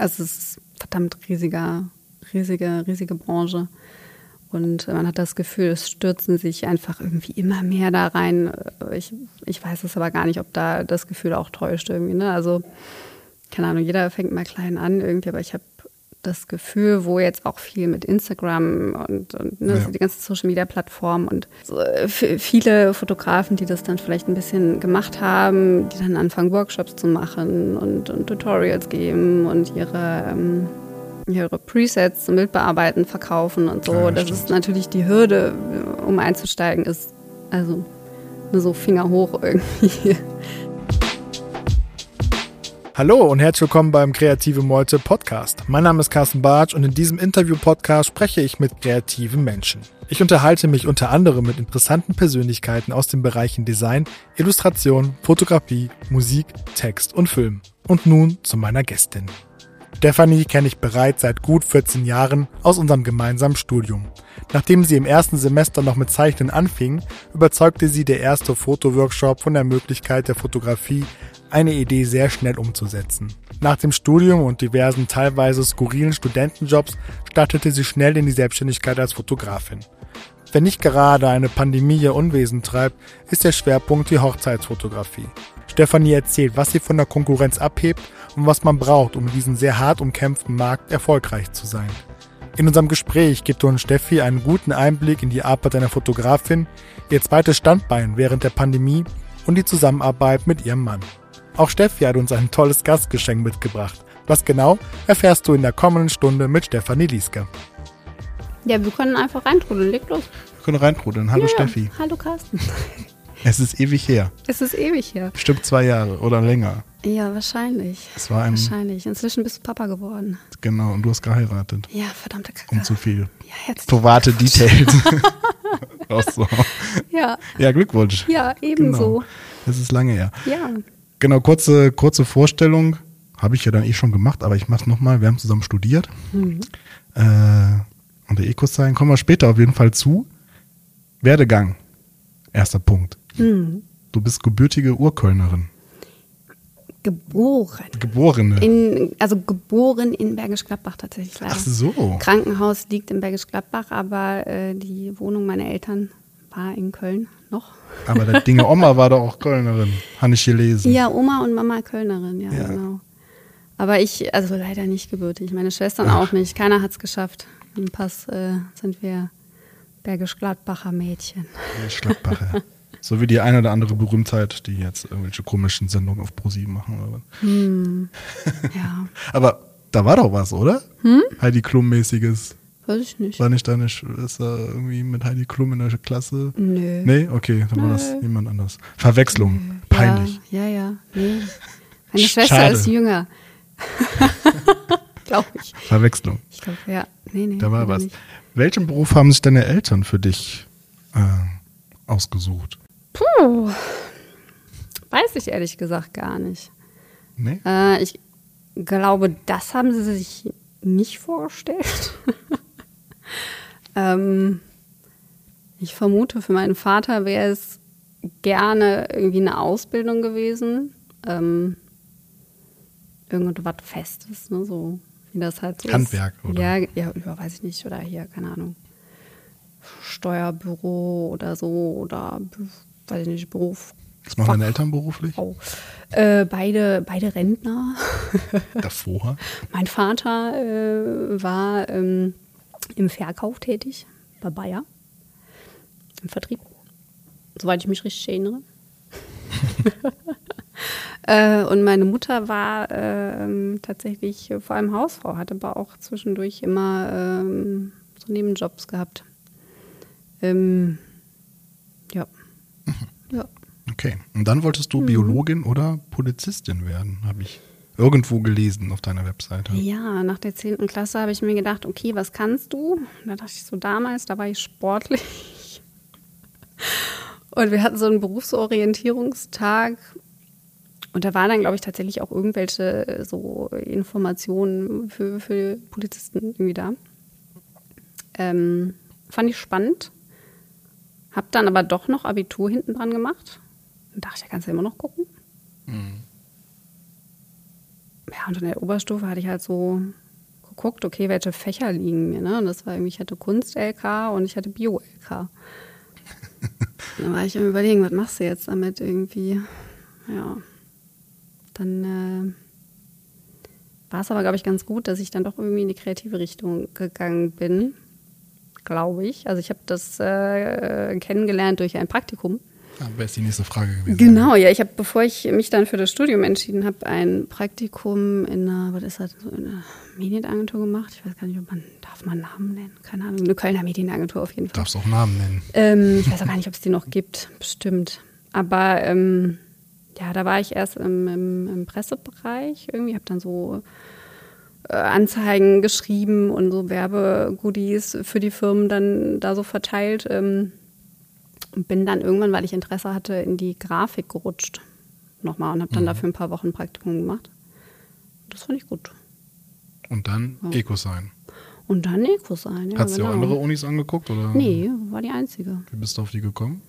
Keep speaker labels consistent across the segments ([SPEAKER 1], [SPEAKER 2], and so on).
[SPEAKER 1] Also es ist verdammt riesiger, riesige, riesige Branche. Und man hat das Gefühl, es stürzen sich einfach irgendwie immer mehr da rein. Ich, ich weiß es aber gar nicht, ob da das Gefühl auch täuscht irgendwie. Ne? Also, keine Ahnung, jeder fängt mal klein an irgendwie, aber ich habe das Gefühl, wo jetzt auch viel mit Instagram und, und ne, ja. die ganzen Social Media Plattformen und so, äh, viele Fotografen, die das dann vielleicht ein bisschen gemacht haben, die dann anfangen, Workshops zu machen und, und Tutorials geben und ihre, ähm, ihre Presets zum Bildbearbeiten verkaufen und so. Ja, das, das ist natürlich die Hürde, um einzusteigen, ist also nur so Finger hoch irgendwie.
[SPEAKER 2] Hallo und herzlich willkommen beim Kreative Meute Podcast. Mein Name ist Carsten Bartsch und in diesem Interview-Podcast spreche ich mit kreativen Menschen. Ich unterhalte mich unter anderem mit interessanten Persönlichkeiten aus den Bereichen Design, Illustration, Fotografie, Musik, Text und Film. Und nun zu meiner Gästin. Stefanie kenne ich bereits seit gut 14 Jahren aus unserem gemeinsamen Studium. Nachdem sie im ersten Semester noch mit Zeichnen anfing, überzeugte sie der erste Fotoworkshop von der Möglichkeit der Fotografie eine Idee sehr schnell umzusetzen. Nach dem Studium und diversen teilweise skurrilen Studentenjobs startete sie schnell in die Selbstständigkeit als Fotografin. Wenn nicht gerade eine Pandemie ihr Unwesen treibt, ist der Schwerpunkt die Hochzeitsfotografie. Stefanie erzählt, was sie von der Konkurrenz abhebt und was man braucht, um in diesem sehr hart umkämpften Markt erfolgreich zu sein. In unserem Gespräch gibt uns Steffi einen guten Einblick in die Arbeit einer Fotografin, ihr zweites Standbein während der Pandemie und die Zusammenarbeit mit ihrem Mann. Auch Steffi hat uns ein tolles Gastgeschenk mitgebracht. Was genau, erfährst du in der kommenden Stunde mit Stefanie Lieske.
[SPEAKER 1] Ja, wir können einfach reintrudeln. Leg los.
[SPEAKER 2] Wir können reintrudeln. Hallo
[SPEAKER 1] ja,
[SPEAKER 2] Steffi.
[SPEAKER 1] Hallo Carsten.
[SPEAKER 2] Es ist ewig her.
[SPEAKER 1] Es ist ewig her.
[SPEAKER 2] Bestimmt zwei Jahre oder länger.
[SPEAKER 1] Ja, wahrscheinlich.
[SPEAKER 2] Es war ein
[SPEAKER 1] wahrscheinlich. Inzwischen bist du Papa geworden.
[SPEAKER 2] Genau, und du hast geheiratet.
[SPEAKER 1] Ja, verdammte Kacke.
[SPEAKER 2] Um zu viel.
[SPEAKER 1] Ja, herzlich.
[SPEAKER 2] Private Details. so.
[SPEAKER 1] Ja.
[SPEAKER 2] Ja, Glückwunsch.
[SPEAKER 1] Ja, ebenso.
[SPEAKER 2] Genau. Es ist lange her.
[SPEAKER 1] Ja.
[SPEAKER 2] Genau, kurze, kurze Vorstellung. Habe ich ja dann eh schon gemacht, aber ich mache es nochmal. Wir haben zusammen studiert. Mhm. Äh, und der Ecos-Zeichen kommen wir später auf jeden Fall zu. Werdegang. Erster Punkt. Mhm. Du bist gebürtige Urkölnerin.
[SPEAKER 1] Geboren.
[SPEAKER 2] Geborene.
[SPEAKER 1] In, also geboren in Bergisch Gladbach tatsächlich leider.
[SPEAKER 2] Ach so.
[SPEAKER 1] Krankenhaus liegt in Bergisch Gladbach, aber äh, die Wohnung meiner Eltern war in Köln noch.
[SPEAKER 2] Aber der Dinge Oma war doch auch Kölnerin, habe ich gelesen.
[SPEAKER 1] Ja, Oma und Mama Kölnerin, ja, ja. genau. Aber ich, also leider nicht gebürtig. Meine Schwestern Ach. auch nicht. Keiner hat es geschafft. Im Pass äh, sind wir Bergisch-Gladbacher Mädchen.
[SPEAKER 2] Bergisch-Gladbacher. so wie die eine oder andere Berühmtheit, die jetzt irgendwelche komischen Sendungen auf ProSieben machen. Oder?
[SPEAKER 1] Hm. Ja.
[SPEAKER 2] Aber da war doch was, oder?
[SPEAKER 1] Hm?
[SPEAKER 2] Heidi Klum-mäßiges.
[SPEAKER 1] Weiß ich nicht.
[SPEAKER 2] War nicht deine Schwester irgendwie mit Heidi Klum in der Klasse?
[SPEAKER 1] Nö.
[SPEAKER 2] Nee? Okay, dann Nö. war das jemand anders. Verwechslung. Nö. Peinlich.
[SPEAKER 1] Ja, ja, ja. Nee. Meine Schwester Schade. ist jünger. glaube ich.
[SPEAKER 2] Verwechslung.
[SPEAKER 1] Ich glaube, ja. Nee, nee.
[SPEAKER 2] Da war was. Nicht. Welchen Beruf haben sich deine Eltern für dich äh, ausgesucht?
[SPEAKER 1] Puh. Weiß ich ehrlich gesagt gar nicht.
[SPEAKER 2] Nee?
[SPEAKER 1] Äh, ich glaube, das haben sie sich nicht vorgestellt. Ähm, ich vermute, für meinen Vater wäre es gerne irgendwie eine Ausbildung gewesen. Ähm, irgendwas Festes, ne? so wie das halt so
[SPEAKER 2] Handwerk,
[SPEAKER 1] ist.
[SPEAKER 2] oder?
[SPEAKER 1] Ja, ja, ja, weiß ich nicht. Oder hier, keine Ahnung. Steuerbüro oder so oder weiß ich nicht, Beruf.
[SPEAKER 2] Was machen deine Eltern beruflich?
[SPEAKER 1] Oh. Äh, beide, beide Rentner.
[SPEAKER 2] Davor?
[SPEAKER 1] mein Vater äh, war ähm, im Verkauf tätig, bei Bayer, im Vertrieb, soweit ich mich richtig erinnere. äh, und meine Mutter war äh, tatsächlich vor allem Hausfrau, hatte aber auch zwischendurch immer ähm, so Nebenjobs gehabt. Ähm.
[SPEAKER 2] Mhm. ja. Okay. Und dann wolltest du mhm. Biologin oder Polizistin werden, habe ich irgendwo gelesen auf deiner Webseite.
[SPEAKER 1] Ja, nach der 10. Klasse habe ich mir gedacht, okay, was kannst du? Da dachte ich so damals, da war ich sportlich. Und wir hatten so einen Berufsorientierungstag. Und da waren dann, glaube ich, tatsächlich auch irgendwelche so Informationen für, für Polizisten irgendwie da. Ähm, fand ich spannend. Hab dann aber doch noch Abitur hinten dran gemacht. Und dachte, ja, kannst du immer noch gucken. Mhm ja, und in der Oberstufe hatte ich halt so geguckt, okay, welche Fächer liegen mir. Ne? Und das war irgendwie, ich hatte Kunst-LK und ich hatte Bio-LK. dann war ich im Überlegen, was machst du jetzt damit irgendwie? Ja. Dann äh, war es aber, glaube ich, ganz gut, dass ich dann doch irgendwie in die kreative Richtung gegangen bin, glaube ich. Also ich habe das äh, kennengelernt durch ein Praktikum.
[SPEAKER 2] Ja, Wäre es die nächste Frage gewesen.
[SPEAKER 1] Genau, ja. Ich habe, bevor ich mich dann für das Studium entschieden habe, ein Praktikum in einer, was ist das, so in einer Medienagentur gemacht. Ich weiß gar nicht, ob man, darf man Namen nennen? Keine Ahnung. Eine Kölner Medienagentur auf jeden Fall.
[SPEAKER 2] Darfst auch Namen nennen.
[SPEAKER 1] Ähm, ich weiß auch gar nicht, ob es die noch gibt. Bestimmt. Aber ähm, ja, da war ich erst im, im, im Pressebereich irgendwie, habe dann so Anzeigen geschrieben und so Werbegoodies für die Firmen dann da so verteilt. Ähm, und bin dann irgendwann, weil ich Interesse hatte, in die Grafik gerutscht. Nochmal und habe dann
[SPEAKER 2] Mhm.
[SPEAKER 1] dafür ein paar Wochen Praktikum gemacht. Das fand ich gut.
[SPEAKER 2] Und dann
[SPEAKER 1] Ja.
[SPEAKER 2] EcoSign.
[SPEAKER 1] Und dann Ecosign, ja.
[SPEAKER 2] Hast du
[SPEAKER 1] genau.
[SPEAKER 2] dir auch andere Unis angeguckt? Oder?
[SPEAKER 1] Nee, war die einzige.
[SPEAKER 2] Wie bist du auf die gekommen?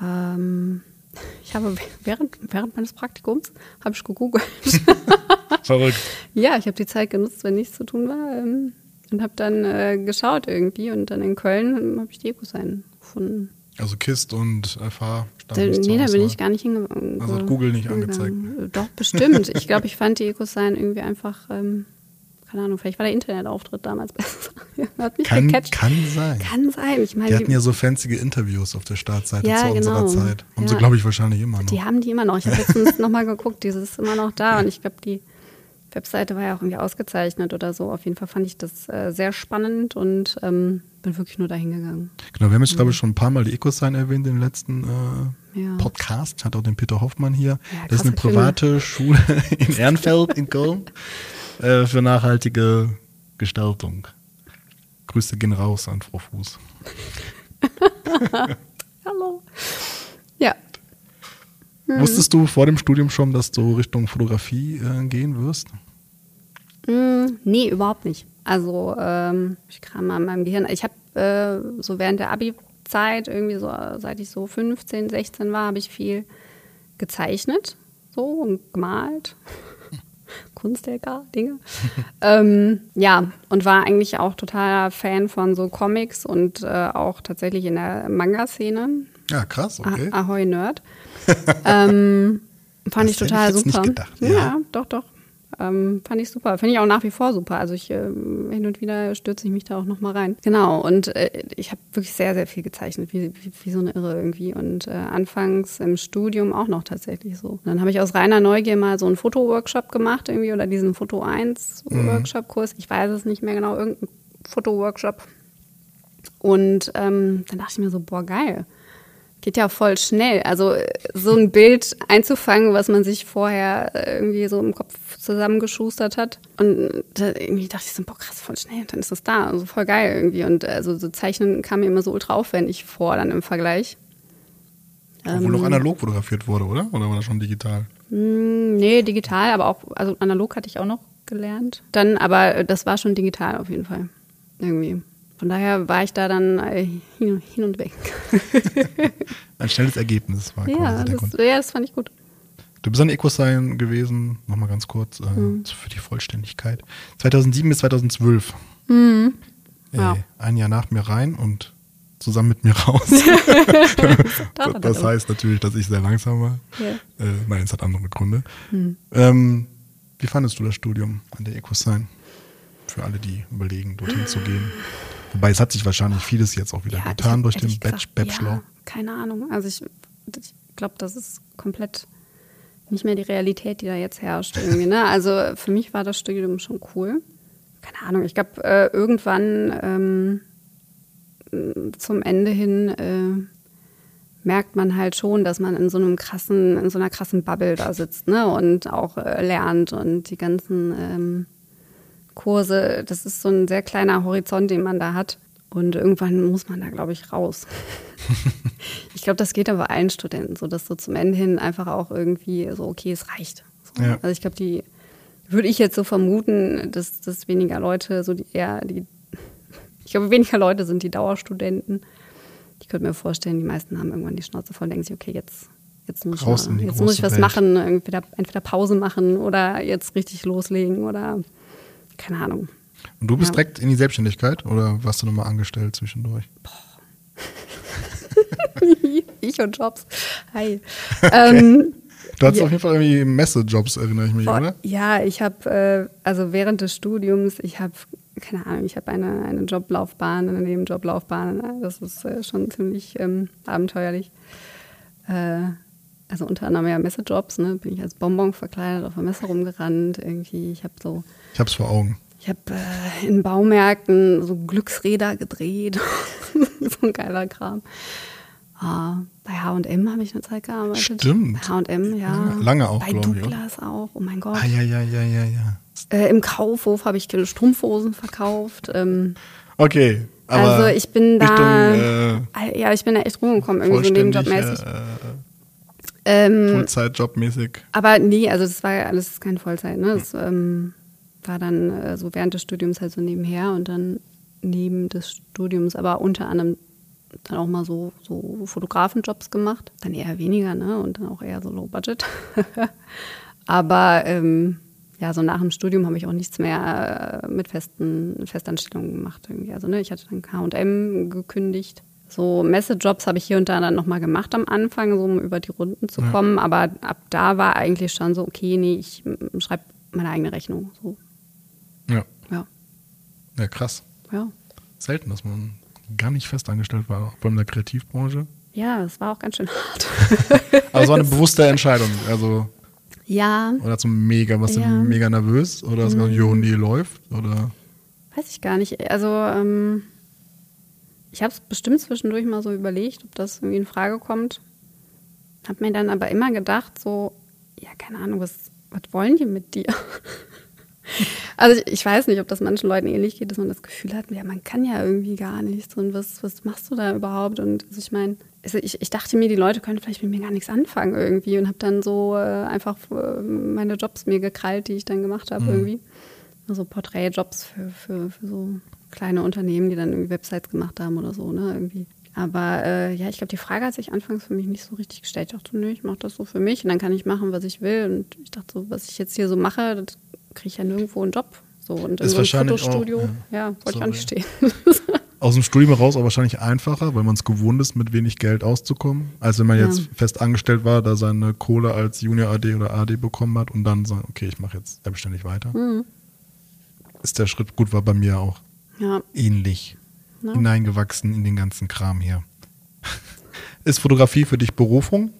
[SPEAKER 1] Ähm, ich habe während, während meines Praktikums habe ich gegoogelt.
[SPEAKER 2] Verrückt.
[SPEAKER 1] ja, ich habe die Zeit genutzt, wenn nichts zu tun war. Ähm, und habe dann äh, geschaut irgendwie. Und dann in Köln ähm, habe ich die Ecosign gefunden.
[SPEAKER 2] Also KIST und FH
[SPEAKER 1] Da, nee, da bin ich gar nicht hingegangen.
[SPEAKER 2] Also hat Google nicht.
[SPEAKER 1] Äh, Doch, bestimmt. ich glaube, ich fand die Ecosign irgendwie einfach, ähm, keine Ahnung, vielleicht war der Internetauftritt damals besser. Hat mich
[SPEAKER 2] Kann,
[SPEAKER 1] gecatcht.
[SPEAKER 2] kann sein.
[SPEAKER 1] Kann sein. Ich meine,
[SPEAKER 2] Die hatten
[SPEAKER 1] die,
[SPEAKER 2] ja so fanzige Interviews auf der Startseite
[SPEAKER 1] Ja,
[SPEAKER 2] zu unserer
[SPEAKER 1] genau.
[SPEAKER 2] Zeit. Haben sie,
[SPEAKER 1] Ja.
[SPEAKER 2] glaube ich, wahrscheinlich immer noch.
[SPEAKER 1] die haben die immer noch. Ich habe letztens nochmal geguckt, dieses ist immer noch da. Und ich glaube, die Webseite war ja auch irgendwie ausgezeichnet oder so. Auf jeden Fall fand ich das äh, sehr spannend und ähm, bin wirklich nur dahin gegangen.
[SPEAKER 2] Genau, wir haben jetzt, glaube ich, schon ein paar Mal die EcoSign erwähnt in den letzten äh,
[SPEAKER 1] Ja.
[SPEAKER 2] Podcast. Hat auch den Peter Hoffmann hier.
[SPEAKER 1] Ja,
[SPEAKER 2] das ist eine private Schule in Ehrenfeld in Köln äh, für nachhaltige Gestaltung. Grüße gehen raus an Frau Fuß.
[SPEAKER 1] Hallo. Ja, Mhm.
[SPEAKER 2] Wusstest du vor dem Studium schon, dass du Richtung Fotografie äh, gehen wirst?
[SPEAKER 1] Mm, nee, überhaupt nicht. Also ähm, ich kram mal in meinem Gehirn. Ich habe äh, so während der Abi-Zeit, irgendwie so, seit ich so 15, 16 war, habe ich viel gezeichnet so und gemalt. Kunst-LK, Dinge. ähm, ja, und war eigentlich auch totaler Fan von so Comics und äh, auch tatsächlich in der Manga-Szene.
[SPEAKER 2] Ja, krass, okay.
[SPEAKER 1] Ah- Ahoy Nerd. ähm, fand
[SPEAKER 2] Das
[SPEAKER 1] ich
[SPEAKER 2] hätte ich
[SPEAKER 1] total
[SPEAKER 2] jetzt nicht
[SPEAKER 1] super.
[SPEAKER 2] gedacht,
[SPEAKER 1] ja.
[SPEAKER 2] ja.
[SPEAKER 1] doch, doch. Ähm, fand ich super. Finde ich auch nach wie vor super. Also ich ähm, hin und wieder stürze ich mich da auch noch mal rein. Genau. Und äh, ich habe wirklich sehr, sehr viel gezeichnet, wie, wie, wie so eine Irre irgendwie. Und äh, anfangs im Studium auch noch tatsächlich so. Und dann habe ich aus reiner Neugier mal so einen Fotoworkshop gemacht irgendwie oder diesen Foto 1 Workshop-Kurs. Ich weiß es nicht mehr genau, irgendein Fotoworkshop. Und ähm, dann dachte ich mir so, boah, geil. Geht ja voll schnell. Also äh, so ein Bild einzufangen, was man sich vorher äh, irgendwie so im Kopf zusammengeschustert hat. Und da irgendwie dachte ich so, boah, krass, voll schnell. Und dann ist das da. Also voll geil irgendwie. Und also so Zeichnen kam mir immer so ultra aufwendig vor dann im Vergleich.
[SPEAKER 2] Obwohl noch analog fotografiert wurde, oder? Oder war das schon digital?
[SPEAKER 1] Hm, nee, digital, aber auch, also analog hatte ich auch noch gelernt. Dann, aber äh, das war schon digital auf jeden Fall. Irgendwie. Von daher war ich da dann äh, hin, und weg.
[SPEAKER 2] Ein schnelles Ergebnis war
[SPEAKER 1] ja, das,
[SPEAKER 2] Grund.
[SPEAKER 1] ja, das fand ich gut.
[SPEAKER 2] Du bist an EcoSign gewesen, nochmal ganz kurz, äh,
[SPEAKER 1] Mhm.
[SPEAKER 2] für die Vollständigkeit. 2007 bis 2012.
[SPEAKER 1] Mhm. Ja.
[SPEAKER 2] Äh, ein Jahr nach mir rein und zusammen mit mir raus.
[SPEAKER 1] Da, da,
[SPEAKER 2] das
[SPEAKER 1] da.
[SPEAKER 2] heißt natürlich, dass ich sehr langsam war.
[SPEAKER 1] Ja.
[SPEAKER 2] Äh, nein, es hat andere Gründe.
[SPEAKER 1] Hm.
[SPEAKER 2] Ähm, wie fandest du das Studium an der EcoSign? Für alle, die überlegen, dorhin zu gehen. Wobei es hat sich wahrscheinlich vieles jetzt auch wieder
[SPEAKER 1] Ja,
[SPEAKER 2] getan
[SPEAKER 1] hab
[SPEAKER 2] durch den
[SPEAKER 1] gesagt,
[SPEAKER 2] Bachelor.
[SPEAKER 1] Ja, keine Ahnung. Also ich, ich glaube, das ist komplett nicht mehr die Realität, die da jetzt herrscht. Ne? Also für mich war das Studium schon cool. Keine Ahnung. Ich glaube, äh, irgendwann ähm, zum Ende hin äh, merkt man halt schon, dass man in so einem krassen, in so einer krassen Bubble da sitzt, ne? Und auch äh, lernt und die ganzen ähm, Kurse, das ist so ein sehr kleiner Horizont, den man da hat. Und irgendwann muss man da, glaube ich, raus. ich glaube, das geht aber allen Studenten so, dass so zum Ende hin einfach auch irgendwie so, okay, es reicht. So.
[SPEAKER 2] Ja.
[SPEAKER 1] Also ich glaube, die würde ich jetzt so vermuten, dass, dass weniger Leute, so die eher die, ich glaube, weniger Leute sind die Dauerstudenten. Ich könnte mir vorstellen, die meisten haben irgendwann die Schnauze voll und denken sich, okay, jetzt jetzt muss
[SPEAKER 2] Raus
[SPEAKER 1] ich, mal, jetzt muss ich was
[SPEAKER 2] Welt.
[SPEAKER 1] machen, entweder, entweder Pause machen oder jetzt richtig loslegen oder keine Ahnung.
[SPEAKER 2] Und du bist
[SPEAKER 1] Ja.
[SPEAKER 2] direkt in die Selbstständigkeit oder warst du nochmal angestellt zwischendurch?
[SPEAKER 1] ich und Jobs. Hi. ähm,
[SPEAKER 2] Du hattest
[SPEAKER 1] Ja.
[SPEAKER 2] auf jeden Fall irgendwie Messejobs, erinnere ich mich,
[SPEAKER 1] Boah,
[SPEAKER 2] oder?
[SPEAKER 1] Ja, ich habe, äh, also während des Studiums, ich habe, keine Ahnung, ich habe eine, eine Joblaufbahn, eine Nebenjoblaufbahn. Das ist äh, schon ziemlich ähm, abenteuerlich. Äh, also unter anderem ja Messejobs, ne? bin ich als Bonbon verkleidet auf der Messe rumgerannt. Irgendwie, ich habe so,
[SPEAKER 2] Ich hab's vor Augen.
[SPEAKER 1] ich habe äh, in Baumärkten so Glücksräder gedreht. so ein geiler Kram. Ah, bei H&M habe ich eine Zeit gearbeitet.
[SPEAKER 2] Stimmt.
[SPEAKER 1] Bei H&M, ja.
[SPEAKER 2] Lange auch,
[SPEAKER 1] Bei
[SPEAKER 2] glaub ich?
[SPEAKER 1] Douglas auch, oh mein Gott.
[SPEAKER 2] Ah, ja, ja, ja, ja, ja.
[SPEAKER 1] Äh, Im Kaufhof habe ich Strumpfhosen verkauft. Ähm,
[SPEAKER 2] Okay. Aber
[SPEAKER 1] also ich bin da,
[SPEAKER 2] Richtung, äh,
[SPEAKER 1] ja, ich bin da echt rumgekommen, irgendwie so nebenjobmäßig.
[SPEAKER 2] äh,
[SPEAKER 1] Ähm,
[SPEAKER 2] Vollzeitjobmäßig.
[SPEAKER 1] aber nee, also das war ja alles keine Vollzeit. Ne? Das ähm, war dann äh, so während des Studiums halt so nebenher und dann neben des Studiums, aber unter anderem dann auch mal so, so Fotografenjobs gemacht. Dann eher weniger, ne? Und dann auch eher so Low Budget. aber ähm, ja, so nach dem Studium habe ich auch nichts mehr äh, mit festen Festanstellungen gemacht irgendwie. Also ne, ich hatte dann H&M gekündigt. So Messejobs habe ich hier und da dann nochmal gemacht am Anfang, so um über die Runden zu kommen. Aber ab da war eigentlich schon so, okay, nee, ich schreibe meine eigene Rechnung. So,
[SPEAKER 2] Ja.
[SPEAKER 1] ja,
[SPEAKER 2] ja, krass.
[SPEAKER 1] ja.
[SPEAKER 2] Selten, dass man gar nicht festangestellt war, vor allem in der Kreativbranche.
[SPEAKER 1] Ja, es war auch ganz schön hart.
[SPEAKER 2] Aber es war eine bewusste Entscheidung. Also,
[SPEAKER 1] ja,
[SPEAKER 2] oder so mega, was
[SPEAKER 1] Ja. Mhm.
[SPEAKER 2] du mega nervös? Oder so, jo, nee, läuft? Oder?
[SPEAKER 1] weiß ich gar nicht. Also, ähm, ich habe es bestimmt zwischendurch mal so überlegt, ob das irgendwie in Frage kommt. Habe mir dann aber immer gedacht, so, ja, keine Ahnung, was, was wollen die mit dir? Also ich, ich weiß nicht, ob das manchen Leuten ähnlich geht, dass man das Gefühl hat, ja, man kann ja irgendwie gar nichts und was, was machst du da überhaupt? Und also ich meine, also ich, ich dachte mir, die Leute können vielleicht mit mir gar nichts anfangen irgendwie und habe dann so äh, einfach äh, meine Jobs mir gekrallt, die ich dann gemacht habe irgendwie. Also Porträtjobs für, für, für so kleine Unternehmen, die dann irgendwie Websites gemacht haben oder so, ne, irgendwie. Aber äh, ja, ich glaube, die Frage hat sich anfangs für mich nicht so richtig gestellt. Ich dachte, nö, ich mache das so für mich und dann kann ich machen, was ich will. Und ich dachte so, was ich jetzt hier so mache, das kriege ich ja nirgendwo einen Job. So, und in
[SPEAKER 2] Ist
[SPEAKER 1] so einem
[SPEAKER 2] wahrscheinlich auch,
[SPEAKER 1] Fotostudio,
[SPEAKER 2] ja.
[SPEAKER 1] ja, wollte ich auch nicht stehen.
[SPEAKER 2] Aus dem Studium heraus auch wahrscheinlich einfacher, weil man es gewohnt ist, mit wenig Geld auszukommen. als wenn man
[SPEAKER 1] Ja.
[SPEAKER 2] jetzt fest angestellt war, da seine Kohle als Junior AD oder AD bekommen hat und dann sagt, okay, ich mache jetzt selbstständig weiter.
[SPEAKER 1] Mhm.
[SPEAKER 2] Ist der Schritt gut, war bei mir auch
[SPEAKER 1] ja,
[SPEAKER 2] ähnlich
[SPEAKER 1] Ja.
[SPEAKER 2] hineingewachsen in den ganzen Kram hier. Ist Fotografie für dich Berufung?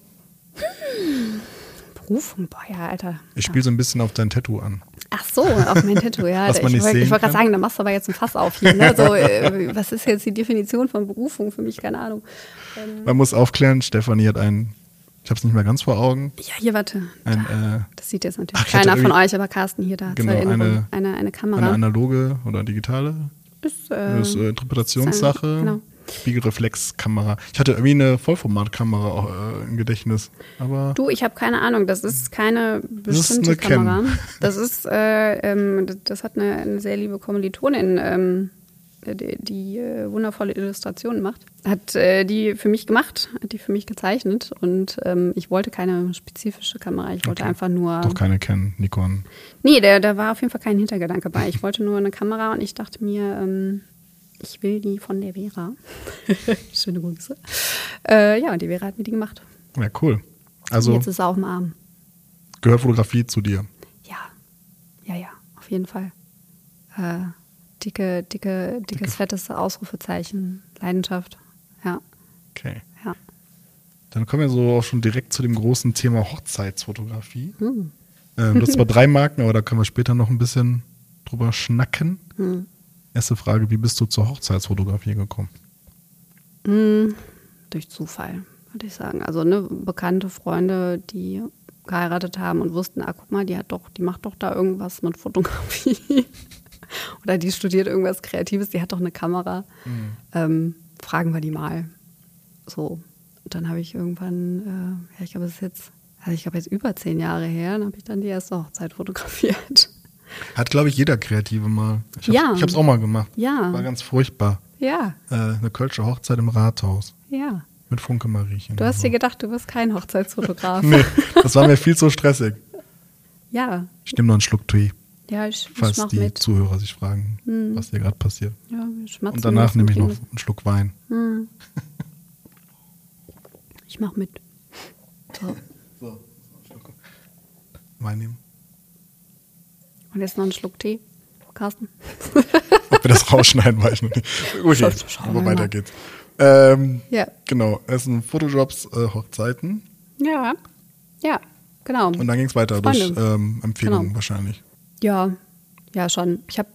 [SPEAKER 1] Berufung, boah, ja, Alter.
[SPEAKER 2] Ich spiele so ein bisschen auf dein Tattoo an.
[SPEAKER 1] Ach so, auf mein Tattoo, ja.
[SPEAKER 2] Was man
[SPEAKER 1] ich
[SPEAKER 2] nicht
[SPEAKER 1] wollte wollte gerade sagen, da machst du aber jetzt ein Fass auf hier. Ne? So, äh, was ist jetzt die Definition von Berufung für mich? Keine Ahnung.
[SPEAKER 2] Man muss aufklären, Stefanie hat einen, ich habe es nicht mehr ganz vor Augen,
[SPEAKER 1] Ja, hier, warte.
[SPEAKER 2] ein, äh,
[SPEAKER 1] Das sieht jetzt natürlich
[SPEAKER 2] Ach,
[SPEAKER 1] keiner von euch, aber Carsten hier, da hat
[SPEAKER 2] Genau,
[SPEAKER 1] eine-
[SPEAKER 2] eine,
[SPEAKER 1] eine Kamera.
[SPEAKER 2] eine analoge oder digitale
[SPEAKER 1] ist, äh,
[SPEAKER 2] Das ist äh, Interpretationssache.
[SPEAKER 1] ist genau.
[SPEAKER 2] Spiegelreflexkamera. Ich hatte irgendwie eine Vollformatkamera auch, äh, im Gedächtnis. Aber
[SPEAKER 1] Du, ich habe keine Ahnung. Das ist keine
[SPEAKER 2] ist
[SPEAKER 1] bestimmte
[SPEAKER 2] eine Canon.
[SPEAKER 1] Kamera. Das ist, äh, ähm, das- das hat eine, eine sehr liebe Kommilitonin, ähm, die, die äh, wundervolle Illustrationen macht. Hat äh, die für mich gemacht, hat die für mich gezeichnet. Und ähm, ich wollte keine spezifische Kamera. Ich wollte
[SPEAKER 2] Okay.
[SPEAKER 1] einfach nur.
[SPEAKER 2] doch keine Canon, Nikon.
[SPEAKER 1] Nee, da, da war auf jeden Fall kein Hintergedanke bei. Ich wollte nur eine Kamera und ich dachte mir, ähm, ich will die von der Vera. Schöne Grüße. Äh, ja, und die Vera hat mir die gemacht.
[SPEAKER 2] Ja, cool.
[SPEAKER 1] Und
[SPEAKER 2] Also
[SPEAKER 1] jetzt ist sie auf dem Arm.
[SPEAKER 2] gehört Fotografie zu dir.
[SPEAKER 1] Ja, ja, ja, auf jeden Fall. Äh, dicke, dicke, dickes, fettes Ausrufezeichen, Leidenschaft. Ja,
[SPEAKER 2] Okay.
[SPEAKER 1] ja.
[SPEAKER 2] Dann kommen wir so auch schon direkt zu dem großen Thema Hochzeitsfotografie.
[SPEAKER 1] Hm.
[SPEAKER 2] Ähm, du hast zwar drei Marken, aber da können wir später noch ein bisschen drüber schnacken.
[SPEAKER 1] Hm.
[SPEAKER 2] Erste Frage, wie bist du zur Hochzeitsfotografie gekommen?
[SPEAKER 1] Hm, durch Zufall, würde ich sagen. Also ne, bekannte Freunde, die geheiratet haben und wussten, ah, guck mal, die hat doch, die macht doch da irgendwas mit Fotografie. Oder die studiert irgendwas Kreatives, die hat doch eine Kamera. Ähm, fragen wir die mal. So. Und dann habe ich irgendwann, äh, ja, ich glaube, es ist jetzt, also ich glaube jetzt über zehn Jahre her, dann habe ich dann die erste Hochzeit fotografiert.
[SPEAKER 2] Hat, glaube ich, jeder Kreative mal. Ich hab's,
[SPEAKER 1] Ja.
[SPEAKER 2] Ich habe es auch mal gemacht.
[SPEAKER 1] Ja.
[SPEAKER 2] War ganz furchtbar.
[SPEAKER 1] Ja,
[SPEAKER 2] Äh, eine Kölsche Hochzeit im Rathaus.
[SPEAKER 1] ja.
[SPEAKER 2] mit Funke Mariechen.
[SPEAKER 1] Du hast dir gedacht, du wirst kein Hochzeitsfotograf.
[SPEAKER 2] nee, das war mir viel zu stressig.
[SPEAKER 1] Ja.
[SPEAKER 2] Ich nehme noch einen Schluck Tee,
[SPEAKER 1] Ja, ich, ich
[SPEAKER 2] falls
[SPEAKER 1] mach
[SPEAKER 2] die
[SPEAKER 1] mit.
[SPEAKER 2] Zuhörer sich fragen, was hier gerade passiert.
[SPEAKER 1] Ja, wir schmatzen
[SPEAKER 2] Und danach nehme ich noch einen Schluck Wein.
[SPEAKER 1] ihm. Ich mach mit. So.
[SPEAKER 2] So, Wein nehmen.
[SPEAKER 1] Und jetzt noch einen Schluck Tee. Carsten.
[SPEAKER 2] Ob wir das rausschneiden, weiß ich noch nicht. Okay, aber
[SPEAKER 1] wir
[SPEAKER 2] weiter geht's. Ähm,
[SPEAKER 1] Ja.
[SPEAKER 2] Genau, es sind Fotojobs, äh, Hochzeiten.
[SPEAKER 1] Ja. Ja, genau.
[SPEAKER 2] Und dann ging es weiter
[SPEAKER 1] Freunde.
[SPEAKER 2] durch ähm, Empfehlungen
[SPEAKER 1] Genau.
[SPEAKER 2] wahrscheinlich.
[SPEAKER 1] Ja, ja schon. Ich habe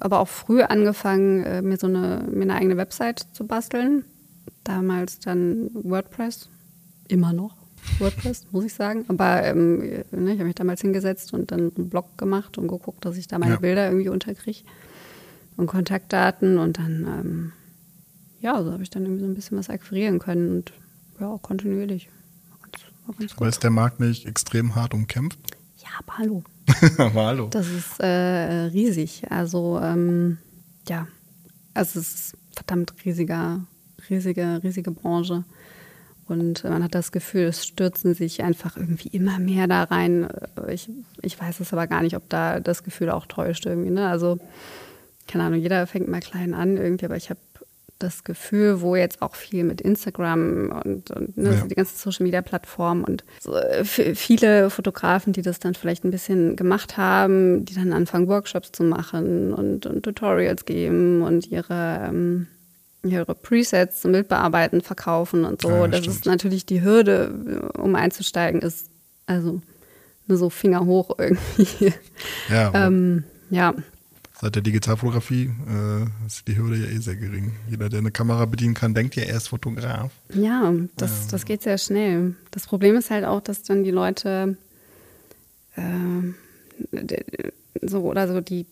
[SPEAKER 1] aber auch früh angefangen, äh, mir so eine, mir eine eigene Website zu basteln. Damals dann WordPress, immer noch WordPress, muss ich sagen. Aber ähm, ne, ich habe mich damals hingesetzt und dann einen Blog gemacht und geguckt, dass ich da meine
[SPEAKER 2] Ja.
[SPEAKER 1] Bilder irgendwie unterkriege und Kontaktdaten und dann, ähm, ja, so habe ich dann irgendwie so ein bisschen was akquirieren können und ja, auch kontinuierlich. War ganz, war ganz
[SPEAKER 2] Aber
[SPEAKER 1] gut.
[SPEAKER 2] ist der Markt nicht extrem hart umkämpft?
[SPEAKER 1] Ja, aber hallo.
[SPEAKER 2] aber hallo.
[SPEAKER 1] Das ist äh, riesig. Also ähm, ja, es ist verdammt riesiger, riesige, riesige Branche. Und man hat das Gefühl, es stürzen sich einfach irgendwie immer mehr da rein. Ich, ich weiß es aber gar nicht, ob da das Gefühl auch täuscht irgendwie. Ne? Also, keine Ahnung, jeder fängt mal klein an irgendwie, aber ich habe das Gefühl, wo jetzt auch viel mit Instagram und, und ne,
[SPEAKER 2] Ja.
[SPEAKER 1] so die ganzen Social Media Plattformen und so, äh, viele Fotografen, die das dann vielleicht ein bisschen gemacht haben, die dann anfangen, Workshops zu machen und, und Tutorials geben und ihre, ähm, ihre Presets zum Bildbearbeiten verkaufen und so.
[SPEAKER 2] Ja,
[SPEAKER 1] das
[SPEAKER 2] stimmt.
[SPEAKER 1] ist natürlich die Hürde, um einzusteigen, ist also nur so Finger hoch irgendwie.
[SPEAKER 2] Ja,
[SPEAKER 1] ähm, ja,
[SPEAKER 2] seit der Digitalfotografie äh, ist die Hürde ja eh sehr gering. Jeder, der eine Kamera bedienen kann, denkt ja, er ist Fotograf.
[SPEAKER 1] Ja, das, das geht sehr schnell. Das Problem ist halt auch, dass dann die Leute äh, d- so oder so die,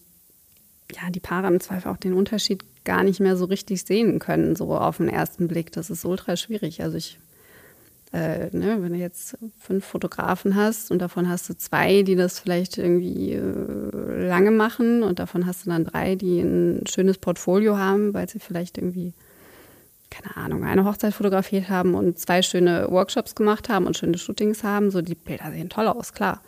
[SPEAKER 1] ja, die Paare im Zweifel auch den Unterschied gar nicht mehr so richtig sehen können, so auf den ersten Blick. Das ist ultra schwierig. Also ich, äh, ne, wenn du jetzt fünf Fotografen hast und davon hast du zwei, die das vielleicht irgendwie äh, lange machen und davon hast du dann drei, die ein schönes Portfolio haben, weil sie vielleicht irgendwie keine Ahnung, eine Hochzeit fotografiert haben und zwei schöne Workshops gemacht haben und schöne Shootings haben. So, die Bilder sehen toll aus, klar.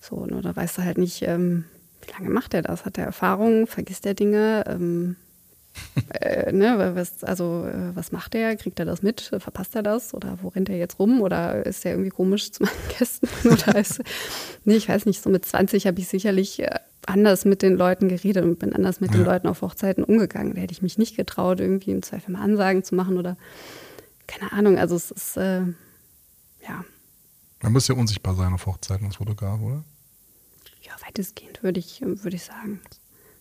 [SPEAKER 1] So, nur da weißt du halt nicht, ähm, wie lange macht er das? Hat er Erfahrung? Vergisst er Dinge? Ähm, äh, ne, was, also, äh, was macht er? Kriegt er das mit? Verpasst er das? Oder wo rennt er jetzt rum? Oder ist er irgendwie komisch zu meinen Gästen? Oder ist, nee, ich weiß nicht, so mit 20 habe ich sicherlich äh, anders mit den Leuten geredet und bin anders mit den
[SPEAKER 2] Ja.
[SPEAKER 1] Leuten auf Hochzeiten umgegangen. Da hätte ich mich nicht getraut, irgendwie im Zweifel mal Ansagen zu machen oder keine Ahnung. Also es ist, äh, ja,
[SPEAKER 2] Man muss ja unsichtbar sein auf Hochzeiten als Fotograf, oder?
[SPEAKER 1] ja, weitestgehend würde ich, würde ich sagen.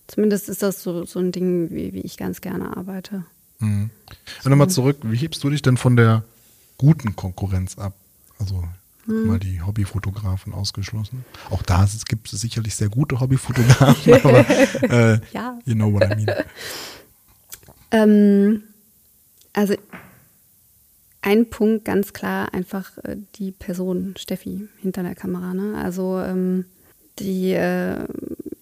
[SPEAKER 1] Zumindest ist das so, so ein Ding, wie, wie ich ganz gerne arbeite.
[SPEAKER 2] Mhm. Und nochmal zurück, wie hebst du dich denn von der guten Konkurrenz ab? Also
[SPEAKER 1] Hm.
[SPEAKER 2] mal die Hobbyfotografen ausgeschlossen. Auch da gibt es sicherlich sehr gute Hobbyfotografen, aber äh,
[SPEAKER 1] Ja.
[SPEAKER 2] you know what I mean.
[SPEAKER 1] Ähm, also ein Punkt ganz klar einfach äh, die Person Steffi hinter der Kamera. Ne? Also ähm, die, äh,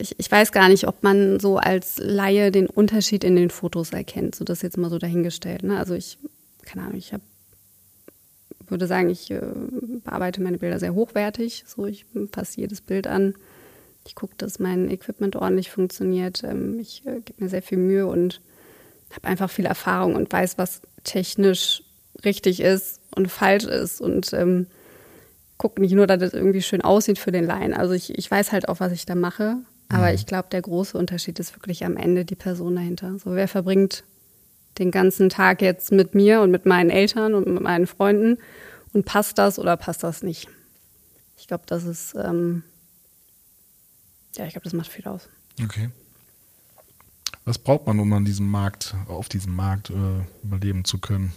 [SPEAKER 1] ich, ich weiß gar nicht, ob man so als Laie den Unterschied in den Fotos erkennt. So das jetzt mal so dahingestellt. Ne? Also ich, keine Ahnung, ich habe würde sagen, ich äh, bearbeite meine Bilder sehr hochwertig. So, ich passe jedes Bild an. Ich gucke, dass mein Equipment ordentlich funktioniert. Ähm, ich äh, gebe mir sehr viel Mühe und habe einfach viel Erfahrung und weiß, was technisch richtig ist und falsch ist und ähm, gucke nicht nur, dass das irgendwie schön aussieht für den Laien. Also ich, ich weiß halt auch, was ich da mache, aber ich glaube, der große Unterschied ist wirklich am Ende die Person dahinter. So, wer verbringt den ganzen Tag jetzt mit mir und mit meinen Eltern und mit meinen Freunden und passt das oder passt das nicht? Ich glaube, das ist, ähm, ja, ich glaube, das macht viel aus.
[SPEAKER 2] Okay. Was braucht man, um an diesem Markt, auf diesem Markt äh, überleben zu können?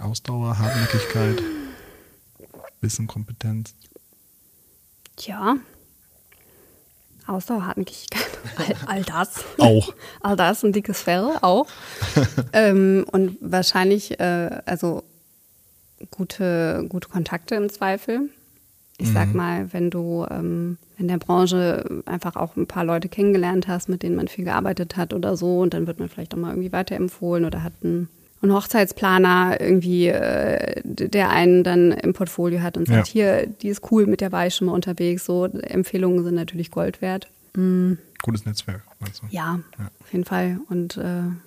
[SPEAKER 2] Ausdauer, Hartnäckigkeit, Wissen, Kompetenz.
[SPEAKER 1] Tja, Ausdauer, Hartnäckigkeit, all, all das.
[SPEAKER 2] Auch.
[SPEAKER 1] All das, ein dickes Fell auch. ähm, und wahrscheinlich, äh, also gute, gute Kontakte im Zweifel. Ich sag mal, wenn du ähm, in der Branche einfach auch ein paar Leute kennengelernt hast, mit denen man viel gearbeitet hat oder so, und dann wird man vielleicht auch mal irgendwie weiterempfohlen oder hat ein ein Hochzeitsplaner irgendwie, äh, der einen dann im Portfolio hat und sagt,
[SPEAKER 2] Ja.
[SPEAKER 1] hier, die ist cool mit der Weiche mal unterwegs. So Empfehlungen sind natürlich Gold wert. Mm,
[SPEAKER 2] Gutes Netzwerk, meinst du?
[SPEAKER 1] ja,
[SPEAKER 2] Ja.
[SPEAKER 1] auf jeden Fall. Und äh,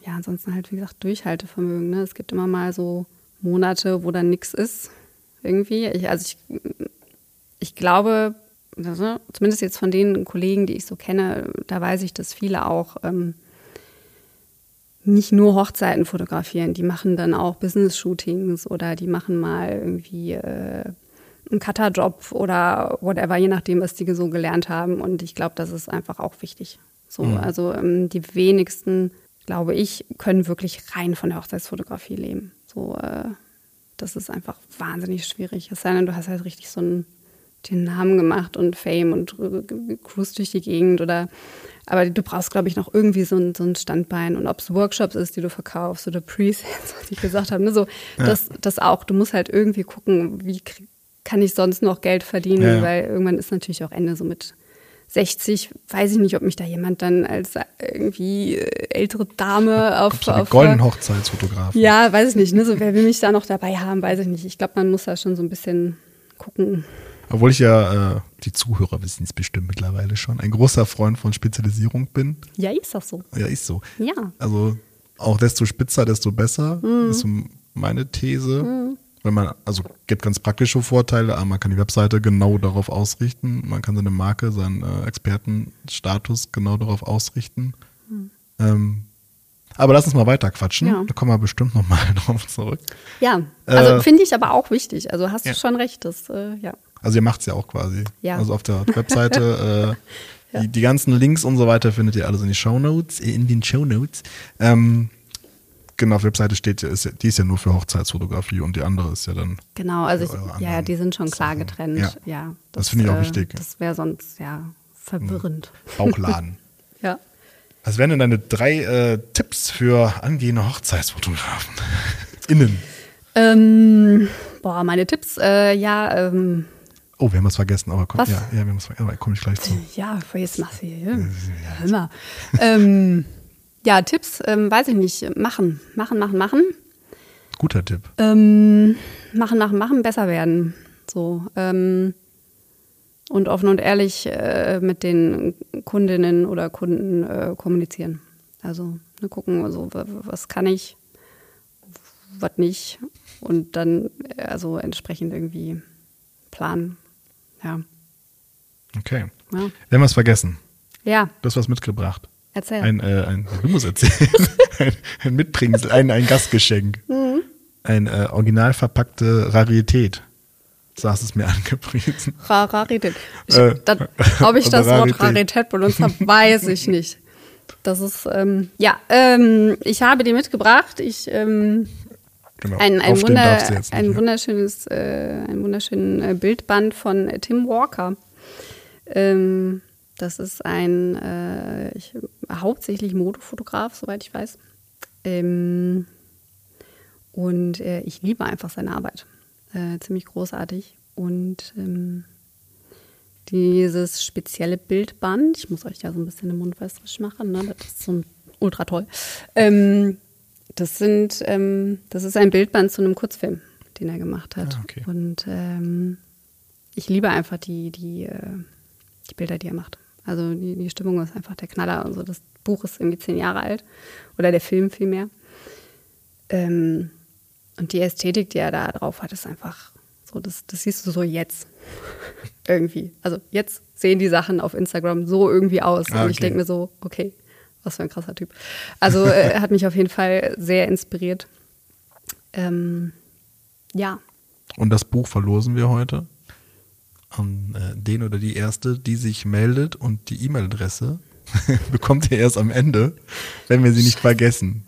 [SPEAKER 1] ja, ansonsten halt, wie gesagt, Durchhaltevermögen. Ne? Es gibt immer mal so Monate, wo dann nichts ist. Irgendwie. Ich, also ich, ich glaube, also, zumindest jetzt von den Kollegen, die ich so kenne, da weiß ich, dass viele auch ähm, nicht nur Hochzeiten fotografieren, die machen dann auch Business-Shootings oder die machen mal irgendwie äh, einen Cutter-Job oder whatever, je nachdem, was die so gelernt haben. Und ich glaube, das ist einfach auch wichtig. So, also ähm, die wenigsten, glaube ich, können wirklich rein von der Hochzeitsfotografie leben. So, äh, das ist einfach wahnsinnig schwierig. Es sei denn, du hast halt richtig so einen den Namen gemacht und Fame und cruise durch die Gegend oder aber du brauchst, glaube ich, noch irgendwie so ein, so ein Standbein und ob es Workshops ist, die du verkaufst oder Presets, was ich gesagt habe, ne, so das, das auch. Du musst halt irgendwie gucken, wie kann ich sonst noch Geld verdienen,
[SPEAKER 2] Ja, ja.
[SPEAKER 1] weil irgendwann ist natürlich auch Ende so mit 60, weiß ich nicht, ob mich da jemand dann als irgendwie äh, ältere Dame auf, auf
[SPEAKER 2] goldenen Hochzeitsfotografen.
[SPEAKER 1] ja, weiß ich nicht, ne? So, wer will mich da noch dabei haben, weiß ich nicht. Ich glaube, man muss da schon so ein bisschen gucken.
[SPEAKER 2] Obwohl ich ja, äh, die Zuhörer wissen es bestimmt mittlerweile schon, ein großer Freund von Spezialisierung bin.
[SPEAKER 1] Ja, ist doch so.
[SPEAKER 2] Ja, ist so.
[SPEAKER 1] Ja.
[SPEAKER 2] Also auch desto spitzer, desto besser,
[SPEAKER 1] Mhm.
[SPEAKER 2] ist so meine These. Wenn man, also gibt ganz praktische Vorteile, aber man kann die Webseite genau darauf ausrichten, man kann seine Marke, seinen äh, Expertenstatus genau darauf ausrichten. Ähm, aber lass uns mal weiter quatschen.
[SPEAKER 1] Mhm. Ja.
[SPEAKER 2] Da kommen wir bestimmt nochmal drauf zurück.
[SPEAKER 1] Ja, also
[SPEAKER 2] Äh,
[SPEAKER 1] finde ich aber auch wichtig. Also hast
[SPEAKER 2] ja.
[SPEAKER 1] du schon recht, das, äh, ja.
[SPEAKER 2] Also ihr macht's ja auch quasi.
[SPEAKER 1] Ja.
[SPEAKER 2] Also auf der Webseite. äh,
[SPEAKER 1] Ja.
[SPEAKER 2] die, die ganzen Links und so weiter findet ihr alles in die Shownotes, äh, in den Shownotes. Ähm, genau, auf der Webseite steht ja, ist, die ist ja nur für Hochzeitsfotografie und die andere ist ja dann.
[SPEAKER 1] Genau, also ich, ja, die sind schon klar getrennt.
[SPEAKER 2] Ja.
[SPEAKER 1] Ja,
[SPEAKER 2] Das finde ich auch
[SPEAKER 1] äh,
[SPEAKER 2] wichtig.
[SPEAKER 1] Das wäre sonst, ja, verwirrend.
[SPEAKER 2] Bauchladen.
[SPEAKER 1] Ja.
[SPEAKER 2] Was wären denn deine drei äh, Tipps für angehende Hochzeitsfotografen? Innen.
[SPEAKER 1] Ähm, boah, meine Tipps, äh, ja, ähm,
[SPEAKER 2] Oh, wir haben was vergessen, aber komm,
[SPEAKER 1] Was?
[SPEAKER 2] ja, ja, wir haben was vergessen, aber komme ich gleich zu.
[SPEAKER 1] Ja, jetzt machst du hier. Hör mal. ähm, ja, Tipps, ähm, weiß ich nicht. Machen, machen, machen, machen.
[SPEAKER 2] Guter Tipp.
[SPEAKER 1] Ähm, machen, machen, machen, besser werden. So. Ähm, und offen und ehrlich äh, mit den Kundinnen oder Kunden äh, kommunizieren. Also ne, gucken, also, was kann ich, was nicht. Und dann äh, also entsprechend irgendwie planen. Ja.
[SPEAKER 2] Okay.
[SPEAKER 1] Ja,
[SPEAKER 2] Wir haben was vergessen.
[SPEAKER 1] ja
[SPEAKER 2] Du hast was mitgebracht.
[SPEAKER 1] erzähl.
[SPEAKER 2] Ein, äh, ein, du musst erzählen. ein, ein Mitbringsel, ein, ein Gastgeschenk.
[SPEAKER 1] Mhm.
[SPEAKER 2] Ein äh, original verpackte Rarität. So hast du es mir angepriesen.
[SPEAKER 1] Ra- Rarität. Ich,
[SPEAKER 2] Äh,
[SPEAKER 1] das, ob ich das
[SPEAKER 2] also
[SPEAKER 1] Wort
[SPEAKER 2] Rarität.
[SPEAKER 1] Rarität benutzt habe, weiß ich nicht. Das ist, ähm, ja, ähm, ich habe die mitgebracht. Ich, ähm,
[SPEAKER 2] Genau.
[SPEAKER 1] ein, ein, Wunder,
[SPEAKER 2] nicht,
[SPEAKER 1] ein
[SPEAKER 2] ne?
[SPEAKER 1] wunderschönes, äh, ein wunderschönen äh, Bildband von Tim Walker. Ähm, das ist ein äh, ich, hauptsächlich Modefotograf, soweit ich weiß. Ähm, und äh, ich liebe einfach seine Arbeit. Äh, ziemlich großartig. Und ähm, dieses spezielle Bildband, ich muss euch ja so ein bisschen den Mund wässrig machen, ne? das ist so ultra toll. Ähm, das sind, ähm, das ist ein Bildband zu einem Kurzfilm, den er gemacht hat.
[SPEAKER 2] Ah, okay.
[SPEAKER 1] Und ähm, ich liebe einfach die, die, äh, die Bilder, die er macht. Also die, die Stimmung ist einfach der Knaller. Also das Buch ist irgendwie zehn Jahre alt. Oder der Film vielmehr. Ähm, und die Ästhetik, die er da drauf hat, ist einfach so, das, das siehst du so jetzt. irgendwie. Also jetzt sehen die Sachen auf Instagram so irgendwie aus.
[SPEAKER 2] Ah,
[SPEAKER 1] Und ich
[SPEAKER 2] okay.
[SPEAKER 1] denke mir so, okay, was für ein krasser Typ. Also äh, er hat mich auf jeden Fall sehr inspiriert. Ähm, ja,
[SPEAKER 2] Und das Buch verlosen wir heute an äh, den oder die erste, die sich meldet und die E-Mail-Adresse bekommt ihr erst am Ende, wenn wir sie nicht vergessen.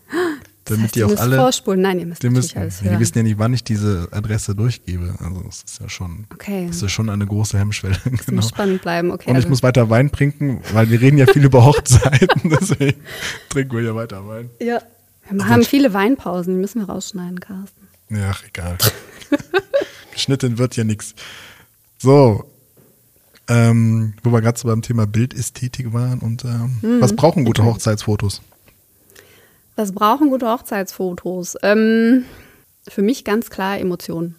[SPEAKER 1] Das
[SPEAKER 2] Damit
[SPEAKER 1] heißt,
[SPEAKER 2] die
[SPEAKER 1] ihr
[SPEAKER 2] auch
[SPEAKER 1] müsst
[SPEAKER 2] alle,
[SPEAKER 1] vorspulen. Nein, ihr müsst
[SPEAKER 2] die
[SPEAKER 1] natürlich
[SPEAKER 2] müssen,
[SPEAKER 1] alles
[SPEAKER 2] ja, die
[SPEAKER 1] hören.
[SPEAKER 2] wissen ja nicht, wann ich diese Adresse durchgebe. Also das ist ja schon,
[SPEAKER 1] Okay.
[SPEAKER 2] das ist schon eine große Hemmschwelle.
[SPEAKER 1] Es
[SPEAKER 2] genau.
[SPEAKER 1] muss spannend bleiben, okay.
[SPEAKER 2] Und ich
[SPEAKER 1] also-
[SPEAKER 2] muss weiter Wein trinken, weil wir reden ja viel über Hochzeiten, deswegen trinken wir ja weiter Wein.
[SPEAKER 1] ja. Wir haben viele Weinpausen, die müssen wir rausschneiden, Carsten.
[SPEAKER 2] Ja, egal. Geschnitten wird ja nichts. So, ähm, wo wir gerade so beim Thema Bildästhetik waren und ähm,
[SPEAKER 1] Mhm.
[SPEAKER 2] was brauchen gute Hochzeitsfotos?
[SPEAKER 1] Was brauchen gute Hochzeitsfotos? Ähm, für mich ganz klar Emotionen.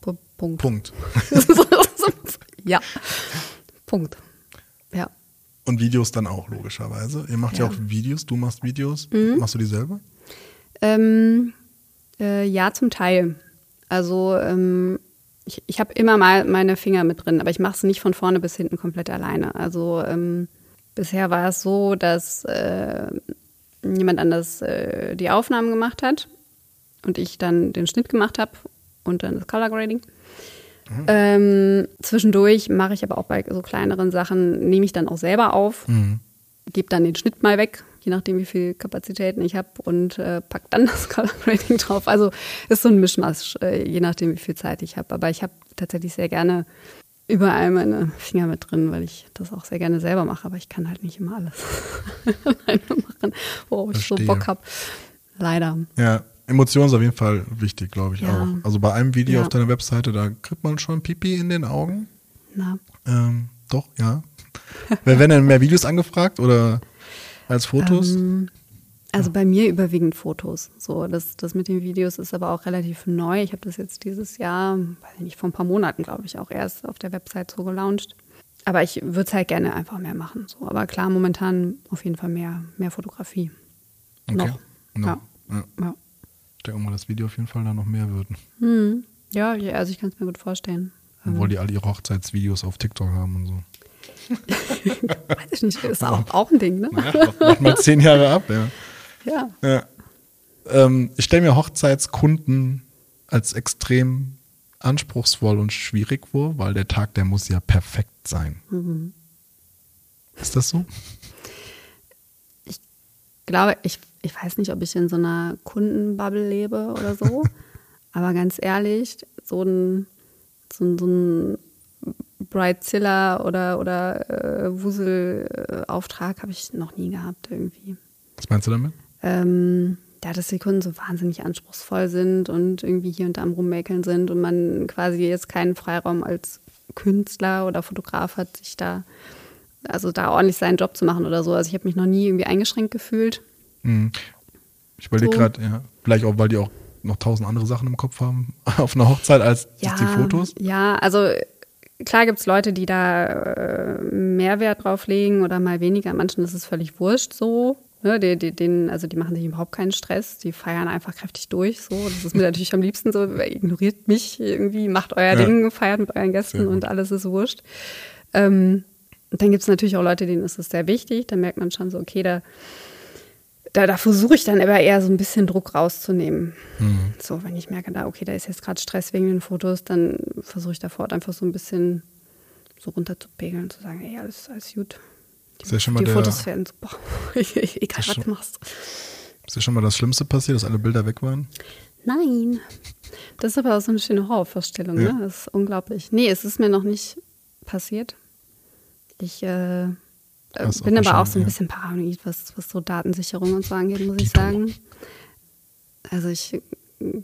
[SPEAKER 1] P Punkt.
[SPEAKER 2] Punkt.
[SPEAKER 1] ja. Punkt. Ja.
[SPEAKER 2] Und Videos dann auch, logischerweise. Ihr macht ja,
[SPEAKER 1] Ja.
[SPEAKER 2] auch Videos, du machst Videos.
[SPEAKER 1] Mhm.
[SPEAKER 2] Machst du die selber?
[SPEAKER 1] Ähm, äh, ja, zum Teil. Also ähm, ich, ich habe immer mal meine Finger mit drin, aber ich mache es nicht von vorne bis hinten komplett alleine. Also ähm, bisher war es so, dass äh, jemand anders äh, die Aufnahmen gemacht hat und ich dann den Schnitt gemacht habe und dann das Color Grading. Ähm, zwischendurch mache ich aber auch bei so kleineren Sachen, nehme ich dann auch selber auf, gebe dann den Schnitt mal weg, je nachdem, wie viel Kapazitäten ich habe und äh, pack dann das Color Grading drauf. Also ist so ein Mischmasch, äh, je nachdem, wie viel Zeit ich habe. Aber ich habe tatsächlich sehr gerne überall meine Finger mit drin, weil ich das auch sehr gerne selber mache. Aber ich kann halt nicht immer alles alleine machen, worauf ich so
[SPEAKER 2] Verstehe.
[SPEAKER 1] Bock habe. Leider.
[SPEAKER 2] Ja, Emotionen ist auf jeden Fall wichtig, glaube ich
[SPEAKER 1] Ja.
[SPEAKER 2] auch. Also bei einem Video
[SPEAKER 1] Ja.
[SPEAKER 2] auf deiner Webseite, da kriegt man schon Pipi in den Augen.
[SPEAKER 1] Na,
[SPEAKER 2] Ähm, doch, ja. Wer werden denn mehr Videos angefragt oder als Fotos?
[SPEAKER 1] Ähm, Also bei mir überwiegend Fotos. So, das, das mit den Videos ist aber auch relativ neu. Ich habe das jetzt dieses Jahr, weiß ich nicht, vor ein paar Monaten, glaube ich, auch erst auf der Website so gelauncht. Aber ich würde es halt gerne einfach mehr machen. So. Aber klar, momentan auf jeden Fall mehr, mehr Fotografie. Noch.
[SPEAKER 2] No.
[SPEAKER 1] Ja.
[SPEAKER 2] Ja.
[SPEAKER 1] Ja.
[SPEAKER 2] Ich denke mal, dass Video auf jeden Fall da noch mehr wird.
[SPEAKER 1] Hm. Ja, also ich kann es mir gut vorstellen.
[SPEAKER 2] Obwohl die alle ihre Hochzeitsvideos auf TikTok haben und so.
[SPEAKER 1] Weiß ich nicht, ist auch, auch ein Ding, ne?
[SPEAKER 2] Ja, macht mal zehn Jahre ab, ja.
[SPEAKER 1] Ja.
[SPEAKER 2] ja. Ähm, ich stelle mir Hochzeitskunden als extrem anspruchsvoll und schwierig vor, weil der Tag, der muss ja perfekt sein.
[SPEAKER 1] Mhm.
[SPEAKER 2] Ist das so?
[SPEAKER 1] ich glaube, ich, ich weiß nicht, ob ich in so einer Kundenbubble lebe oder so. aber ganz ehrlich, so ein, so ein, so ein Brightzilla oder, oder äh, Wusel-Auftrag habe ich noch nie gehabt irgendwie.
[SPEAKER 2] Was meinst du damit?
[SPEAKER 1] Ähm, ja, dass die Kunden so wahnsinnig anspruchsvoll sind und irgendwie hier und da am Rummäkeln sind und man quasi jetzt keinen Freiraum als Künstler oder Fotograf hat, sich da, also da ordentlich seinen Job zu machen oder so. Also ich habe mich noch nie irgendwie eingeschränkt gefühlt.
[SPEAKER 2] Hm. Ich überlege
[SPEAKER 1] So.
[SPEAKER 2] gerade, ja, vielleicht auch, weil die auch noch tausend andere Sachen im Kopf haben auf einer Hochzeit als
[SPEAKER 1] Ja,
[SPEAKER 2] die Fotos.
[SPEAKER 1] Ja, also klar gibt es Leute, die da äh, mehr Wert drauf legen oder mal weniger. Manchen ist es völlig wurscht so. Ne, die, die, denen, also die machen sich überhaupt keinen Stress, die feiern einfach kräftig durch. So. Das ist mir natürlich am liebsten so, ignoriert mich irgendwie, macht euer
[SPEAKER 2] Ja.
[SPEAKER 1] Ding, feiert mit euren Gästen und alles ist wurscht. Ähm, und dann gibt es natürlich auch Leute, denen ist es sehr wichtig. Da merkt man schon so, okay, da, da, da versuche ich dann aber eher so ein bisschen Druck rauszunehmen. So, wenn ich merke, da, okay, da ist jetzt gerade Stress wegen den Fotos, dann versuche ich davor einfach so ein bisschen so runterzupegeln und zu sagen, ey, alles, alles gut. Die,
[SPEAKER 2] Ist ja schon mal
[SPEAKER 1] die
[SPEAKER 2] der-
[SPEAKER 1] Fotos werden super. Egal, was du machst.
[SPEAKER 2] Ist dir schon mal das Schlimmste passiert, dass alle Bilder weg waren?
[SPEAKER 1] Nein. Das ist aber auch so eine schöne Horrorvorstellung,
[SPEAKER 2] Ja.
[SPEAKER 1] ne? Das ist unglaublich. Nee, es ist mir noch nicht passiert. Ich äh, äh, bin aber auch so ein
[SPEAKER 2] ja.
[SPEAKER 1] bisschen paranoid, was, was so Datensicherung und so angeht, muss ich sagen. Also ich,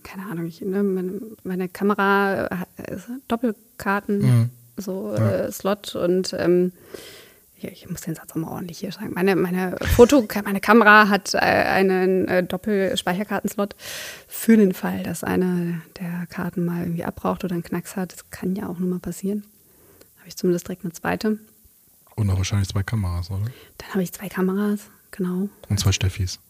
[SPEAKER 1] keine Ahnung, ich, ne, meine, meine Kamera hat äh, Doppelkarten,
[SPEAKER 2] Mhm.
[SPEAKER 1] so
[SPEAKER 2] Ja.
[SPEAKER 1] äh, Slot und ähm, ja, ich muss den Satz auch mal ordentlich hier sagen. Meine, meine Foto, meine Kamera hat äh, einen äh, Doppelspeicherkartenslot für den Fall, dass eine der Karten mal irgendwie abbraucht oder einen Knacks hat. Das kann ja auch nur mal passieren. Habe ich zumindest direkt eine zweite.
[SPEAKER 2] Und auch wahrscheinlich zwei Kameras, oder?
[SPEAKER 1] Dann habe ich zwei Kameras, genau.
[SPEAKER 2] Und zwei Steffis.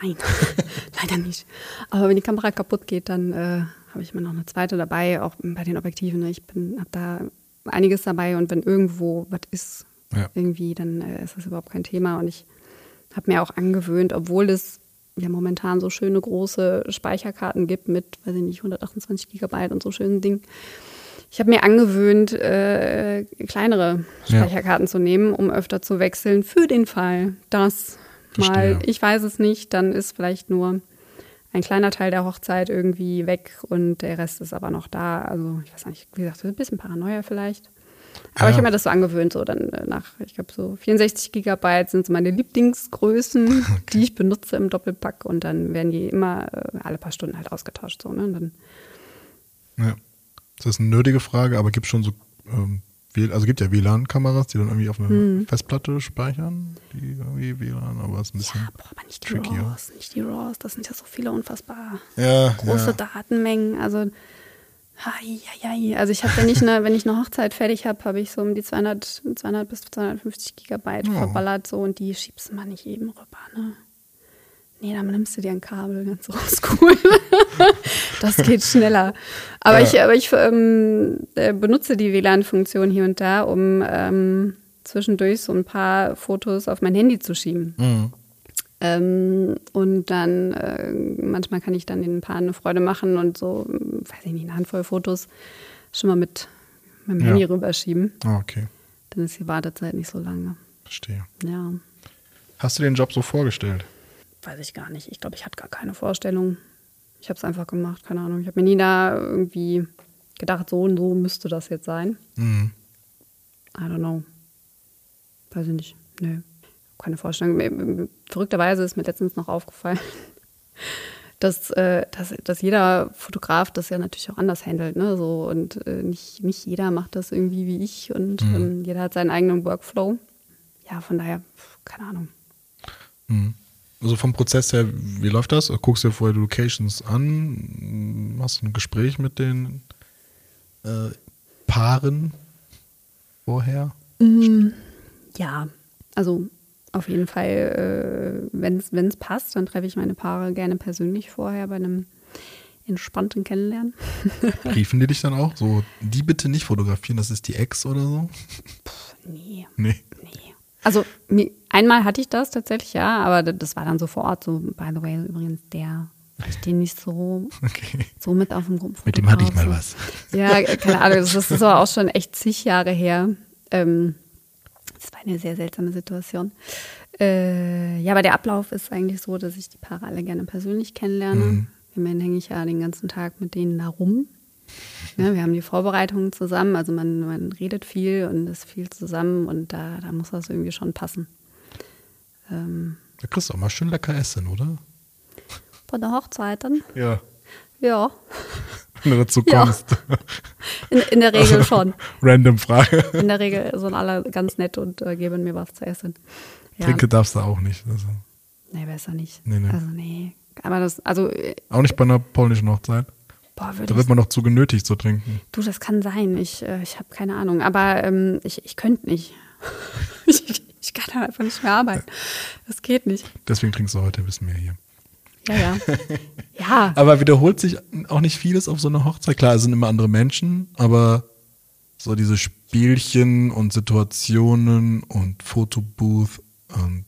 [SPEAKER 1] Nein, leider nicht. Aber wenn die Kamera kaputt geht, dann äh, habe ich immer noch eine zweite dabei, auch bei den Objektiven. Ne? Ich habe da einiges dabei und wenn irgendwo was ist,
[SPEAKER 2] Ja.
[SPEAKER 1] irgendwie, dann äh, ist das überhaupt kein Thema. Und ich habe mir auch angewöhnt, obwohl es ja momentan so schöne große Speicherkarten gibt mit, weiß ich nicht, 128 Gigabyte und so schönen Ding. Ich habe mir angewöhnt, äh, kleinere
[SPEAKER 2] Ja.
[SPEAKER 1] Speicherkarten zu nehmen, um öfter zu wechseln, für den Fall, dass mal,
[SPEAKER 2] Verstehe.
[SPEAKER 1] ich weiß es nicht, dann ist vielleicht nur ein kleiner Teil der Hochzeit irgendwie weg und der Rest ist aber noch da. Also ich weiß nicht, wie gesagt, ein bisschen Paranoia vielleicht. Aber
[SPEAKER 2] Ja.
[SPEAKER 1] ich habe mir das so angewöhnt, so dann äh, nach, ich glaube, so 64 Gigabyte sind so meine Lieblingsgrößen, die ich benutze im Doppelpack und dann werden die immer äh, alle paar Stunden halt ausgetauscht. So, ne? Und dann,
[SPEAKER 2] Ja. Das ist eine nötige Frage, aber gibt schon so ähm, also gibt ja WLAN-Kameras, die dann irgendwie auf einer hm. Festplatte speichern, die irgendwie WLAN, aber es ist ein bisschen. Ja,
[SPEAKER 1] boah, aber nicht die trickier. RAWs, nicht die RAWs, das sind ja so viele unfassbar ja, große ja. Datenmengen. Also, also ich habe, wenn ich eine, wenn ich eine Hochzeit fertig habe, habe ich so um die 200, 200 bis 250 Gigabyte oh. verballert so und die schiebst mal nicht eben rüber, ne? Nee, dann nimmst du dir ein Kabel, ganz oldschool. das geht schneller. Aber ja. ich, aber ich ähm, äh, benutze die WLAN-Funktion hier und da, um ähm, zwischendurch so ein paar Fotos auf mein Handy zu schieben. Mhm. Ähm, und dann, äh, manchmal kann ich dann den Paaren eine Freude machen und so, weiß ich nicht, eine Handvoll Fotos schon mal mit meinem ja. Handy rüberschieben.
[SPEAKER 2] Ah, okay.
[SPEAKER 1] Dann ist die Wartezeit nicht so lange.
[SPEAKER 2] Verstehe.
[SPEAKER 1] Ja.
[SPEAKER 2] Hast du den Job so vorgestellt?
[SPEAKER 1] weiß ich gar nicht. Ich glaube, ich hatte gar keine Vorstellung. Ich habe es einfach gemacht, keine Ahnung. Ich habe mir nie da irgendwie gedacht, so und so müsste das jetzt sein. Mhm. I don't know. Weiß ich nicht. Nö. Keine Vorstellung. Verrückterweise ist mir letztens noch aufgefallen, dass, äh, dass, dass jeder Fotograf das ja natürlich auch anders handelt. Ne? So, und äh, nicht, nicht jeder macht das irgendwie wie ich und mhm. ähm, jeder hat seinen eigenen Workflow. Ja, von daher, keine Ahnung.
[SPEAKER 2] Mhm. Also vom Prozess her, wie läuft das? Guckst du dir vorher die Locations an? Hast du ein Gespräch mit den äh, Paaren vorher?
[SPEAKER 1] Mm, ja, also auf jeden Fall, äh, wenn es passt, dann treffe ich meine Paare gerne persönlich vorher bei einem entspannten Kennenlernen.
[SPEAKER 2] Riefen die dich dann auch? So, die bitte nicht fotografieren, das ist die Ex oder so?
[SPEAKER 1] Puh, nee.
[SPEAKER 2] Nee.
[SPEAKER 1] Nee. Also einmal hatte ich das tatsächlich, ja, aber das war dann so vor Ort, so, by the way, übrigens der, ich den nicht so, okay. so mit auf dem Rumpf.
[SPEAKER 2] Mit dem hatte ich mal was.
[SPEAKER 1] Ja, keine Ahnung, das ist aber auch schon echt zig Jahre her. Ähm, das war eine sehr seltsame Situation. Äh, ja, aber der Ablauf ist eigentlich so, dass ich die Paare alle gerne persönlich kennenlerne. Mhm. Immerhin hänge ich ja den ganzen Tag mit denen da rum. Ja, wir haben die Vorbereitungen zusammen, also man, man redet viel und ist viel zusammen und da, da muss das irgendwie schon passen.
[SPEAKER 2] Ähm, da kriegst du auch mal schön lecker Essen, oder?
[SPEAKER 1] Bei der Hochzeit dann?
[SPEAKER 2] Ja.
[SPEAKER 1] Ja.
[SPEAKER 2] Wenn du dazu kommst. Ja.
[SPEAKER 1] In, in, der Regel schon.
[SPEAKER 2] Random Frage.
[SPEAKER 1] In der Regel sind alle ganz nett und äh, geben mir was zu essen.
[SPEAKER 2] Ja. Trinke darfst du auch nicht. Also.
[SPEAKER 1] Nee, besser nicht.
[SPEAKER 2] Nee, nee.
[SPEAKER 1] Also nee. Aber das, also.
[SPEAKER 2] Auch nicht bei einer polnischen Hochzeit? Boah, da wird man noch zu genötigt zu trinken.
[SPEAKER 1] Du, das kann sein. Ich, äh, ich habe keine Ahnung. Aber ähm, ich, ich könnte nicht. ich, ich kann da einfach nicht mehr arbeiten. Das geht nicht.
[SPEAKER 2] Deswegen trinkst du heute ein bisschen mehr hier.
[SPEAKER 1] Ja, ja. ja.
[SPEAKER 2] Aber wiederholt sich auch nicht vieles auf so einer Hochzeit. Klar, es sind immer andere Menschen, aber so diese Spielchen und Situationen und Fotobooth und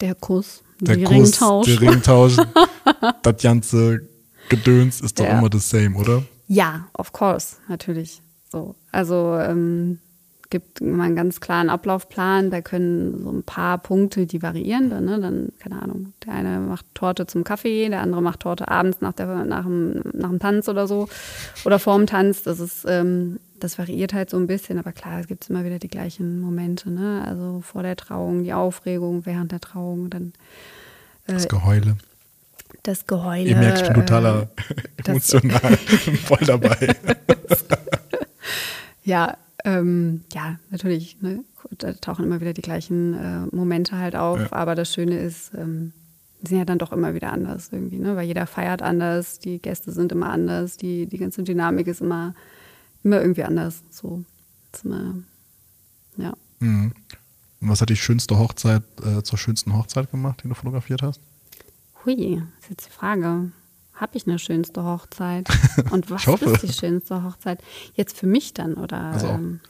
[SPEAKER 1] der Kuss,
[SPEAKER 2] der Kuss, Ringtausch. der Ringtausch, das ganze Gedöns ist doch ja. immer das same, oder?
[SPEAKER 1] Ja, of course, natürlich. So, also ähm, gibt immer einen ganz klaren Ablaufplan. Da können so ein paar Punkte, die variieren dann, ne? Dann, keine Ahnung, der eine macht Torte zum Kaffee, der andere macht Torte abends nach, der, nach, dem, nach dem Tanz oder so. Oder vorm Tanz. Das ist, ähm, das variiert halt so ein bisschen, aber klar, es gibt immer wieder die gleichen Momente, ne? Also vor der Trauung, die Aufregung, während der Trauung, dann
[SPEAKER 2] äh, das Geheule
[SPEAKER 1] das Geheule.
[SPEAKER 2] Ihr merkt, ich bin totaler äh, emotional voll dabei.
[SPEAKER 1] ja, ähm, ja, natürlich. Ne? Da tauchen immer wieder die gleichen äh, Momente halt auf. Ja. Aber das Schöne ist, ähm, die sind ja dann doch immer wieder anders irgendwie, ne? Weil jeder feiert anders, die Gäste sind immer anders, die, die ganze Dynamik ist immer, immer irgendwie anders. So. ist immer, ja.
[SPEAKER 2] Mhm. Und was hat die schönste Hochzeit äh, zur schönsten Hochzeit gemacht, die du fotografiert hast?
[SPEAKER 1] Hui, ist jetzt die Frage. Habe ich eine schönste Hochzeit? Und was ist die schönste Hochzeit? Jetzt für mich dann, oder? Also ähm,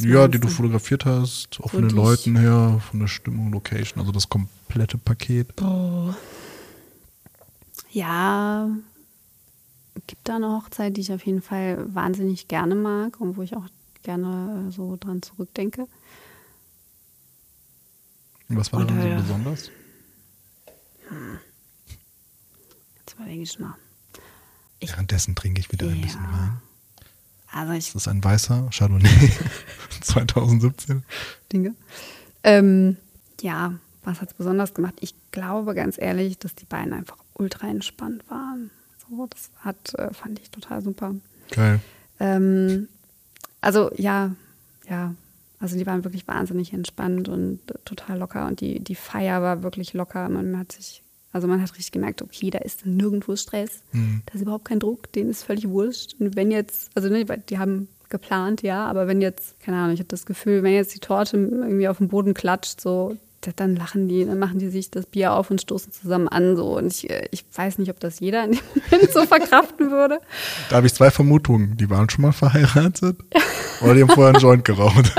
[SPEAKER 2] ja, die du fotografiert hast, auch von den Leuten her, von der Stimmung, Location, also das komplette Paket.
[SPEAKER 1] Oh. Ja, gibt da eine Hochzeit, die ich auf jeden Fall wahnsinnig gerne mag und wo ich auch gerne äh, so dran zurückdenke.
[SPEAKER 2] Was war daran so besonders? Hm
[SPEAKER 1] überlege ich mal. Ich,
[SPEAKER 2] Währenddessen trinke ich wieder ja. ein bisschen Wein.
[SPEAKER 1] Also ich,
[SPEAKER 2] das ist ein weißer Chardonnay 2017.
[SPEAKER 1] Dinge. Ähm, ja, was hat es besonders gemacht? Ich glaube ganz ehrlich, dass die beiden einfach ultra entspannt waren. So, das hat, äh, fand ich total super.
[SPEAKER 2] Geil.
[SPEAKER 1] Ähm, also ja, ja. Also die waren wirklich wahnsinnig entspannt und total locker. Und die, die Feier war wirklich locker. Man hat sich, also man hat richtig gemerkt, okay, da ist nirgendwo Stress. Mhm. Da ist überhaupt kein Druck, denen ist völlig wurscht. Und wenn jetzt, also ne, die haben geplant, ja, aber wenn jetzt, keine Ahnung, ich habe das Gefühl, wenn jetzt die Torte irgendwie auf dem Boden klatscht, so, dann lachen die, dann machen die sich das Bier auf und stoßen zusammen an. So. Und ich, äh, ich weiß nicht, ob das jeder in dem Moment so verkraften würde.
[SPEAKER 2] Da habe ich zwei Vermutungen. Die waren schon mal verheiratet oder die haben vorher einen Joint geraucht.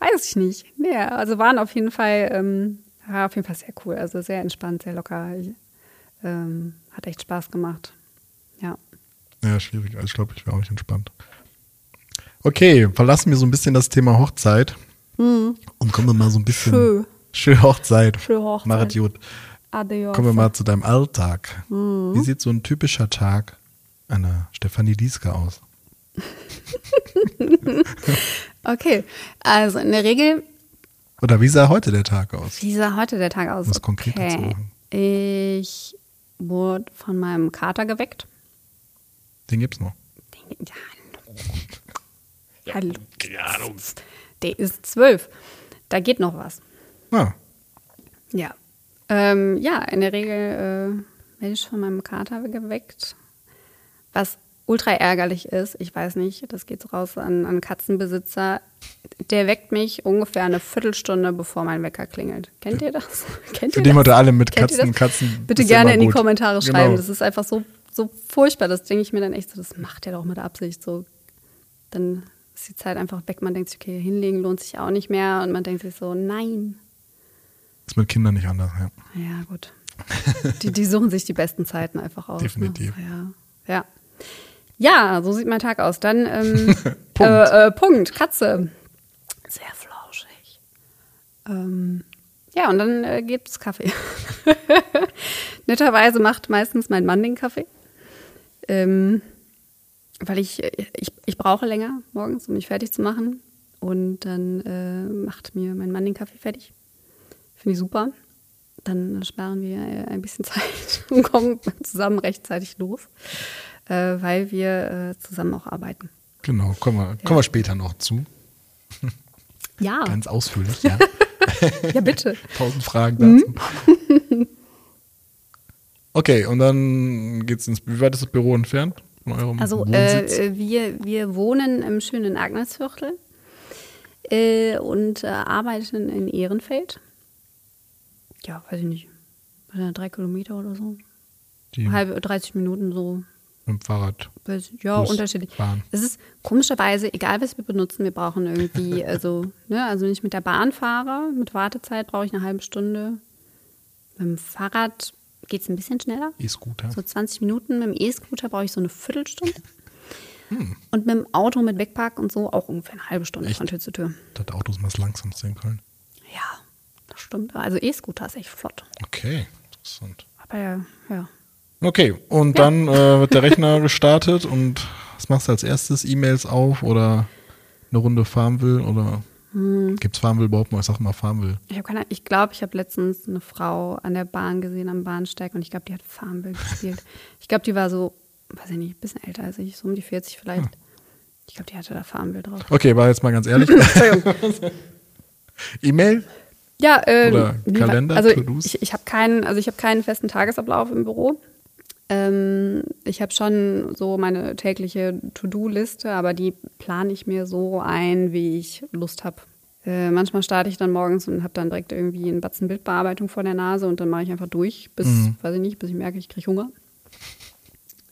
[SPEAKER 1] weiß ich nicht. Nee, also waren auf jeden Fall, ähm, war auf jeden Fall sehr cool. Also sehr entspannt, sehr locker. Ich, ähm, hat echt Spaß gemacht. Ja.
[SPEAKER 2] Ja, schwierig. Also ich glaube, ich wäre auch nicht entspannt. Okay, verlassen wir so ein bisschen das Thema Hochzeit. Mhm. Und kommen wir mal so ein bisschen. Schön. Schön Hochzeit. Schön Hochzeit. Mach es gut. Adios. Kommen wir mal zu deinem Alltag. Mhm. Wie sieht so ein typischer Tag einer Stefanie Lieske aus?
[SPEAKER 1] okay, also in der Regel.
[SPEAKER 2] Oder wie sah heute der Tag aus?
[SPEAKER 1] Wie sah heute der Tag aus?
[SPEAKER 2] Was konkret okay. dazu machen.
[SPEAKER 1] Ich wurde von meinem Kater geweckt.
[SPEAKER 2] Den gibt's noch.
[SPEAKER 1] Den, ja, hallo. Ja, hallo der ist zwölf. Da geht noch was.
[SPEAKER 2] Ah.
[SPEAKER 1] Ja. Ähm, ja, in der Regel äh, werde ich von meinem Kater geweckt. Was ultra ärgerlich ist, ich weiß nicht, das geht raus an, an Katzenbesitzer. Der weckt mich ungefähr eine Viertelstunde, bevor mein Wecker klingelt. Kennt ihr das?
[SPEAKER 2] Kennt Für ihr heute alle mit Kennt Katzen, Katzen.
[SPEAKER 1] Bitte gerne in die Kommentare schreiben. Genau. Das ist einfach so, so furchtbar. Das denke ich mir dann echt so, das macht er doch mit Absicht. So, dann ist die Zeit einfach weg. Man denkt sich, okay, hinlegen lohnt sich auch nicht mehr. Und man denkt sich so, nein.
[SPEAKER 2] Ist mit Kindern nicht anders, ja.
[SPEAKER 1] Ja, gut. die, die suchen sich die besten Zeiten einfach aus.
[SPEAKER 2] Ne? Definitiv.
[SPEAKER 1] Ne? Ja. ja. Ja, so sieht mein Tag aus. Dann ähm, Punkt. Äh, äh, Punkt. Katze. Sehr flauschig. Ähm, ja, und dann äh, gibt es Kaffee. Netterweise macht meistens mein Mann den Kaffee. Ähm, weil ich, ich, ich brauche länger morgens, um mich fertig zu machen. Und dann äh, macht mir mein Mann den Kaffee fertig. Finde ich super. Dann sparen wir äh, ein bisschen Zeit und kommen zusammen rechtzeitig los, äh, weil wir äh, zusammen auch arbeiten.
[SPEAKER 2] Genau, kommen wir, kommen wir später noch zu.
[SPEAKER 1] Ja.
[SPEAKER 2] Ganz ausführlich, ja.
[SPEAKER 1] ja, bitte.
[SPEAKER 2] Tausend Fragen dazu. Mhm. okay, und dann geht's ins. Wie weit ist das Büro entfernt? von eurem
[SPEAKER 1] Also äh, wir, wir wohnen im schönen Agnesviertel äh, und äh, arbeiten in Ehrenfeld. Ja, weiß ich nicht. Drei Kilometer oder so. Die Halbe, 30 Minuten so.
[SPEAKER 2] Mit dem Fahrrad.
[SPEAKER 1] Ja, Bus, unterschiedlich. Bahn. Es ist komischerweise, egal was wir benutzen, wir brauchen irgendwie, also, ne, also wenn ich mit der Bahn fahre, mit Wartezeit brauche ich eine halbe Stunde. Mit dem Fahrrad geht es ein bisschen schneller.
[SPEAKER 2] E-Scooter.
[SPEAKER 1] So 20 Minuten. Mit dem E-Scooter brauche ich so eine Viertelstunde. Hm. Und mit dem Auto mit Wegpark und so auch ungefähr eine halbe Stunde
[SPEAKER 2] echt?
[SPEAKER 1] von Tür zu Tür.
[SPEAKER 2] Das Auto ist mal das langsamste in Köln.
[SPEAKER 1] Ja, das stimmt. Also E-Scooter ist echt flott.
[SPEAKER 2] Okay, interessant.
[SPEAKER 1] Aber ja, ja.
[SPEAKER 2] Okay, und ja. dann äh, wird der Rechner gestartet und was machst du als erstes? E-Mails auf oder eine Runde fahren will oder hm. Gibt es Farmville überhaupt noch? Ich sag mal Farmville.
[SPEAKER 1] Ich keine Ich glaube, ich habe letztens eine Frau an der Bahn gesehen, am Bahnsteig und ich glaube, die hat Farmville gespielt. ich glaube, die war so, weiß ich nicht, ein bisschen älter als ich, so um die 40 vielleicht. Hm. Ich glaube, die hatte da Farmville drauf.
[SPEAKER 2] Okay, war jetzt mal ganz ehrlich. E-Mail?
[SPEAKER 1] Ja, äh,
[SPEAKER 2] Oder Kalender,
[SPEAKER 1] also ich, ich habe keinen, also ich habe keinen festen Tagesablauf im Büro. Ähm, ich habe schon so meine tägliche To-Do-Liste, aber die plane ich mir so ein, wie ich Lust habe. Äh, manchmal starte ich dann morgens und habe dann direkt irgendwie einen Batzen Bildbearbeitung vor der Nase und dann mache ich einfach durch, bis, mhm. weiß ich nicht, bis ich merke, ich kriege Hunger.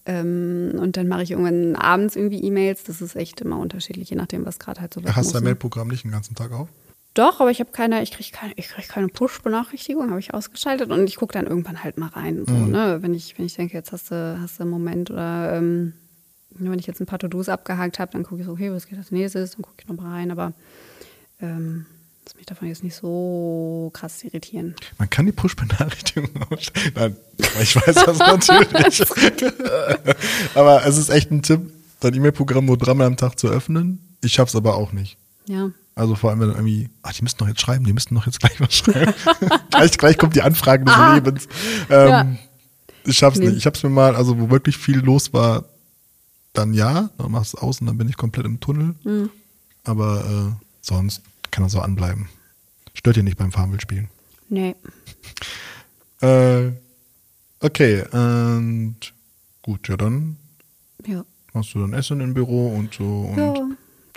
[SPEAKER 1] Ähm, und dann mache ich irgendwann abends irgendwie E-Mails. Das ist echt immer unterschiedlich, je nachdem, was gerade halt so
[SPEAKER 2] was Hast du dein ne? Mailprogramm nicht den ganzen Tag auf?
[SPEAKER 1] Doch, aber ich habe keine, ich kriege keine, ich krieg keine Push-Benachrichtigung, habe ich ausgeschaltet und ich gucke dann irgendwann halt mal rein. So, mhm. ne? Wenn ich, wenn ich denke, jetzt hast du, hast du einen Moment oder ähm, wenn ich jetzt ein paar To-Dos abgehakt habe, dann gucke ich so, okay, was geht als nächstes, dann gucke ich noch mal rein, aber ähm, das mich davon jetzt nicht so krass irritieren.
[SPEAKER 2] Man kann die Push-Benachrichtigung ausstellen. Nein, ich weiß das natürlich. aber es ist echt ein Tipp, dein E-Mail-Programm nur dreimal am Tag zu öffnen. Ich schaffe es aber auch nicht.
[SPEAKER 1] Ja.
[SPEAKER 2] Also vor allem, wenn irgendwie, ach, die müssten doch jetzt schreiben, die müssten doch jetzt gleich was schreiben. gleich, gleich kommt die Anfrage des ah, Lebens. Ähm, ja. Ich schaff's nee. nicht. Ich hab's mir mal, also wo wirklich viel los war, dann ja, dann machst du es aus und dann bin ich komplett im Tunnel.
[SPEAKER 1] Mhm.
[SPEAKER 2] Aber äh, sonst kann er so anbleiben. Stört dir nicht beim Farmville-Spielen.
[SPEAKER 1] Nee.
[SPEAKER 2] Äh, okay, und gut, ja, dann
[SPEAKER 1] Ja.
[SPEAKER 2] machst du dann Essen im Büro und so. Und
[SPEAKER 1] ja.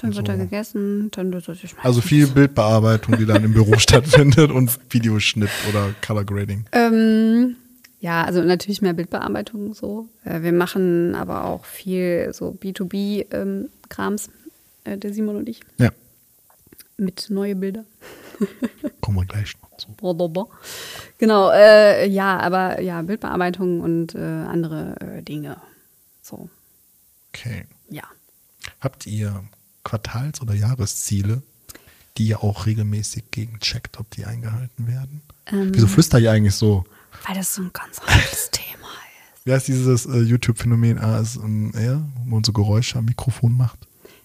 [SPEAKER 1] Dann wird
[SPEAKER 2] so.
[SPEAKER 1] da gegessen, dann wird ich meine,
[SPEAKER 2] Also viel Bildbearbeitung, die dann im Büro stattfindet und Videoschnitt oder Color Grading.
[SPEAKER 1] Ähm, ja, also natürlich mehr Bildbearbeitung so. Äh, wir machen aber auch viel so B2B-Krams, äh, der Simon und ich,
[SPEAKER 2] Ja,
[SPEAKER 1] mit neue Bilder.
[SPEAKER 2] kommen wir gleich noch zu.
[SPEAKER 1] Genau, äh, ja, aber ja, Bildbearbeitung und äh, andere äh, Dinge. So,
[SPEAKER 2] Okay.
[SPEAKER 1] ja.
[SPEAKER 2] Habt ihr Quartals- oder Jahresziele, die ihr auch regelmäßig gegencheckt, ob die eingehalten werden?
[SPEAKER 1] Ähm,
[SPEAKER 2] Wieso flüster ihr eigentlich so?
[SPEAKER 1] Weil das so ein ganz anderes Thema ist.
[SPEAKER 2] Wie heißt dieses äh, YouTube-Phänomen ASMR, wo man so Geräusche am Mikrofon macht?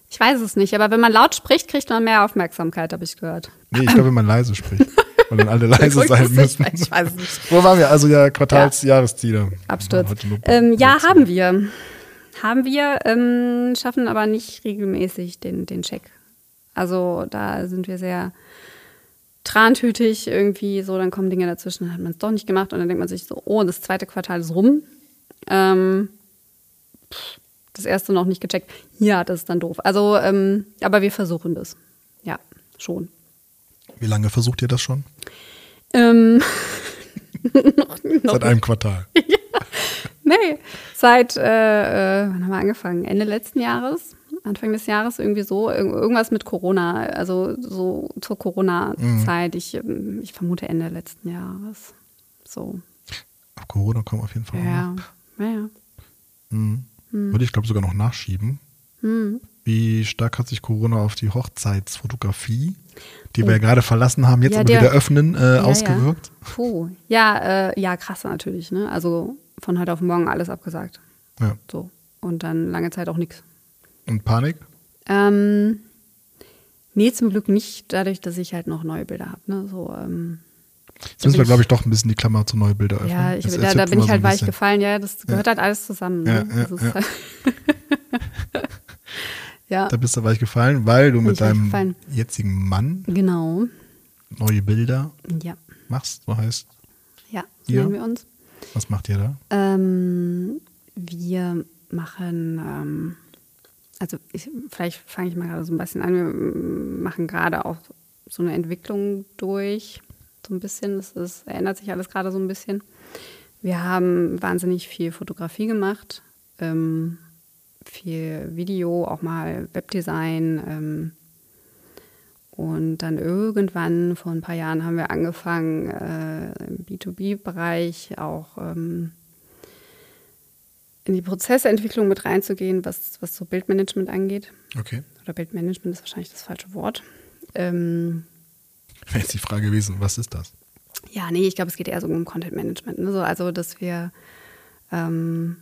[SPEAKER 1] Ich weiß es nicht, aber wenn man laut spricht, kriegt man mehr Aufmerksamkeit, habe ich gehört.
[SPEAKER 2] Nee, ich glaube, wenn man leise spricht. Weil dann alle leise sein müssen.
[SPEAKER 1] nicht, Ich weiß es nicht.
[SPEAKER 2] Wo waren wir? Also ja, Quartals-, Jahresziele.
[SPEAKER 1] Absturz. Ähm, ja, haben wir. Haben wir, ähm, schaffen aber nicht regelmäßig den, den Check. Also da sind wir sehr trantütig irgendwie so, dann kommen Dinge dazwischen, dann hat man es doch nicht gemacht und dann denkt man sich so, oh, das zweite Quartal ist rum. Ähm, das erste noch nicht gecheckt. Ja, das ist dann doof. Also, ähm, aber wir versuchen das. Ja, schon.
[SPEAKER 2] Wie lange versucht ihr das schon?
[SPEAKER 1] Ähm, noch, noch
[SPEAKER 2] Seit einem Quartal.
[SPEAKER 1] Nee, seit, äh, äh, wann haben wir angefangen? Ende letzten Jahres, Anfang des Jahres, irgendwie so. Irg irgendwas mit Corona, also so zur Corona-Zeit. Ich, ähm, ich vermute Ende letzten Jahres. So,
[SPEAKER 2] Auf Corona kommen auf jeden Fall.
[SPEAKER 1] ja, ja, ja.
[SPEAKER 2] Mhm.
[SPEAKER 1] Hm.
[SPEAKER 2] Würde ich, glaube sogar noch nachschieben. Wie stark hat sich Corona auf die Hochzeitsfotografie, die wir ja gerade verlassen haben, jetzt
[SPEAKER 1] Oh. Ja,
[SPEAKER 2] aber
[SPEAKER 1] der-
[SPEAKER 2] wieder öffnen, äh,
[SPEAKER 1] Ja,
[SPEAKER 2] ausgewirkt?
[SPEAKER 1] Ja. Puh. Ja, äh, ja, krass natürlich, ne? Also von heute auf morgen alles abgesagt.
[SPEAKER 2] Ja.
[SPEAKER 1] So. Und dann lange Zeit auch nichts.
[SPEAKER 2] Und Panik?
[SPEAKER 1] Ähm, nee, zum Glück nicht, dadurch, dass ich halt noch neue Bilder habe. Ne? So, ähm,
[SPEAKER 2] Jetzt müssen wir,
[SPEAKER 1] ich-
[SPEAKER 2] glaube ich, doch ein bisschen die Klammer zu neue Bilder öffnen.
[SPEAKER 1] ja, ich,
[SPEAKER 2] Jetzt
[SPEAKER 1] da, da bin ich
[SPEAKER 2] so
[SPEAKER 1] halt
[SPEAKER 2] ein
[SPEAKER 1] weich gefallen. Ja, das gehört halt alles zusammen. Ne?
[SPEAKER 2] Ja, ja,
[SPEAKER 1] Das ist
[SPEAKER 2] ja.
[SPEAKER 1] halt- ja,
[SPEAKER 2] Da bist du weich gefallen, weil du
[SPEAKER 1] Bin
[SPEAKER 2] mit deinem
[SPEAKER 1] gefallen.
[SPEAKER 2] jetzigen Mann
[SPEAKER 1] genau.
[SPEAKER 2] neue Bilder
[SPEAKER 1] Ja,
[SPEAKER 2] machst. So heißt,
[SPEAKER 1] ja, so nennen wir uns.
[SPEAKER 2] was macht ihr da?
[SPEAKER 1] Ähm, wir machen, ähm, also ich, vielleicht fange ich mal gerade so ein bisschen an. Wir machen gerade auch so eine Entwicklung durch, so ein bisschen. Das ist, ändert sich alles gerade so ein bisschen. Wir haben wahnsinnig viel Fotografie gemacht, ähm, viel Video, auch mal Webdesign. Ähm, und dann irgendwann, vor ein paar Jahren, haben wir angefangen, äh, im B2B-Bereich auch ähm, in die Prozessentwicklung mit reinzugehen, was, was so Bildmanagement angeht.
[SPEAKER 2] Okay.
[SPEAKER 1] Oder Bildmanagement ist wahrscheinlich das falsche Wort. Ähm,
[SPEAKER 2] Wäre jetzt die Frage gewesen, was ist das?
[SPEAKER 1] ja, nee, ich glaube, es geht eher so um Content Management. Ne? So, also, dass wir, ähm,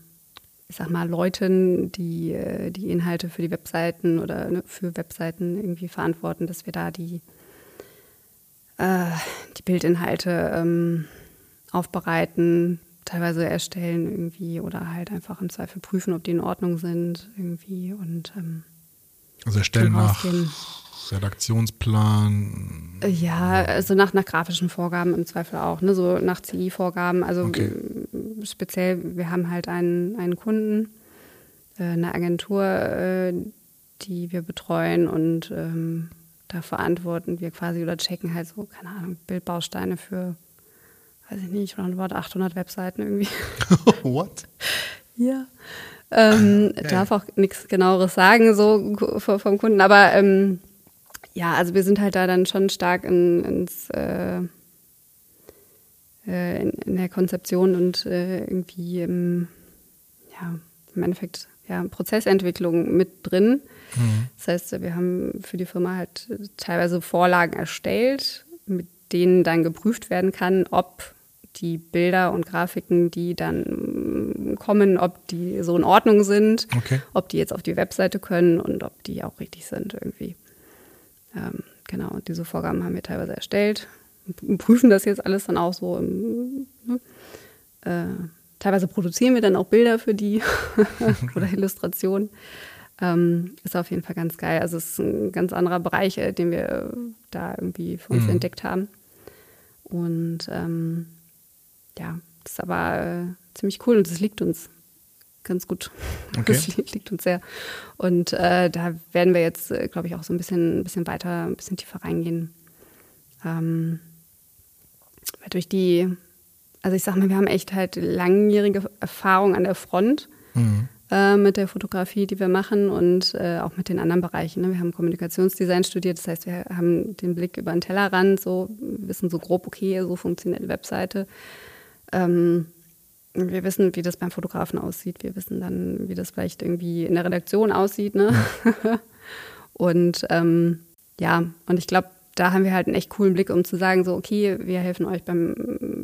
[SPEAKER 1] ich sag mal, Leuten, die äh, die Inhalte für die Webseiten oder ne, für Webseiten irgendwie verantworten, dass wir da die, äh, die Bildinhalte ähm, aufbereiten, teilweise erstellen irgendwie oder halt einfach im Zweifel prüfen, ob die in Ordnung sind irgendwie und ähm,
[SPEAKER 2] Also erstellen nach. Redaktionsplan.
[SPEAKER 1] Ja, also nach, nach grafischen Vorgaben im Zweifel auch, ne? so nach CI-Vorgaben. Also
[SPEAKER 2] Okay.
[SPEAKER 1] speziell, wir haben halt einen, einen Kunden, äh, eine Agentur, äh, die wir betreuen und ähm, da verantworten wir quasi oder checken halt so, keine Ahnung, Bildbausteine für, weiß ich nicht, roundabout 800 Webseiten irgendwie.
[SPEAKER 2] What?
[SPEAKER 1] Ja. Ähm, Darf auch nichts genaueres sagen, so vom Kunden, aber ähm, ja, also wir sind halt da dann schon stark in, ins, äh, äh, in, in der Konzeption und äh, irgendwie im, ja, im Endeffekt ja, Prozessentwicklung mit drin. Das heißt, wir haben für die Firma halt teilweise Vorlagen erstellt, mit denen dann geprüft werden kann, ob die Bilder und Grafiken, die dann mm, kommen, ob die so in Ordnung sind,
[SPEAKER 2] Okay.
[SPEAKER 1] ob die jetzt auf die Webseite können und ob die auch richtig sind irgendwie. Ähm, genau, und diese Vorgaben haben wir teilweise erstellt und prüfen das jetzt alles dann auch so im, ne? äh, teilweise produzieren wir dann auch Bilder für die oder Illustrationen. Ähm, ist auf jeden Fall ganz geil. Also es ist ein ganz anderer Bereich, äh, den wir äh, da irgendwie für uns mhm. entdeckt haben. Und ähm, ja, das ist aber äh, ziemlich cool und das liegt uns ganz gut. Okay. Das liegt uns sehr. Und äh, da werden wir jetzt, äh, glaube ich, auch so ein bisschen, ein bisschen weiter, ein bisschen tiefer reingehen. Ähm, weil durch die, also ich sag mal, wir haben echt halt langjährige Erfahrung an der Front mhm. äh, mit der Fotografie, die wir machen und äh, auch mit den anderen Bereichen. Ne? Wir haben Kommunikationsdesign studiert, das heißt, wir haben den Blick über den Tellerrand, so wissen so grob, okay, so funktioniert eine Webseite. Ähm, wir wissen, wie das beim Fotografen aussieht. Wir wissen dann, wie das vielleicht irgendwie in der Redaktion aussieht. Ne? und ähm, ja, und ich glaube, da haben wir halt einen echt coolen Blick, um zu sagen, so, okay, wir helfen euch beim,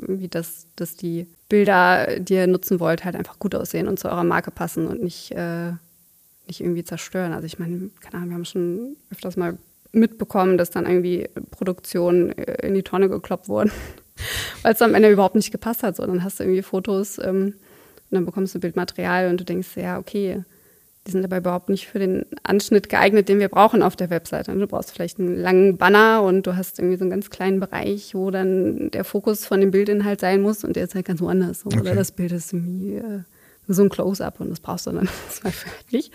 [SPEAKER 1] wie das, dass die Bilder, die ihr nutzen wollt, halt einfach gut aussehen und zu eurer Marke passen und nicht, äh, nicht irgendwie zerstören. Also ich meine, keine Ahnung, wir haben schon öfters mal mitbekommen, dass dann irgendwie Produktionen äh, in die Tonne gekloppt wurden, weil es am Ende überhaupt nicht gepasst hat. So, dann hast du irgendwie Fotos ähm, und dann bekommst du Bildmaterial und du denkst, ja, okay, die sind aber überhaupt nicht für den Anschnitt geeignet, den wir brauchen auf der Webseite. Du brauchst vielleicht einen langen Banner und du hast irgendwie so einen ganz kleinen Bereich, wo dann der Fokus von dem Bildinhalt sein muss und der ist halt ganz woanders. So. Okay. Oder das Bild ist irgendwie äh, so ein Close-up und das brauchst du dann zweifel halt nicht.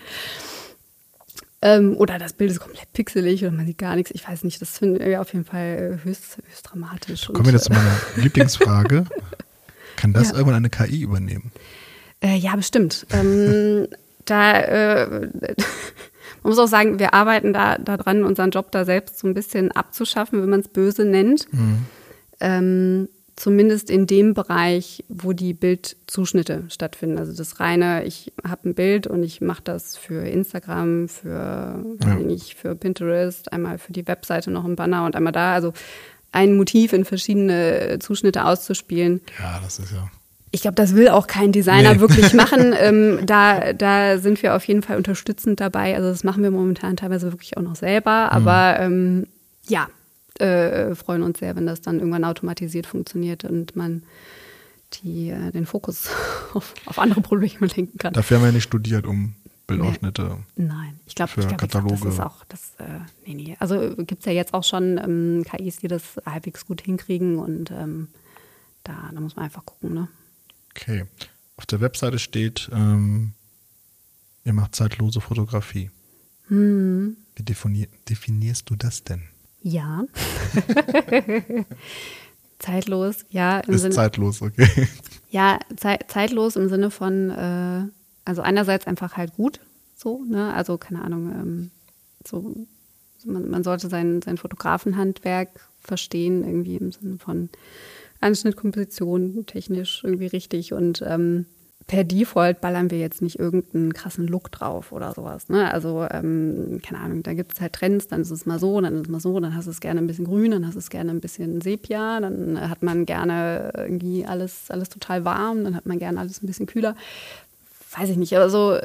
[SPEAKER 1] Ähm, oder das Bild ist komplett pixelig oder man sieht gar nichts. Ich weiß nicht, das finden wir auf jeden Fall höchst, höchst dramatisch.
[SPEAKER 2] Kommen wir jetzt zu meiner Lieblingsfrage. Kann das ja. irgendwann eine KI übernehmen?
[SPEAKER 1] Äh, ja, bestimmt. Ähm, da, äh, man muss auch sagen, wir arbeiten da, da dran, unseren Job da selbst so ein bisschen abzuschaffen, wenn man es böse nennt. Mhm. Ähm, zumindest in dem Bereich, wo die Bildzuschnitte stattfinden. Also das reine, ich habe ein Bild und ich mache das für Instagram, für, ja. nicht, für Pinterest, einmal für die Webseite noch ein Banner und einmal da. Also ein Motiv in verschiedene Zuschnitte auszuspielen.
[SPEAKER 2] Ja, das ist ja
[SPEAKER 1] ich glaube, das will auch kein Designer nee. wirklich machen. Ähm, da, da sind wir auf jeden Fall unterstützend dabei. Also das machen wir momentan teilweise wirklich auch noch selber. Aber mhm. ähm, ja, äh, freuen uns sehr, wenn das dann irgendwann automatisiert funktioniert und man die, äh, den Fokus auf, auf, andere Probleme lenken kann.
[SPEAKER 2] Dafür haben wir ja nicht studiert, um Bildausschnitte.
[SPEAKER 1] Nee. Nein, ich glaube, glaub, Kataloge. das ist auch das. Äh, nee, nee. Also gibt es ja jetzt auch schon ähm, KIs, die das halbwegs gut hinkriegen und ähm, da, da muss man einfach gucken, ne?
[SPEAKER 2] Okay. Auf der Webseite steht, ähm, ihr macht zeitlose Fotografie. Hm. Wie definier definierst du das denn?
[SPEAKER 1] Ja. zeitlos, ja.
[SPEAKER 2] Ist Sinne, zeitlos, okay.
[SPEAKER 1] Ja, zei zeitlos im Sinne von, äh, also einerseits einfach halt gut, so, ne? Also keine Ahnung, ähm, so, man, man sollte sein, sein Fotografenhandwerk verstehen, irgendwie im Sinne von Anschnittkomposition technisch irgendwie richtig und ähm, per Default ballern wir jetzt nicht irgendeinen krassen Look drauf oder sowas. Ne? Also, ähm, keine Ahnung, da gibt es halt Trends, dann ist es mal so, dann ist es mal so, dann hast du es gerne ein bisschen grün, dann hast du es gerne ein bisschen Sepia, dann hat man gerne irgendwie alles, alles total warm, dann hat man gerne alles ein bisschen kühler. Weiß ich nicht, aber so,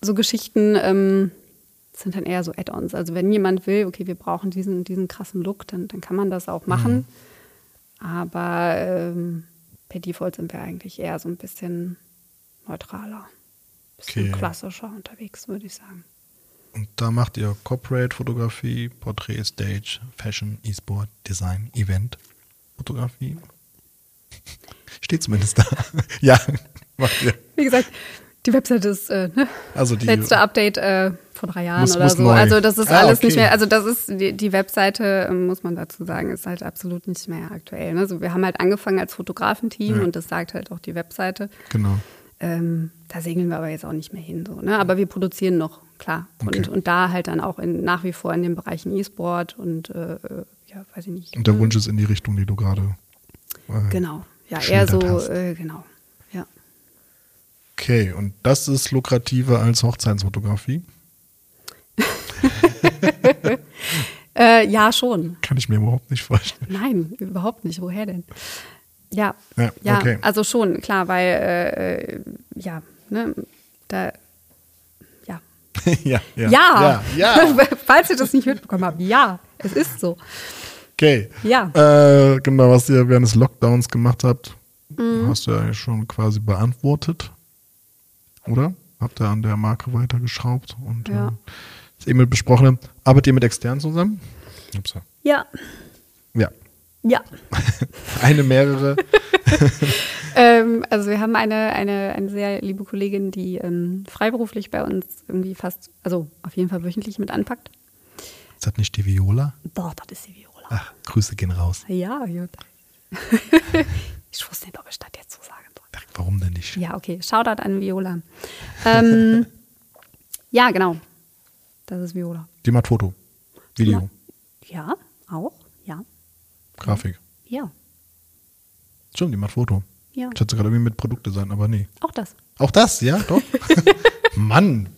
[SPEAKER 1] so Geschichten ähm, sind dann eher so Add-ons. Also wenn jemand will, okay, wir brauchen diesen, diesen krassen Look, dann, dann kann man das auch machen. Mhm. Aber ähm, per Default sind wir eigentlich eher so ein bisschen neutraler, bisschen okay. klassischer unterwegs, würde ich sagen.
[SPEAKER 2] Und da macht ihr Corporate-Fotografie, Portrait, Stage, Fashion, E-Sport, Design, Event, Fotografie. Steht zumindest da. ja,
[SPEAKER 1] macht ihr. Wie gesagt, die Website ist äh, ne? also die letzte Update äh, vor drei Jahren muss, oder muss so. Neu. Also das ist ah, alles okay. nicht mehr, also das ist die, die Webseite, ähm, muss man dazu sagen, ist halt absolut nicht mehr aktuell. Ne? Also wir haben halt angefangen als Fotografenteam ja. und das sagt halt auch die Webseite.
[SPEAKER 2] Genau.
[SPEAKER 1] Ähm, da segeln wir aber jetzt auch nicht mehr hin. So, ne? Aber wir produzieren noch, klar. Okay. Und, und da halt dann auch in, nach wie vor in den Bereichen E-Sport und äh, ja, weiß ich nicht.
[SPEAKER 2] Und der Wunsch ist in die Richtung, die du gerade.
[SPEAKER 1] Äh, genau, ja, eher so, äh, genau.
[SPEAKER 2] Okay, und das ist lukrativer als Hochzeitsfotografie?
[SPEAKER 1] äh, ja, schon.
[SPEAKER 2] Kann ich mir überhaupt nicht vorstellen.
[SPEAKER 1] Nein, überhaupt nicht. Woher denn? Ja, ja, ja okay. also schon, klar, weil, äh, ja, ne, da,
[SPEAKER 2] ja. ja, ja.
[SPEAKER 1] Ja, ja, falls ihr das nicht mitbekommen habt, ja, es ist so.
[SPEAKER 2] Okay.
[SPEAKER 1] Ja.
[SPEAKER 2] Äh, genau, was ihr während des Lockdowns gemacht habt, mhm. hast du ja schon quasi beantwortet. Oder? Habt ihr an der Marke weitergeschraubt und ja. äh, das eben mit besprochene. Arbeitet ihr mit externen zusammen?
[SPEAKER 1] Ups. Ja.
[SPEAKER 2] Ja.
[SPEAKER 1] Ja.
[SPEAKER 2] eine, mehrere.
[SPEAKER 1] ähm, also wir haben eine, eine, eine sehr liebe Kollegin, die ähm, freiberuflich bei uns irgendwie fast, also auf jeden Fall wöchentlich mit anpackt.
[SPEAKER 2] Ist das nicht die Viola?
[SPEAKER 1] Doch, das ist die Viola.
[SPEAKER 2] Ach, Grüße gehen raus.
[SPEAKER 1] Ja, gut. ich wusste nicht, ob ich das jetzt so sagen soll.
[SPEAKER 2] Warum denn nicht?
[SPEAKER 1] Ja, okay. Shoutout an Viola. ähm, ja, genau. Das ist Viola.
[SPEAKER 2] Die macht Foto. Video.
[SPEAKER 1] Ja, auch. Ja.
[SPEAKER 2] Grafik.
[SPEAKER 1] Ja.
[SPEAKER 2] Stimmt, die macht Foto.
[SPEAKER 1] Ja.
[SPEAKER 2] Ich hatte gerade irgendwie mit Produktdesign, aber nee.
[SPEAKER 1] Auch das.
[SPEAKER 2] Auch das, ja, doch. Mann.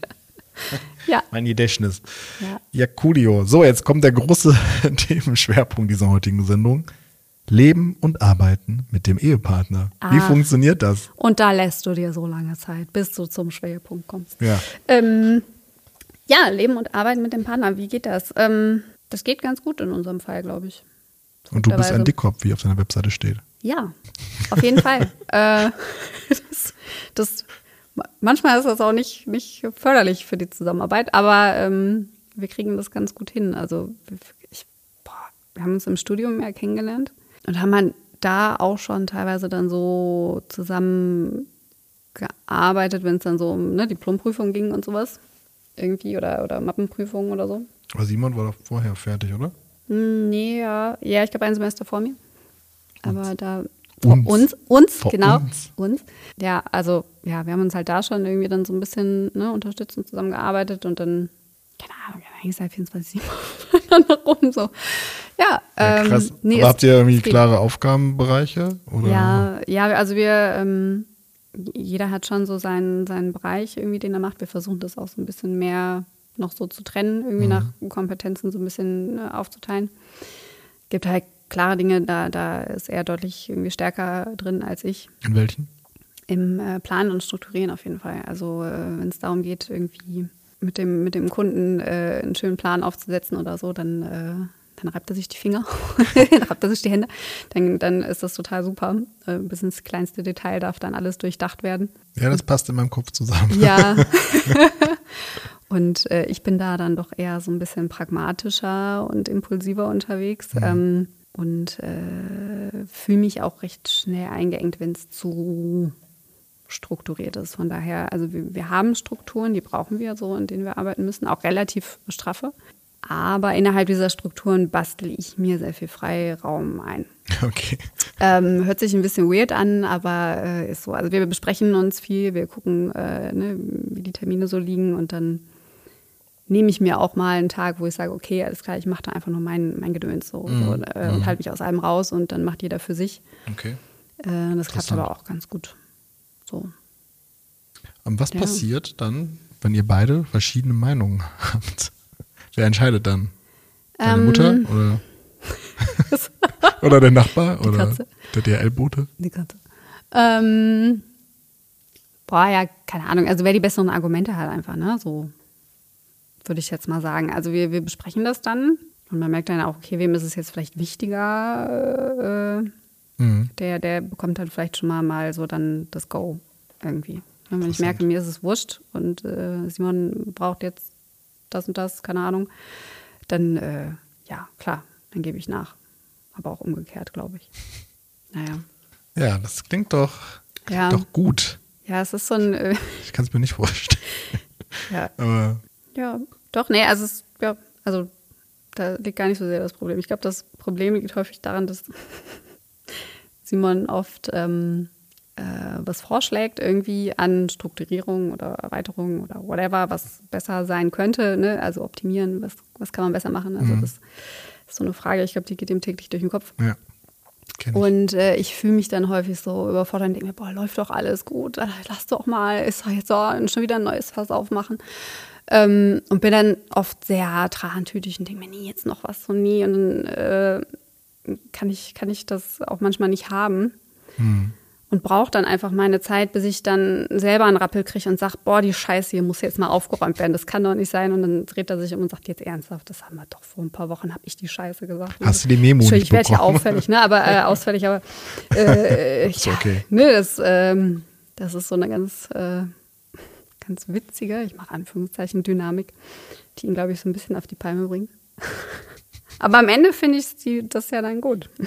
[SPEAKER 1] Ja.
[SPEAKER 2] Mein Gedächtnis.
[SPEAKER 1] Ja.
[SPEAKER 2] Ja, coolio. So, jetzt kommt der große Themenschwerpunkt dieser heutigen Sendung. Leben und Arbeiten mit dem Ehepartner. Ah. Wie funktioniert das?
[SPEAKER 1] Und da lässt du dir so lange Zeit, bis du zum Schwerpunkt kommst.
[SPEAKER 2] Ja.
[SPEAKER 1] Ähm, ja, Leben und Arbeiten mit dem Partner. Wie geht das? Ähm, das geht ganz gut in unserem Fall, glaube ich.
[SPEAKER 2] Und du bist ein Dickkopf, wie auf deiner Webseite steht.
[SPEAKER 1] Ja, auf jeden Fall. äh, das, das, manchmal ist das auch nicht, nicht förderlich für die Zusammenarbeit, aber ähm, wir kriegen das ganz gut hin. Also ich, boah, wir haben uns im Studium ja kennengelernt und haben halt da auch schon teilweise dann so zusammen gearbeitet, wenn es dann so um ne, Diplomprüfung ging und sowas. Irgendwie oder, oder Mappenprüfung oder so.
[SPEAKER 2] Aber Simon war doch vorher fertig, oder?
[SPEAKER 1] Hm, nee, ja. Ja, ich glaube ein Semester vor mir. Aber uns. da.
[SPEAKER 2] Uns.
[SPEAKER 1] Uns, uns
[SPEAKER 2] vor
[SPEAKER 1] genau.
[SPEAKER 2] Uns.
[SPEAKER 1] uns. Ja, also, ja, wir haben uns halt da schon irgendwie dann so ein bisschen ne, unterstützend zusammengearbeitet und dann, keine Ahnung, eigentlich seit 24 Stunden rum so. Ja,
[SPEAKER 2] ja
[SPEAKER 1] ähm,
[SPEAKER 2] krass. Nee, Aber habt ihr irgendwie klare Aufgabenbereiche? Oder?
[SPEAKER 1] Ja, ja, also wir, ähm, jeder hat schon so seinen, seinen Bereich irgendwie, den er macht. Wir versuchen das auch so ein bisschen mehr noch so zu trennen, irgendwie mhm. nach Kompetenzen so ein bisschen äh, aufzuteilen. Gibt halt klare Dinge, da, da ist er deutlich irgendwie stärker drin als ich.
[SPEAKER 2] In welchen?
[SPEAKER 1] Im äh, Planen und Strukturieren auf jeden Fall. Also äh, wenn es darum geht, irgendwie mit dem, mit dem Kunden äh, einen schönen Plan aufzusetzen oder so, dann äh, dann reibt er sich die Finger, dann reibt er sich die Hände, dann, dann ist das total super. Äh, bis ins kleinste Detail darf dann alles durchdacht werden.
[SPEAKER 2] Ja, das passt in meinem Kopf zusammen.
[SPEAKER 1] Ja. und äh, ich bin da dann doch eher so ein bisschen pragmatischer und impulsiver unterwegs. Mhm. Ähm, und äh, fühle mich auch recht schnell eingeengt, wenn es zu strukturiert ist. Von daher, also wir, wir, haben Strukturen, die brauchen wir so, in denen wir arbeiten müssen, auch relativ straffe. Aber innerhalb dieser Strukturen bastel ich mir sehr viel Freiraum ein.
[SPEAKER 2] Okay.
[SPEAKER 1] Ähm, hört sich ein bisschen weird an, aber äh, ist so. Also wir besprechen uns viel, wir gucken, äh, ne, wie die Termine so liegen und dann nehme ich mir auch mal einen Tag, wo ich sage, okay, alles klar, ich mache da einfach nur mein, mein Gedöns so, mm. so äh, mm. und halte mich aus allem raus und dann macht jeder für sich.
[SPEAKER 2] Okay.
[SPEAKER 1] Äh, das klappt aber auch ganz gut. So.
[SPEAKER 2] Und was ja. passiert dann, wenn ihr beide verschiedene Meinungen habt? Wer entscheidet dann? Deine ähm, Mutter oder, oder der Nachbar
[SPEAKER 1] Die
[SPEAKER 2] oder
[SPEAKER 1] Katze.
[SPEAKER 2] der DRL-Bote?
[SPEAKER 1] Die Katze. Ähm, boah, ja, keine Ahnung. Also wer die besseren Argumente hat einfach, ne? So würde ich jetzt mal sagen. Also wir, wir besprechen das dann und man merkt dann auch, okay, wem ist es jetzt vielleicht wichtiger? Äh, mhm. Der, der bekommt dann vielleicht schon mal, mal so dann das Go irgendwie. Und wenn ich merke, mir ist es wurscht und äh, Simon braucht jetzt das und das, keine Ahnung, dann äh, ja, klar, dann gebe ich nach. Aber auch umgekehrt, glaube ich. Naja.
[SPEAKER 2] Ja, das klingt doch, klingt ja. doch gut.
[SPEAKER 1] Ja, es ist so ein. Äh,
[SPEAKER 2] ich kann es mir nicht vorstellen.
[SPEAKER 1] Ja.
[SPEAKER 2] Aber.
[SPEAKER 1] Ja, doch, nee, also es, ja, also da liegt gar nicht so sehr das Problem. Ich glaube, das Problem liegt häufig daran, dass Simon oft ähm, äh, was vorschlägt, irgendwie an Strukturierung oder Erweiterung oder whatever, was besser sein könnte, ne? also optimieren, was, was kann man besser machen. Also mhm. das ist so eine Frage, ich glaube, die geht ihm täglich durch den Kopf.
[SPEAKER 2] Ja.
[SPEAKER 1] Und äh, ich fühle mich dann häufig so überfordert und denke mir, boah, läuft doch alles gut, lass doch mal, ist doch jetzt so, schon wieder ein neues Fass aufmachen. Ähm, und bin dann oft sehr trantütig und denke mir, nee, jetzt noch was und nie. Und dann äh, kann, ich, kann ich das auch manchmal nicht haben. Mhm. Und brauche dann einfach meine Zeit, bis ich dann selber einen Rappel kriege und sage, boah, die Scheiße hier muss jetzt mal aufgeräumt werden. Das kann doch nicht sein. Und dann dreht er sich um und sagt, jetzt ernsthaft, das haben wir doch vor ein paar Wochen, habe ich die Scheiße gesagt.
[SPEAKER 2] Hast du die Memo nicht
[SPEAKER 1] Ich werde ja auffällig, ne? aber äh, ausfällig, aber äh,
[SPEAKER 2] ist okay.
[SPEAKER 1] Ja, ne, das, ähm, das ist so eine ganz, äh, ganz witzige, ich mache Anführungszeichen, Dynamik, die ihn, glaube ich, so ein bisschen auf die Palme bringt. Aber am Ende finde ich das ja dann gut.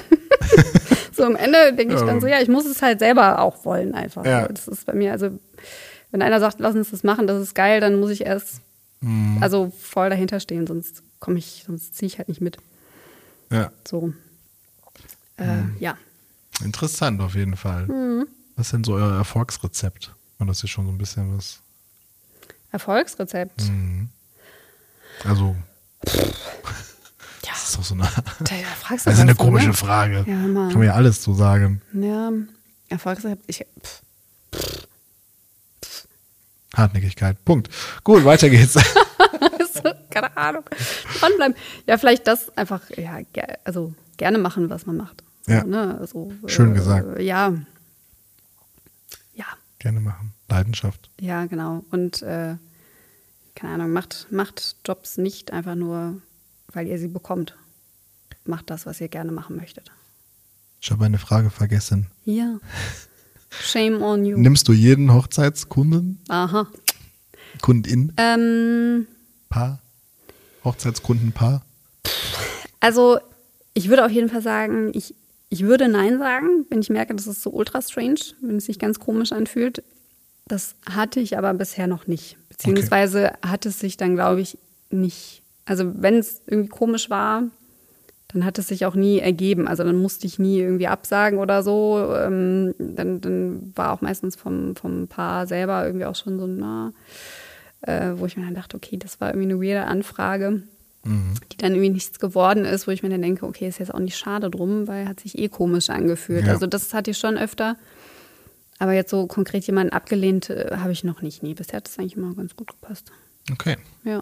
[SPEAKER 1] so am Ende denke ich dann so, ja, ich muss es halt selber auch wollen einfach. Ja. Das ist bei mir, also wenn einer sagt, lass uns das machen, das ist geil, dann muss ich erst mhm. also voll dahinter stehen, sonst komme ich, sonst ziehe ich halt nicht mit.
[SPEAKER 2] Ja.
[SPEAKER 1] So. Äh, mhm. Ja.
[SPEAKER 2] Interessant auf jeden Fall. Mhm. Was ist denn so euer Erfolgsrezept? Und das ist schon so ein bisschen was.
[SPEAKER 1] Erfolgsrezept?
[SPEAKER 2] Mhm. Also.
[SPEAKER 1] Ja.
[SPEAKER 2] Das ist doch so eine,
[SPEAKER 1] da, ja,
[SPEAKER 2] das ist eine
[SPEAKER 1] was,
[SPEAKER 2] komische
[SPEAKER 1] ne?
[SPEAKER 2] Frage.
[SPEAKER 1] Ja, Mann.
[SPEAKER 2] Kann man ja alles so sagen.
[SPEAKER 1] Ja, Erfolgsrezept. Ich, pff.
[SPEAKER 2] Hartnäckigkeit. Punkt. Gut, weiter geht's.
[SPEAKER 1] Keine Ahnung. Dranbleiben. Ja, vielleicht das einfach, ja, also gerne machen, was man macht. So,
[SPEAKER 2] Ja.
[SPEAKER 1] Ne? Also,
[SPEAKER 2] Schön
[SPEAKER 1] äh,
[SPEAKER 2] gesagt.
[SPEAKER 1] Ja. Ja,
[SPEAKER 2] Gerne machen. Leidenschaft.
[SPEAKER 1] ja, genau. Und äh, keine Ahnung, macht, macht Jobs nicht einfach nur, weil ihr sie bekommt. Macht das, was ihr gerne machen möchtet.
[SPEAKER 2] Ich habe eine Frage vergessen.
[SPEAKER 1] Ja. Shame on you.
[SPEAKER 2] Nimmst du jeden Hochzeitskunden,
[SPEAKER 1] Aha.
[SPEAKER 2] Kundin,
[SPEAKER 1] Ähm,
[SPEAKER 2] Paar, Hochzeitskundenpaar?
[SPEAKER 1] Also, ich würde auf jeden Fall sagen, ich, ich würde Nein sagen, wenn ich merke, das ist so ultra strange, wenn es sich ganz komisch anfühlt. Das hatte ich aber bisher noch nicht. Beziehungsweise hat es sich dann, glaube ich, nicht. Also, wenn es irgendwie komisch war, dann hat es sich auch nie ergeben. Also, dann musste ich nie irgendwie absagen oder so. Ähm, dann, dann war auch meistens vom, vom Paar selber irgendwie auch schon so, na, äh, wo ich mir dann dachte, okay, das war irgendwie eine weirde Anfrage die dann irgendwie nichts geworden ist, wo ich mir dann denke, okay, ist jetzt auch nicht schade drum, weil hat sich eh komisch angefühlt.
[SPEAKER 2] Ja.
[SPEAKER 1] Also das hatte ich schon öfter. Aber jetzt so konkret jemanden abgelehnt äh, habe ich noch nicht. Nee, bisher hat das eigentlich immer ganz gut gepasst.
[SPEAKER 2] Okay.
[SPEAKER 1] Ja.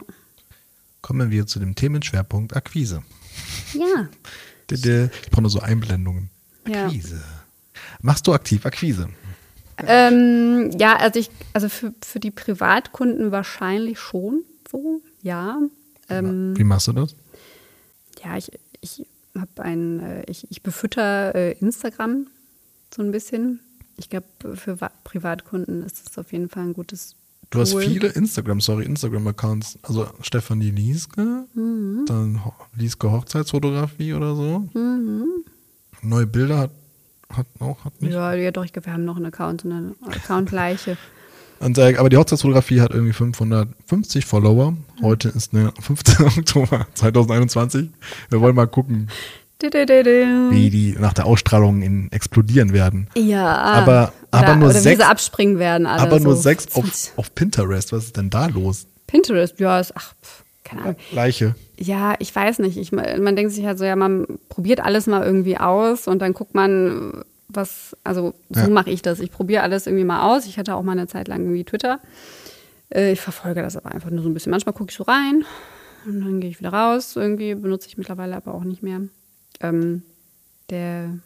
[SPEAKER 2] Kommen wir zu dem Themenschwerpunkt Akquise.
[SPEAKER 1] Ja.
[SPEAKER 2] Ich brauche nur so Einblendungen.
[SPEAKER 1] Ja.
[SPEAKER 2] Akquise. Machst du aktiv Akquise?
[SPEAKER 1] Ähm, ja, also ich, also für, für die Privatkunden wahrscheinlich schon so, ja. Ähm,
[SPEAKER 2] Wie machst du das?
[SPEAKER 1] ja, ich, ich habe ein, äh, ich, ich befütter äh, Instagram so ein bisschen. Ich glaube, für Privatkunden ist es auf jeden Fall ein gutes
[SPEAKER 2] Du hast
[SPEAKER 1] Tool.
[SPEAKER 2] viele Instagram, sorry, Instagram-Accounts. Also Stefanie Lieske,
[SPEAKER 1] Mhm.
[SPEAKER 2] dann Lieske Hochzeitsfotografie oder so.
[SPEAKER 1] Mhm.
[SPEAKER 2] Neue Bilder hat, hat auch, hat nicht.
[SPEAKER 1] Ja, ja, doch, ich glaube, wir haben noch einen Account, eine Account-Leiche.
[SPEAKER 2] Und, äh, aber die Hochzeitsfotografie hat irgendwie 550 Follower. Heute ist der 15. Oktober 2021. Wir wollen mal gucken. Wie die nach der Ausstrahlung in explodieren werden.
[SPEAKER 1] Ja,
[SPEAKER 2] Aber-
[SPEAKER 1] oder,
[SPEAKER 2] aber nur
[SPEAKER 1] oder wie
[SPEAKER 2] sechs-
[SPEAKER 1] sie abspringen werden alle.
[SPEAKER 2] aber nur
[SPEAKER 1] so.
[SPEAKER 2] sechs auf, auf Pinterest. Was ist denn da los?
[SPEAKER 1] Pinterest, ja, ist, ach, keine Ahnung.
[SPEAKER 2] Leiche.
[SPEAKER 1] Ja, ich weiß nicht. Ich, man denkt sich halt so, ja, man probiert alles mal irgendwie aus und dann guckt man, was, also so
[SPEAKER 2] Ja.
[SPEAKER 1] mache ich das. Ich probiere alles irgendwie mal aus. Ich hatte auch mal eine Zeit lang irgendwie Twitter. Äh, Ich verfolge das aber einfach nur so ein bisschen. Manchmal gucke ich so rein und dann gehe ich wieder raus. Irgendwie benutze ich mittlerweile aber auch nicht mehr. Ähm, der,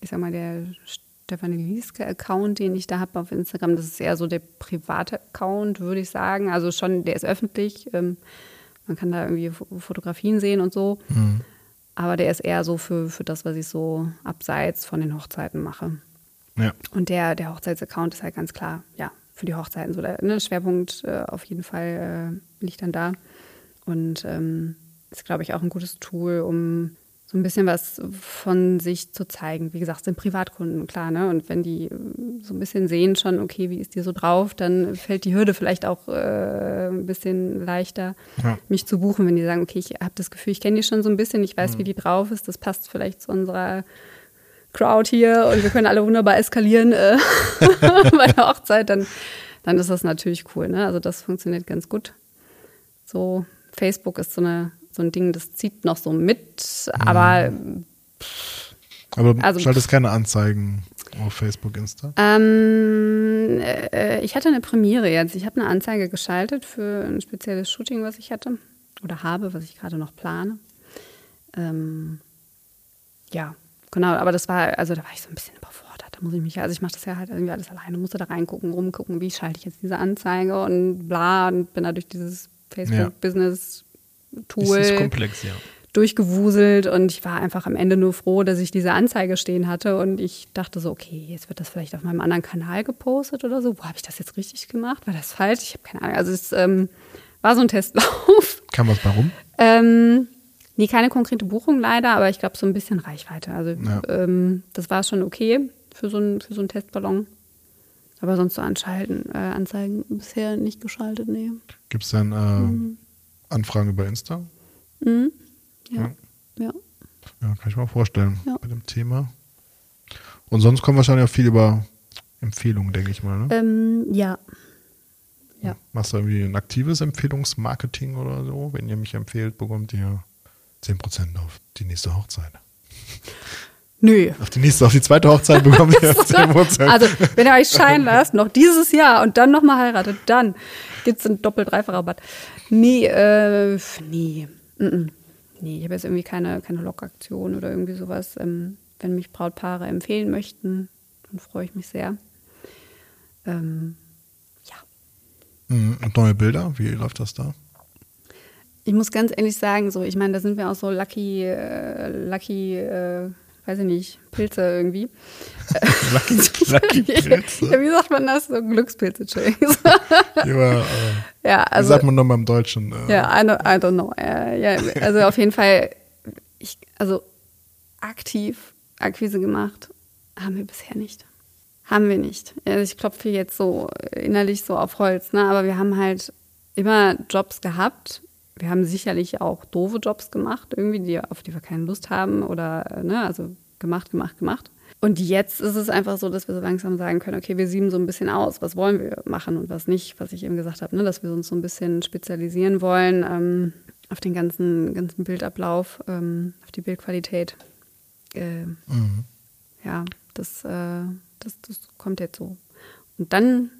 [SPEAKER 1] ich sag mal, der Stefanie Lieske-Account, den ich da habe auf Instagram, das ist eher so der private Account, würde ich sagen. Also schon, der ist öffentlich. Ähm, man kann da irgendwie Fo- Fotografien sehen und so. Aber der ist eher so für, für das, was ich so abseits von den Hochzeiten mache.
[SPEAKER 2] Ja.
[SPEAKER 1] Und der, der Hochzeitsaccount ist halt ganz klar, ja, für die Hochzeiten so. Der ne, Schwerpunkt äh, auf jeden Fall äh, liegt dann da. Und ähm, ist, glaube ich, auch ein gutes Tool, um so ein bisschen was von sich zu zeigen. Wie gesagt, sind Privatkunden, klar, ne? Und wenn die äh, so ein bisschen sehen schon, okay, wie ist die so drauf, dann fällt die Hürde vielleicht auch äh, ein bisschen leichter,
[SPEAKER 2] Ja.
[SPEAKER 1] mich zu buchen, wenn die sagen, okay, ich habe das Gefühl, ich kenne die schon so ein bisschen, ich weiß, wie die drauf ist, das passt vielleicht zu unserer Crowd hier und wir können alle wunderbar eskalieren äh, bei der Hochzeit, dann, dann ist das natürlich cool. Ne? Also das funktioniert ganz gut. So, Facebook ist so, eine, so ein Ding, das zieht noch so mit, aber
[SPEAKER 2] Aber du
[SPEAKER 1] Also-
[SPEAKER 2] schaltest keine Anzeigen auf Facebook, Insta.
[SPEAKER 1] ähm, äh, ich hatte eine Premiere jetzt. Ich habe eine Anzeige geschaltet für ein spezielles Shooting, was ich hatte oder habe, was ich gerade noch plane. Ähm, ja, genau, aber das war, also da war ich so ein bisschen überfordert da muss ich mich, also ich mache das ja halt irgendwie alles alleine, musste da reingucken, rumgucken, wie schalte ich jetzt diese Anzeige und bla und bin da durch dieses
[SPEAKER 2] Das ist komplex, ja
[SPEAKER 1] durchgewuselt und ich war einfach am Ende nur froh, dass ich diese Anzeige stehen hatte und ich dachte so, okay, jetzt wird das vielleicht auf meinem anderen Kanal gepostet oder so. Wo habe ich das jetzt richtig gemacht? War das falsch? Ich habe keine Ahnung. Also es ähm, war so ein Testlauf.
[SPEAKER 2] Kam was warum?
[SPEAKER 1] Ähm, nee, keine konkrete Buchung leider, aber ich glaube so ein bisschen Reichweite. Also ja. ähm, das war schon okay für so, ein, für so einen Testballon. Aber sonst so anschalten, äh, Anzeigen bisher nicht geschaltet, nee.
[SPEAKER 2] Gibt es dann äh, mhm. Anfragen über Insta?
[SPEAKER 1] Mhm. Ja. ja.
[SPEAKER 2] Ja, kann ich mir vorstellen ja. bei dem Thema. Und sonst kommt wahrscheinlich auch viel über Empfehlungen, denke ich mal. Ne?
[SPEAKER 1] Ähm, ja. ja.
[SPEAKER 2] Machst du irgendwie ein aktives Empfehlungsmarketing oder so? Wenn ihr mich empfehlt, bekommt ihr 10% auf die nächste Hochzeit.
[SPEAKER 1] Nö.
[SPEAKER 2] Auf die nächste, auf die zweite Hochzeit bekommt ihr 10%.
[SPEAKER 1] Also, wenn ihr euch scheinen lasst, noch dieses Jahr und dann nochmal heiratet, dann gibt es einen Doppel-Dreifach-Rabatt. Nee, äh, nee. Mm. Nee, ich habe jetzt irgendwie keine, keine Lockaktion oder irgendwie sowas. Ähm, wenn mich Brautpaare empfehlen möchten, dann freue ich mich sehr. Ähm, ja.
[SPEAKER 2] Mhm, und neue Bilder, wie läuft das da?
[SPEAKER 1] Ich muss ganz ehrlich sagen, so, ich meine, da sind wir auch so lucky, äh, lucky, äh, weiß ich nicht, Pilze irgendwie.
[SPEAKER 2] lucky, lucky Pilze?
[SPEAKER 1] ja, wie sagt man das? So Glückspilze,
[SPEAKER 2] ja, äh, ja, also, wie sagt man nochmal im Deutschen?
[SPEAKER 1] Äh, ja, I don't, I don't know. Äh, ja, also auf jeden Fall, ich, also aktiv Akquise gemacht haben wir bisher nicht. Haben wir nicht. Also ich klopfe jetzt so innerlich so auf Holz, ne? aber wir haben halt immer Jobs gehabt, wir haben sicherlich auch doofe Jobs gemacht, irgendwie, die, auf die wir keine Lust haben oder, ne, also gemacht, gemacht, gemacht. Und jetzt ist es einfach so, dass wir so langsam sagen können, okay, wir sieben so ein bisschen aus, was wollen wir machen und was nicht, was ich eben gesagt habe, ne, dass wir uns so ein bisschen spezialisieren wollen ähm, auf den ganzen, ganzen Bildablauf, ähm, auf die Bildqualität. Äh, mhm. Ja, das, äh, das, das kommt jetzt so. Und dann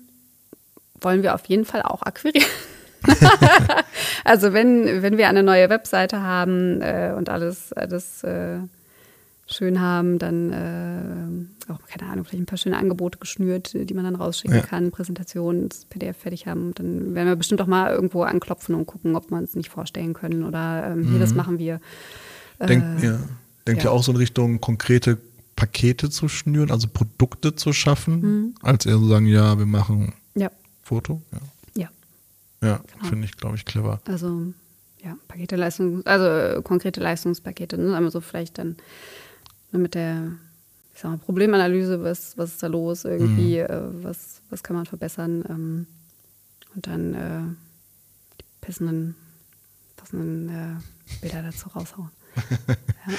[SPEAKER 1] wollen wir auf jeden Fall auch akquirieren. also wenn, wenn wir eine neue Webseite haben äh, und alles, alles äh, schön haben, dann äh, auch, keine Ahnung, vielleicht ein paar schöne Angebote geschnürt, die man dann rausschicken ja. kann, Präsentationen, das PDF fertig haben. Dann werden wir bestimmt auch mal irgendwo anklopfen und gucken, ob wir uns nicht vorstellen können oder ähm, hier, mhm. das machen wir.
[SPEAKER 2] Denkt, äh, ja. Denkt ja. ihr auch so in Richtung konkrete Pakete zu schnüren, also Produkte zu schaffen, mhm. als eher so sagen, ja, wir machen
[SPEAKER 1] ja.
[SPEAKER 2] Foto? Ja. Ja, genau. finde ich, glaube ich, clever.
[SPEAKER 1] Also, ja, Pakete, Leistung, also äh, konkrete Leistungspakete, ne? Aber so vielleicht dann mit der, ich sag mal, Problemanalyse, was, was ist da los irgendwie, mhm. äh, was, was kann man verbessern ähm, und dann äh, die passenden, passenden äh, Bilder dazu raushauen.
[SPEAKER 2] ja.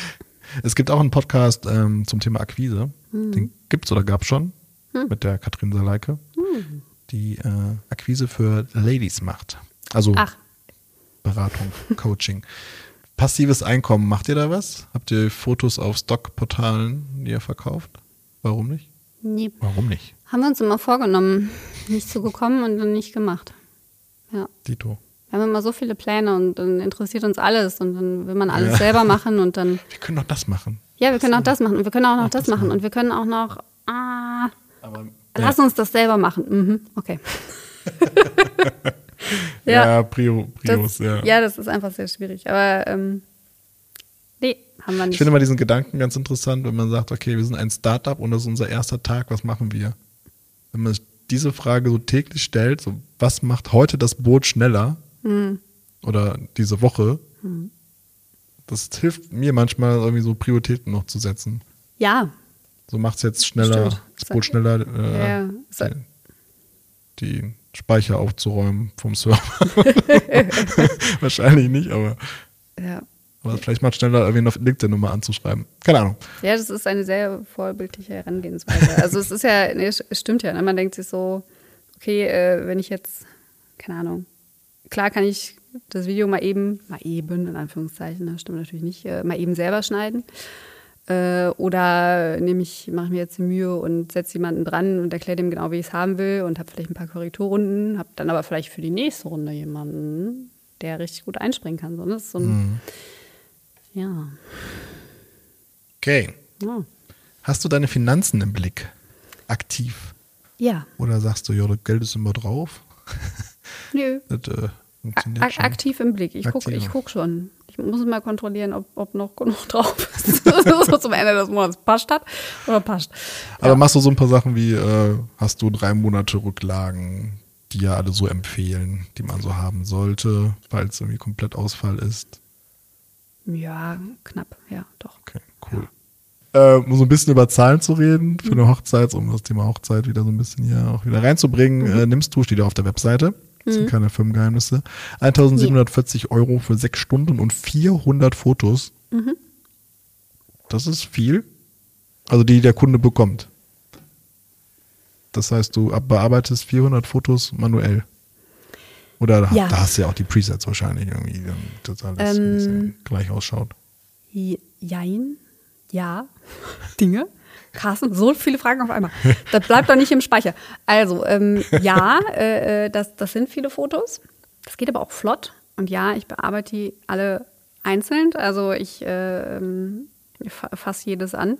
[SPEAKER 2] Es gibt auch einen Podcast ähm, zum Thema Akquise. Mhm. Den gibt es oder gab es schon mhm. mit der Katrin Saleike. Die äh, Akquise für Ladies macht. Also Ach. Beratung, Coaching. Passives Einkommen, macht ihr da was? Habt ihr Fotos auf Stockportalen, die ihr verkauft? Warum nicht?
[SPEAKER 1] Nee.
[SPEAKER 2] Warum nicht?
[SPEAKER 1] Haben wir uns immer vorgenommen, nicht zugekommen und dann nicht gemacht. Ja.
[SPEAKER 2] Dito.
[SPEAKER 1] Wir haben immer so viele Pläne und dann interessiert uns alles und dann will man alles ja. selber machen und dann.
[SPEAKER 2] Wir können auch das machen.
[SPEAKER 1] Ja, wir können auch das machen und wir können auch noch auch das, das machen. machen und wir können auch noch. Ah, Aber Lass ja. uns das selber machen. Mhm. Okay.
[SPEAKER 2] ja, ja Prio, Prios,
[SPEAKER 1] das,
[SPEAKER 2] ja.
[SPEAKER 1] Ja, das ist einfach sehr schwierig. Aber ähm, nee, haben wir nicht.
[SPEAKER 2] Ich finde mal diesen Gedanken ganz interessant, wenn man sagt, okay, wir sind ein Startup und das ist unser erster Tag, was machen wir? Wenn man sich diese Frage so täglich stellt, so was macht heute das Boot schneller? Mhm. Oder diese Woche? Mhm. Das hilft mir manchmal irgendwie so Prioritäten noch zu setzen.
[SPEAKER 1] Ja,
[SPEAKER 2] so macht es jetzt schneller, das Boot schneller, äh, ja. die, die, Speicher aufzuräumen vom Server. Wahrscheinlich nicht, aber.
[SPEAKER 1] Ja.
[SPEAKER 2] Aber vielleicht macht schneller, irgendwie auf LinkedIn nochmal anzuschreiben. Keine Ahnung.
[SPEAKER 1] Ja, das ist eine sehr vorbildliche Herangehensweise. also es ist ja, nee, es stimmt ja. Ne? Man denkt sich so, okay, äh, wenn ich jetzt, keine Ahnung, klar kann ich das Video mal eben, mal eben, in Anführungszeichen, das stimmt natürlich nicht, äh, mal eben selber schneiden. Äh, oder nehme ich, mache ich mir jetzt die Mühe und setze jemanden dran und erkläre dem genau, wie ich es haben will und habe vielleicht ein paar Korrekturrunden, habe dann aber vielleicht für die nächste Runde jemanden, der richtig gut einspringen kann. So, das ist so ein, mhm. Ja.
[SPEAKER 2] Okay. Ja. Hast du deine Finanzen im Blick? aktiv?
[SPEAKER 1] Ja.
[SPEAKER 2] Oder sagst du, ja, das Geld ist immer drauf?
[SPEAKER 1] Nö.
[SPEAKER 2] Das, äh, funktioniert
[SPEAKER 1] Ak
[SPEAKER 2] schon.
[SPEAKER 1] aktiv im Blick. Ich gucke guck schon. Ich muss mal kontrollieren, ob, ob noch genug drauf ist. so zum Ende des Monats. Passt das oder passt?
[SPEAKER 2] Aber machst du so ein paar Sachen wie, äh, hast du drei Monate Rücklagen, die ja alle so empfehlen, die man so haben sollte, falls irgendwie komplett Ausfall ist?
[SPEAKER 1] Ja, knapp. Ja, doch.
[SPEAKER 2] Okay, cool. Äh, um so ein bisschen über Zahlen zu reden für eine Hochzeit, um das Thema Hochzeit wieder so ein bisschen hier auch wieder reinzubringen, äh, nimmst du, steht ja auf der Webseite, das sind keine Firmengeheimnisse, 1740 Euro für sechs Stunden und 400 Fotos. Das ist viel. Also die der Kunde bekommt. Das heißt, du bearbeitest 400 Fotos manuell. Oder da,
[SPEAKER 1] Ja.
[SPEAKER 2] da hast du ja auch die Presets wahrscheinlich irgendwie, damit das alles
[SPEAKER 1] Ähm,
[SPEAKER 2] gleich ausschaut.
[SPEAKER 1] Je- Jein. Ja. Dinge. Carsten, so viele Fragen auf einmal. Das bleibt doch nicht im Speicher. Also, ähm, ja, äh, äh, das, das sind viele Fotos. Das geht aber auch flott. Und ja, ich bearbeite die alle einzeln. Also ich äh, ähm, fa- fasse jedes an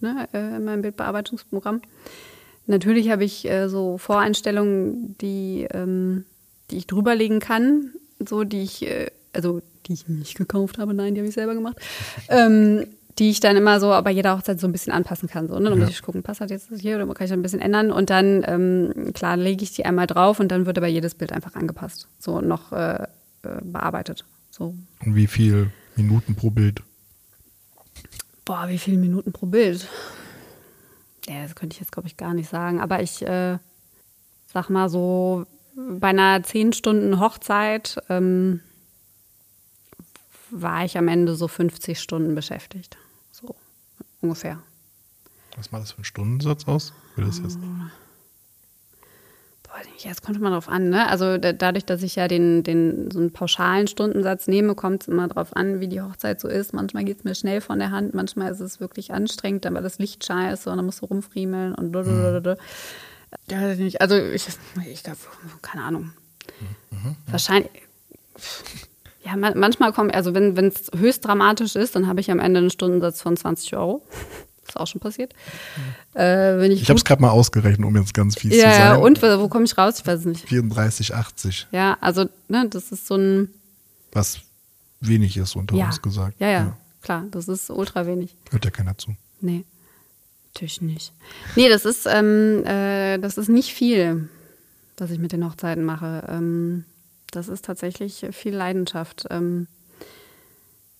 [SPEAKER 1] ne, äh, in meinem Bildbearbeitungsprogramm. Natürlich habe ich äh, so Voreinstellungen, die, ähm, die ich drüberlegen kann, so die ich, äh, also die ich nicht gekauft habe, nein, die habe ich selber gemacht, ähm, die ich dann immer so bei jeder Hochzeit so ein bisschen anpassen kann. So, ne? Dann muss ich gucken, passt das jetzt hier oder kann ich das ein bisschen ändern? Und dann, ähm, klar, lege ich die einmal drauf und dann wird aber jedes Bild einfach angepasst, so noch äh, äh, bearbeitet. So,
[SPEAKER 2] Und wie viel Minuten pro Bild?
[SPEAKER 1] Boah, wie viele Minuten pro Bild? Ja, das könnte ich jetzt, glaube ich, gar nicht sagen. Aber ich äh, sag mal so, bei einer 10 Stunden Hochzeit ähm, war ich am Ende so 50 Stunden beschäftigt. Ungefähr.
[SPEAKER 2] Was macht das für ein Stundensatz aus? Will das jetzt
[SPEAKER 1] Boah, ja, kommt man drauf an, ne? Also da, dadurch, dass ich ja den, den so einen pauschalen Stundensatz nehme, kommt es immer drauf an, wie die Hochzeit so ist. Manchmal geht es mir schnell von der Hand, manchmal ist es wirklich anstrengend, dann weil das Licht scheiße und dann musst du rumfriemeln und blablabla. Ja, weiß ich nicht. Also ich, ich glaube, keine Ahnung. Wahrscheinlich. Ja, man, manchmal kommt, also wenn es höchst dramatisch ist, dann habe ich am Ende einen Stundensatz von 20 Euro. Ist auch schon passiert. Äh, wenn ich
[SPEAKER 2] Ich habe es gerade mal ausgerechnet, um jetzt ganz fies
[SPEAKER 1] ja,
[SPEAKER 2] zu
[SPEAKER 1] ja,
[SPEAKER 2] sein.
[SPEAKER 1] und wo komme ich raus? Ich weiß es nicht.
[SPEAKER 2] 34,80,
[SPEAKER 1] Ja, also, ne, das ist so ein.
[SPEAKER 2] was wenig ist unter
[SPEAKER 1] Ja.
[SPEAKER 2] uns gesagt.
[SPEAKER 1] ja, ja, klar, das ist ultra wenig.
[SPEAKER 2] Hört ja keiner zu.
[SPEAKER 1] Nee, natürlich nicht. Nee, das ist, ähm, äh, das ist nicht viel, was ich mit den Hochzeiten mache. Ähm, das ist tatsächlich viel Leidenschaft. Ähm,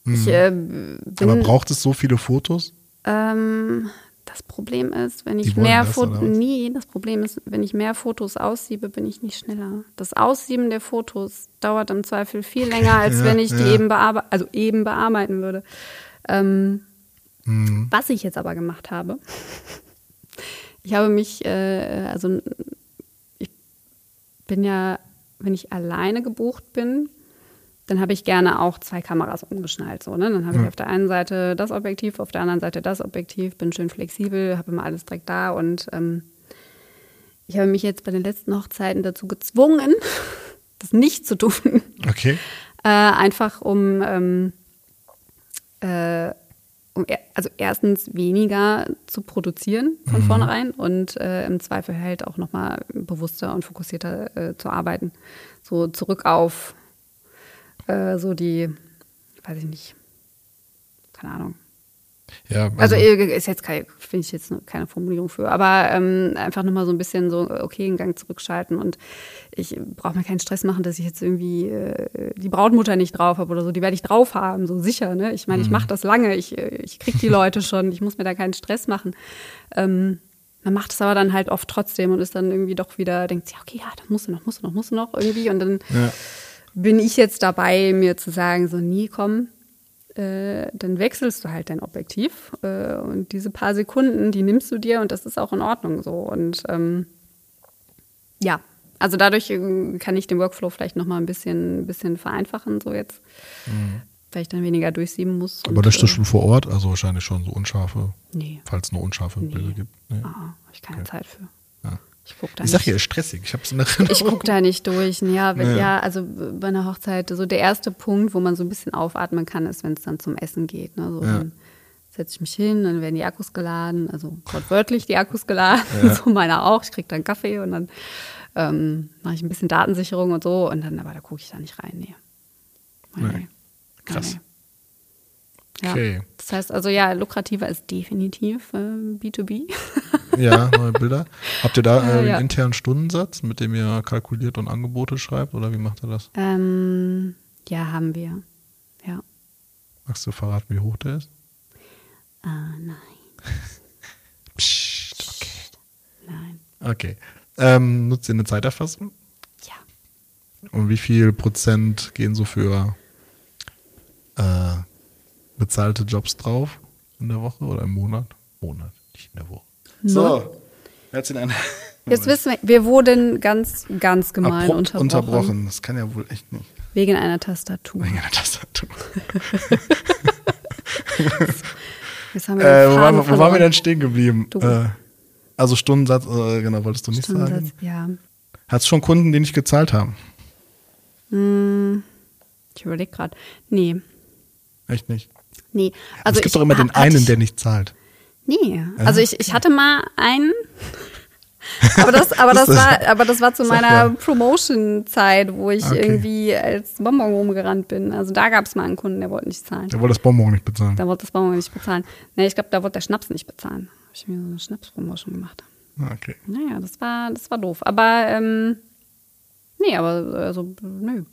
[SPEAKER 1] Ich äh, bin.
[SPEAKER 2] Aber braucht es so viele Fotos?
[SPEAKER 1] Ähm, das Problem ist, wenn ich
[SPEAKER 2] Die
[SPEAKER 1] mehr Fotos. Nee, das Problem ist, wenn ich mehr Fotos aussiebe, bin ich nicht schneller. Das Aussieben der Fotos dauert im Zweifel viel länger, als
[SPEAKER 2] Ja,
[SPEAKER 1] wenn ich die
[SPEAKER 2] ja.
[SPEAKER 1] eben bearbeiten, also eben bearbeiten würde. Ähm,
[SPEAKER 2] Mhm.
[SPEAKER 1] Was ich jetzt aber gemacht habe, ich habe mich, äh, also ich bin ja, wenn ich alleine gebucht bin, dann habe ich gerne auch zwei Kameras umgeschnallt. So, ne? Dann habe ich auf der einen Seite das Objektiv, auf der anderen Seite das Objektiv, bin schön flexibel, habe immer alles direkt da und ähm, ich habe mich jetzt bei den letzten Hochzeiten dazu gezwungen, das nicht zu tun.
[SPEAKER 2] Okay.
[SPEAKER 1] Äh, einfach um, ähm, äh, um er, also erstens weniger zu produzieren von vornherein und äh, im Zweifel halt auch nochmal bewusster und fokussierter äh, zu arbeiten. So zurück auf äh, so die, weiß ich nicht, keine Ahnung.
[SPEAKER 2] Ja,
[SPEAKER 1] Also,
[SPEAKER 2] also,
[SPEAKER 1] äh, ist jetzt keine, finde ich jetzt keine Formulierung für, aber ähm, einfach nochmal so ein bisschen so, okay, einen Gang zurückschalten und ich brauche mir keinen Stress machen, dass ich jetzt irgendwie äh, die Brautmutter nicht drauf habe oder so, die werde ich drauf haben, so sicher, ne? Ich meine, ich mache das lange, ich, äh, ich kriege die Leute schon, ich muss mir da keinen Stress machen. Ähm, man macht es aber dann halt oft trotzdem und ist dann irgendwie doch wieder, denkt sich, okay, ja, das musst du noch, musst du noch, musst du noch irgendwie und dann
[SPEAKER 2] ja.
[SPEAKER 1] bin ich jetzt dabei, mir zu sagen, so, nie komm, äh, dann wechselst du halt dein Objektiv äh, und diese paar Sekunden, die nimmst du dir und das ist auch in Ordnung so. Und ähm, ja, also dadurch äh, kann ich den Workflow vielleicht noch mal ein bisschen, bisschen vereinfachen, so jetzt, weil ich dann weniger durchsieben muss.
[SPEAKER 2] aber das ist
[SPEAKER 1] äh,
[SPEAKER 2] schon vor Ort, also wahrscheinlich schon so unscharfe,
[SPEAKER 1] Nee,
[SPEAKER 2] falls es nur unscharfe Bilder gibt. Nee.
[SPEAKER 1] ah, habe ich keine Zeit für. Ich gucke da
[SPEAKER 2] Ich sag
[SPEAKER 1] nicht.
[SPEAKER 2] ja, stressig. Ich habe es in Erinnerung.
[SPEAKER 1] Ich gucke da nicht durch. Ja, wenn,
[SPEAKER 2] Ja.
[SPEAKER 1] ja. also bei einer Hochzeit, so der erste Punkt, wo man so ein bisschen aufatmen kann, ist, wenn es dann zum Essen geht. Ne? So,
[SPEAKER 2] Ja.
[SPEAKER 1] dann setze ich mich hin, dann werden die Akkus geladen, also wortwörtlich die Akkus geladen, ja. so meiner auch. Ich kriege dann Kaffee und dann ähm, mache ich ein bisschen Datensicherung und so und dann, aber da gucke ich da nicht rein, nee.
[SPEAKER 2] nee. nee. Krass. Nee.
[SPEAKER 1] Ja. Okay. Das heißt also, ja, lukrativer ist definitiv äh, B2B.
[SPEAKER 2] ja, neue Bilder. Habt ihr da äh, einen ja. internen Stundensatz, mit dem ihr kalkuliert und Angebote schreibt oder wie macht ihr das?
[SPEAKER 1] Ähm, ja, haben wir. Ja.
[SPEAKER 2] Magst du verraten, wie hoch der ist?
[SPEAKER 1] Ah, nein.
[SPEAKER 2] Psst, okay.
[SPEAKER 1] Nein.
[SPEAKER 2] Okay. Ähm, nutzt ihr eine Zeiterfassung?
[SPEAKER 1] Ja.
[SPEAKER 2] Und wie viel Prozent gehen so für äh, bezahlte Jobs drauf in der Woche oder im Monat? Monat, nicht in der Woche.
[SPEAKER 1] So,
[SPEAKER 2] jetzt in einer.
[SPEAKER 1] Jetzt wissen wir, wir wurden ganz, ganz gemein
[SPEAKER 2] unterbrochen. unterbrochen. Das kann ja wohl echt nicht.
[SPEAKER 1] Wegen einer Tastatur.
[SPEAKER 2] Wegen einer Tastatur.
[SPEAKER 1] Jetzt haben wir äh,
[SPEAKER 2] wo, waren, wo waren wir denn stehen geblieben? Äh, also Stundensatz, äh, genau, wolltest du nicht Stundensatz, sagen?
[SPEAKER 1] ja.
[SPEAKER 2] Hast du schon Kunden, die nicht gezahlt haben?
[SPEAKER 1] Hm, ich überlege gerade. Nee.
[SPEAKER 2] Echt nicht?
[SPEAKER 1] Nee. Also
[SPEAKER 2] es gibt doch immer den einen, ich, der nicht zahlt.
[SPEAKER 1] Nee. Also ich, ich hatte mal einen, aber das, aber das war, aber das war zu meiner Promotion-Zeit, wo ich okay. irgendwie als Bonbon rumgerannt bin. Also da gab es mal einen Kunden, der wollte nicht zahlen.
[SPEAKER 2] Der wollte das Bonbon nicht bezahlen.
[SPEAKER 1] Der wollte das Bonbon nicht bezahlen. Nee, ich glaube, da wollte der Schnaps nicht bezahlen. Habe ich mir so eine Schnaps-Promotion gemacht.
[SPEAKER 2] Ah, okay.
[SPEAKER 1] Naja, das war, das war doof. Aber ähm, nee, aber also nö.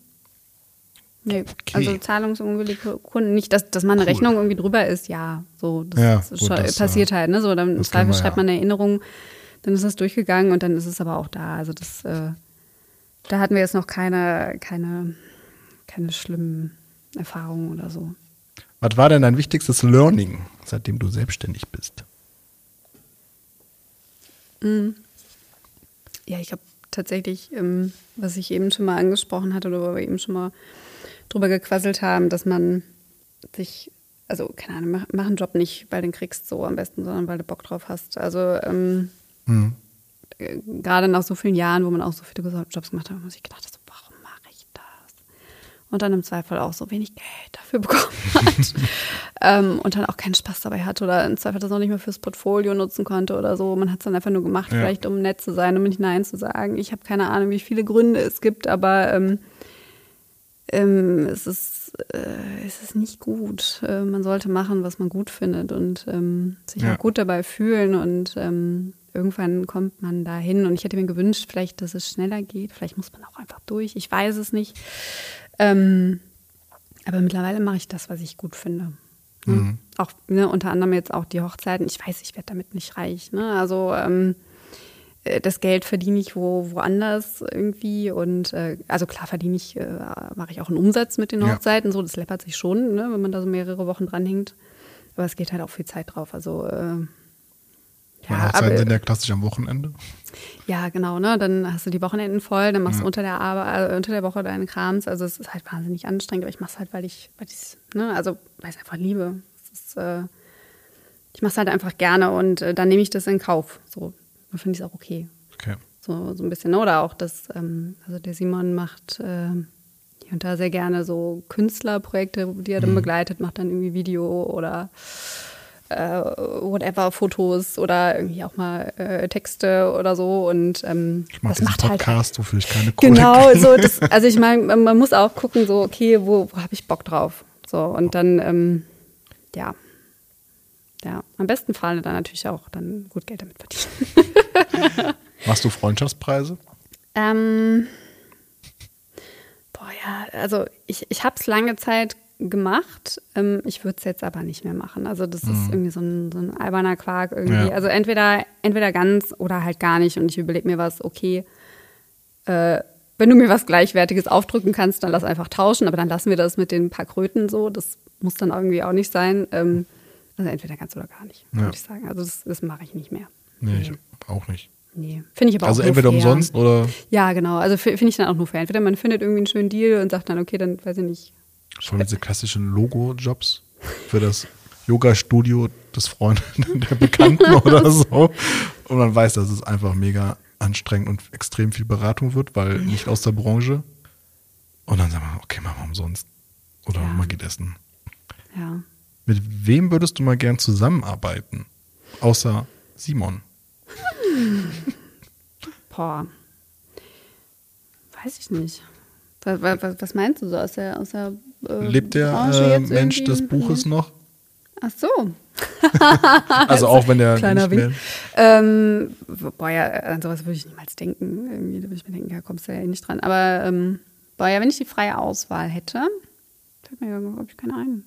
[SPEAKER 1] Nee, okay. also zahlungsunwillige Kunden, nicht, dass, dass meine cool. Rechnung irgendwie drüber ist, ja, so, das,
[SPEAKER 2] ja,
[SPEAKER 1] das gut, das, passiert halt, ne, so, dann im Zweifel schreibt man eine Erinnerung, dann ist das durchgegangen und dann ist es aber auch da, also das, äh, da hatten wir jetzt noch keine, keine, keine schlimmen Erfahrungen oder so.
[SPEAKER 2] Was war denn dein wichtigstes Learning, seitdem du selbstständig bist?
[SPEAKER 1] Mhm. Ja, ich habe tatsächlich, ähm, was ich eben schon mal angesprochen hatte oder wo wir eben schon mal drüber gequasselt haben, dass man sich, also keine Ahnung, mach, mach einen Job nicht, weil den kriegst so am besten, sondern weil du Bock drauf hast. Also ähm, mhm. gerade nach so vielen Jahren, wo man auch so viele Jobs gemacht hat, habe ich gedacht, so, warum mache ich das? Und dann im Zweifel auch so wenig Geld dafür bekommen hat ähm, und dann auch keinen Spaß dabei hatte oder im Zweifel das noch nicht mehr fürs Portfolio nutzen konnte oder so. Man hat es dann einfach nur gemacht, ja. vielleicht um nett zu sein, um nicht Nein zu sagen. Ich habe keine Ahnung, wie viele Gründe es gibt, aber ähm, ähm, es, ist, äh, es ist nicht gut. Äh, man sollte machen, was man gut findet und ähm, sich ja. auch gut dabei fühlen und ähm, irgendwann kommt man dahin. Und ich hätte mir gewünscht, vielleicht, dass es schneller geht. Vielleicht muss man auch einfach durch. Ich weiß es nicht. Ähm, aber mittlerweile mache ich das, was ich gut finde. Mhm. Auch ne, unter anderem jetzt auch die Hochzeiten. Ich weiß, ich werde damit nicht reich. Ne? Also ähm, äh, das Geld verdiene ich wo, woanders irgendwie. Und äh, also klar verdiene ich, äh, mache ich auch einen Umsatz mit den Hochzeiten. Ja. So, das läppert sich schon, ne, wenn man da so mehrere Wochen dranhängt. Aber es geht halt auch viel Zeit drauf. Also äh,
[SPEAKER 2] ja, Hochzeiten sind ja klassisch am Wochenende.
[SPEAKER 1] Ja, genau, ne? Dann hast du die Wochenenden voll, dann machst ja. du unter der Arbeit, äh, unter der Woche deinen Krams. Also es ist halt wahnsinnig anstrengend, aber ich mache es halt, weil ich, weil ich, ne, also weil ich es einfach liebe. Ist, äh, ich mache es halt einfach gerne und äh, dann nehme ich das in Kauf. So, dann finde ich es auch okay.
[SPEAKER 2] Okay.
[SPEAKER 1] So, so ein bisschen. Oder auch das, ähm, also der Simon macht äh, hier und da sehr gerne so Künstlerprojekte, die er dann mhm. begleitet, macht dann irgendwie Video oder äh, whatever, Fotos oder irgendwie auch mal äh, Texte oder so. Und ähm,
[SPEAKER 2] ich mach
[SPEAKER 1] das macht halt
[SPEAKER 2] Podcast, halt, wofür ich keine Kohle
[SPEAKER 1] Genau, so das, also ich meine, man muss auch gucken, so, okay, wo, wo habe ich Bock drauf? So, und dann, ähm, ja, ja, am besten Fall dann natürlich auch dann gut Geld damit verdienen.
[SPEAKER 2] Machst du Freundschaftspreise?
[SPEAKER 1] Ähm, boah, ja, also ich, ich habe es lange Zeit gemacht. Ähm, ich würde es jetzt aber nicht mehr machen. Also das mhm. ist irgendwie so ein, so ein alberner Quark irgendwie. Ja. Also entweder, entweder ganz oder halt gar nicht. Und ich überlege mir was, okay, äh, wenn du mir was Gleichwertiges aufdrücken kannst, dann lass einfach tauschen. Aber dann lassen wir das mit den paar Kröten so. Das muss dann irgendwie auch nicht sein. Ähm, also entweder ganz oder gar nicht, ja. würde ich sagen. Also das, das mache ich nicht mehr.
[SPEAKER 2] Nee, ich auch nicht.
[SPEAKER 1] Nee, finde ich aber
[SPEAKER 2] also
[SPEAKER 1] auch
[SPEAKER 2] Also entweder umsonst oder?
[SPEAKER 1] Ja, genau. Also finde ich dann auch nur fair. Entweder man findet irgendwie einen schönen Deal und sagt dann, okay, dann weiß ich nicht.
[SPEAKER 2] Schon diese klassischen Logo-Jobs für das Yoga-Studio des Freundes der Bekannten oder so. Und man weiß, dass es einfach mega anstrengend und extrem viel Beratung wird, weil nicht aus der Branche. Und dann sagen wir, okay, machen wir umsonst. Oder ja. man geht essen.
[SPEAKER 1] Ja.
[SPEAKER 2] Mit wem würdest du mal gern zusammenarbeiten? Außer Simon.
[SPEAKER 1] Boah. Weiß ich nicht. Was, was, was meinst du so aus der, aus der äh,
[SPEAKER 2] Lebt der äh, Mensch
[SPEAKER 1] irgendwie?
[SPEAKER 2] des Buches noch?
[SPEAKER 1] Ach so.
[SPEAKER 2] Also auch wenn der
[SPEAKER 1] Kleiner Wink. Ähm, boah, ja, an sowas würde ich niemals denken. Irgendwie da würde ich mir denken, ja, kommst du ja eh nicht dran. Aber ähm, boah, ja, wenn ich die freie Auswahl hätte, fällt mir ja, glaube ich, keiner ein.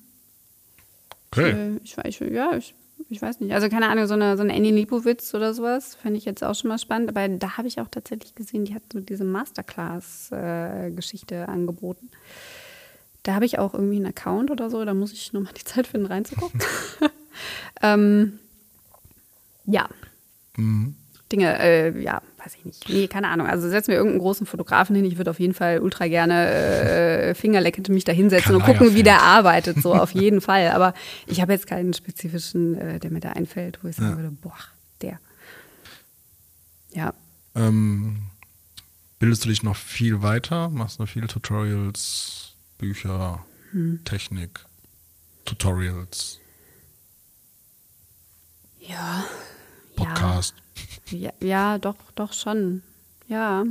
[SPEAKER 2] Okay.
[SPEAKER 1] Äh, Ich, ich, ja, ich, ich weiß nicht. Also keine Ahnung, so eine, so eine Annie Leibovitz oder sowas fände ich jetzt auch schon mal spannend. Aber da habe ich auch tatsächlich gesehen, die hat so diese Masterclass-Geschichte angeboten. Da habe ich auch irgendwie einen Account oder so. Da muss ich nur mal die Zeit finden, reinzugucken. ähm, ja,
[SPEAKER 2] Mhm.
[SPEAKER 1] Dinge, äh, ja, weiß ich nicht. Nee, keine Ahnung. Also setzen wir irgendeinen großen Fotografen hin. Ich würde auf jeden Fall ultra gerne äh, fingerleckend mich da hinsetzen und gucken, wie der arbeitet. So, auf jeden Fall. Aber ich habe jetzt keinen spezifischen, äh, der mir da einfällt, wo ich sagen
[SPEAKER 2] Ja.
[SPEAKER 1] würde, boah, der. Ja.
[SPEAKER 2] Ähm, bildest du dich noch viel weiter? Machst du viele Tutorials, Bücher,
[SPEAKER 1] Hm.
[SPEAKER 2] Technik, Tutorials,
[SPEAKER 1] Ja.
[SPEAKER 2] Podcast?
[SPEAKER 1] Ja, ja, doch, doch schon. Ja.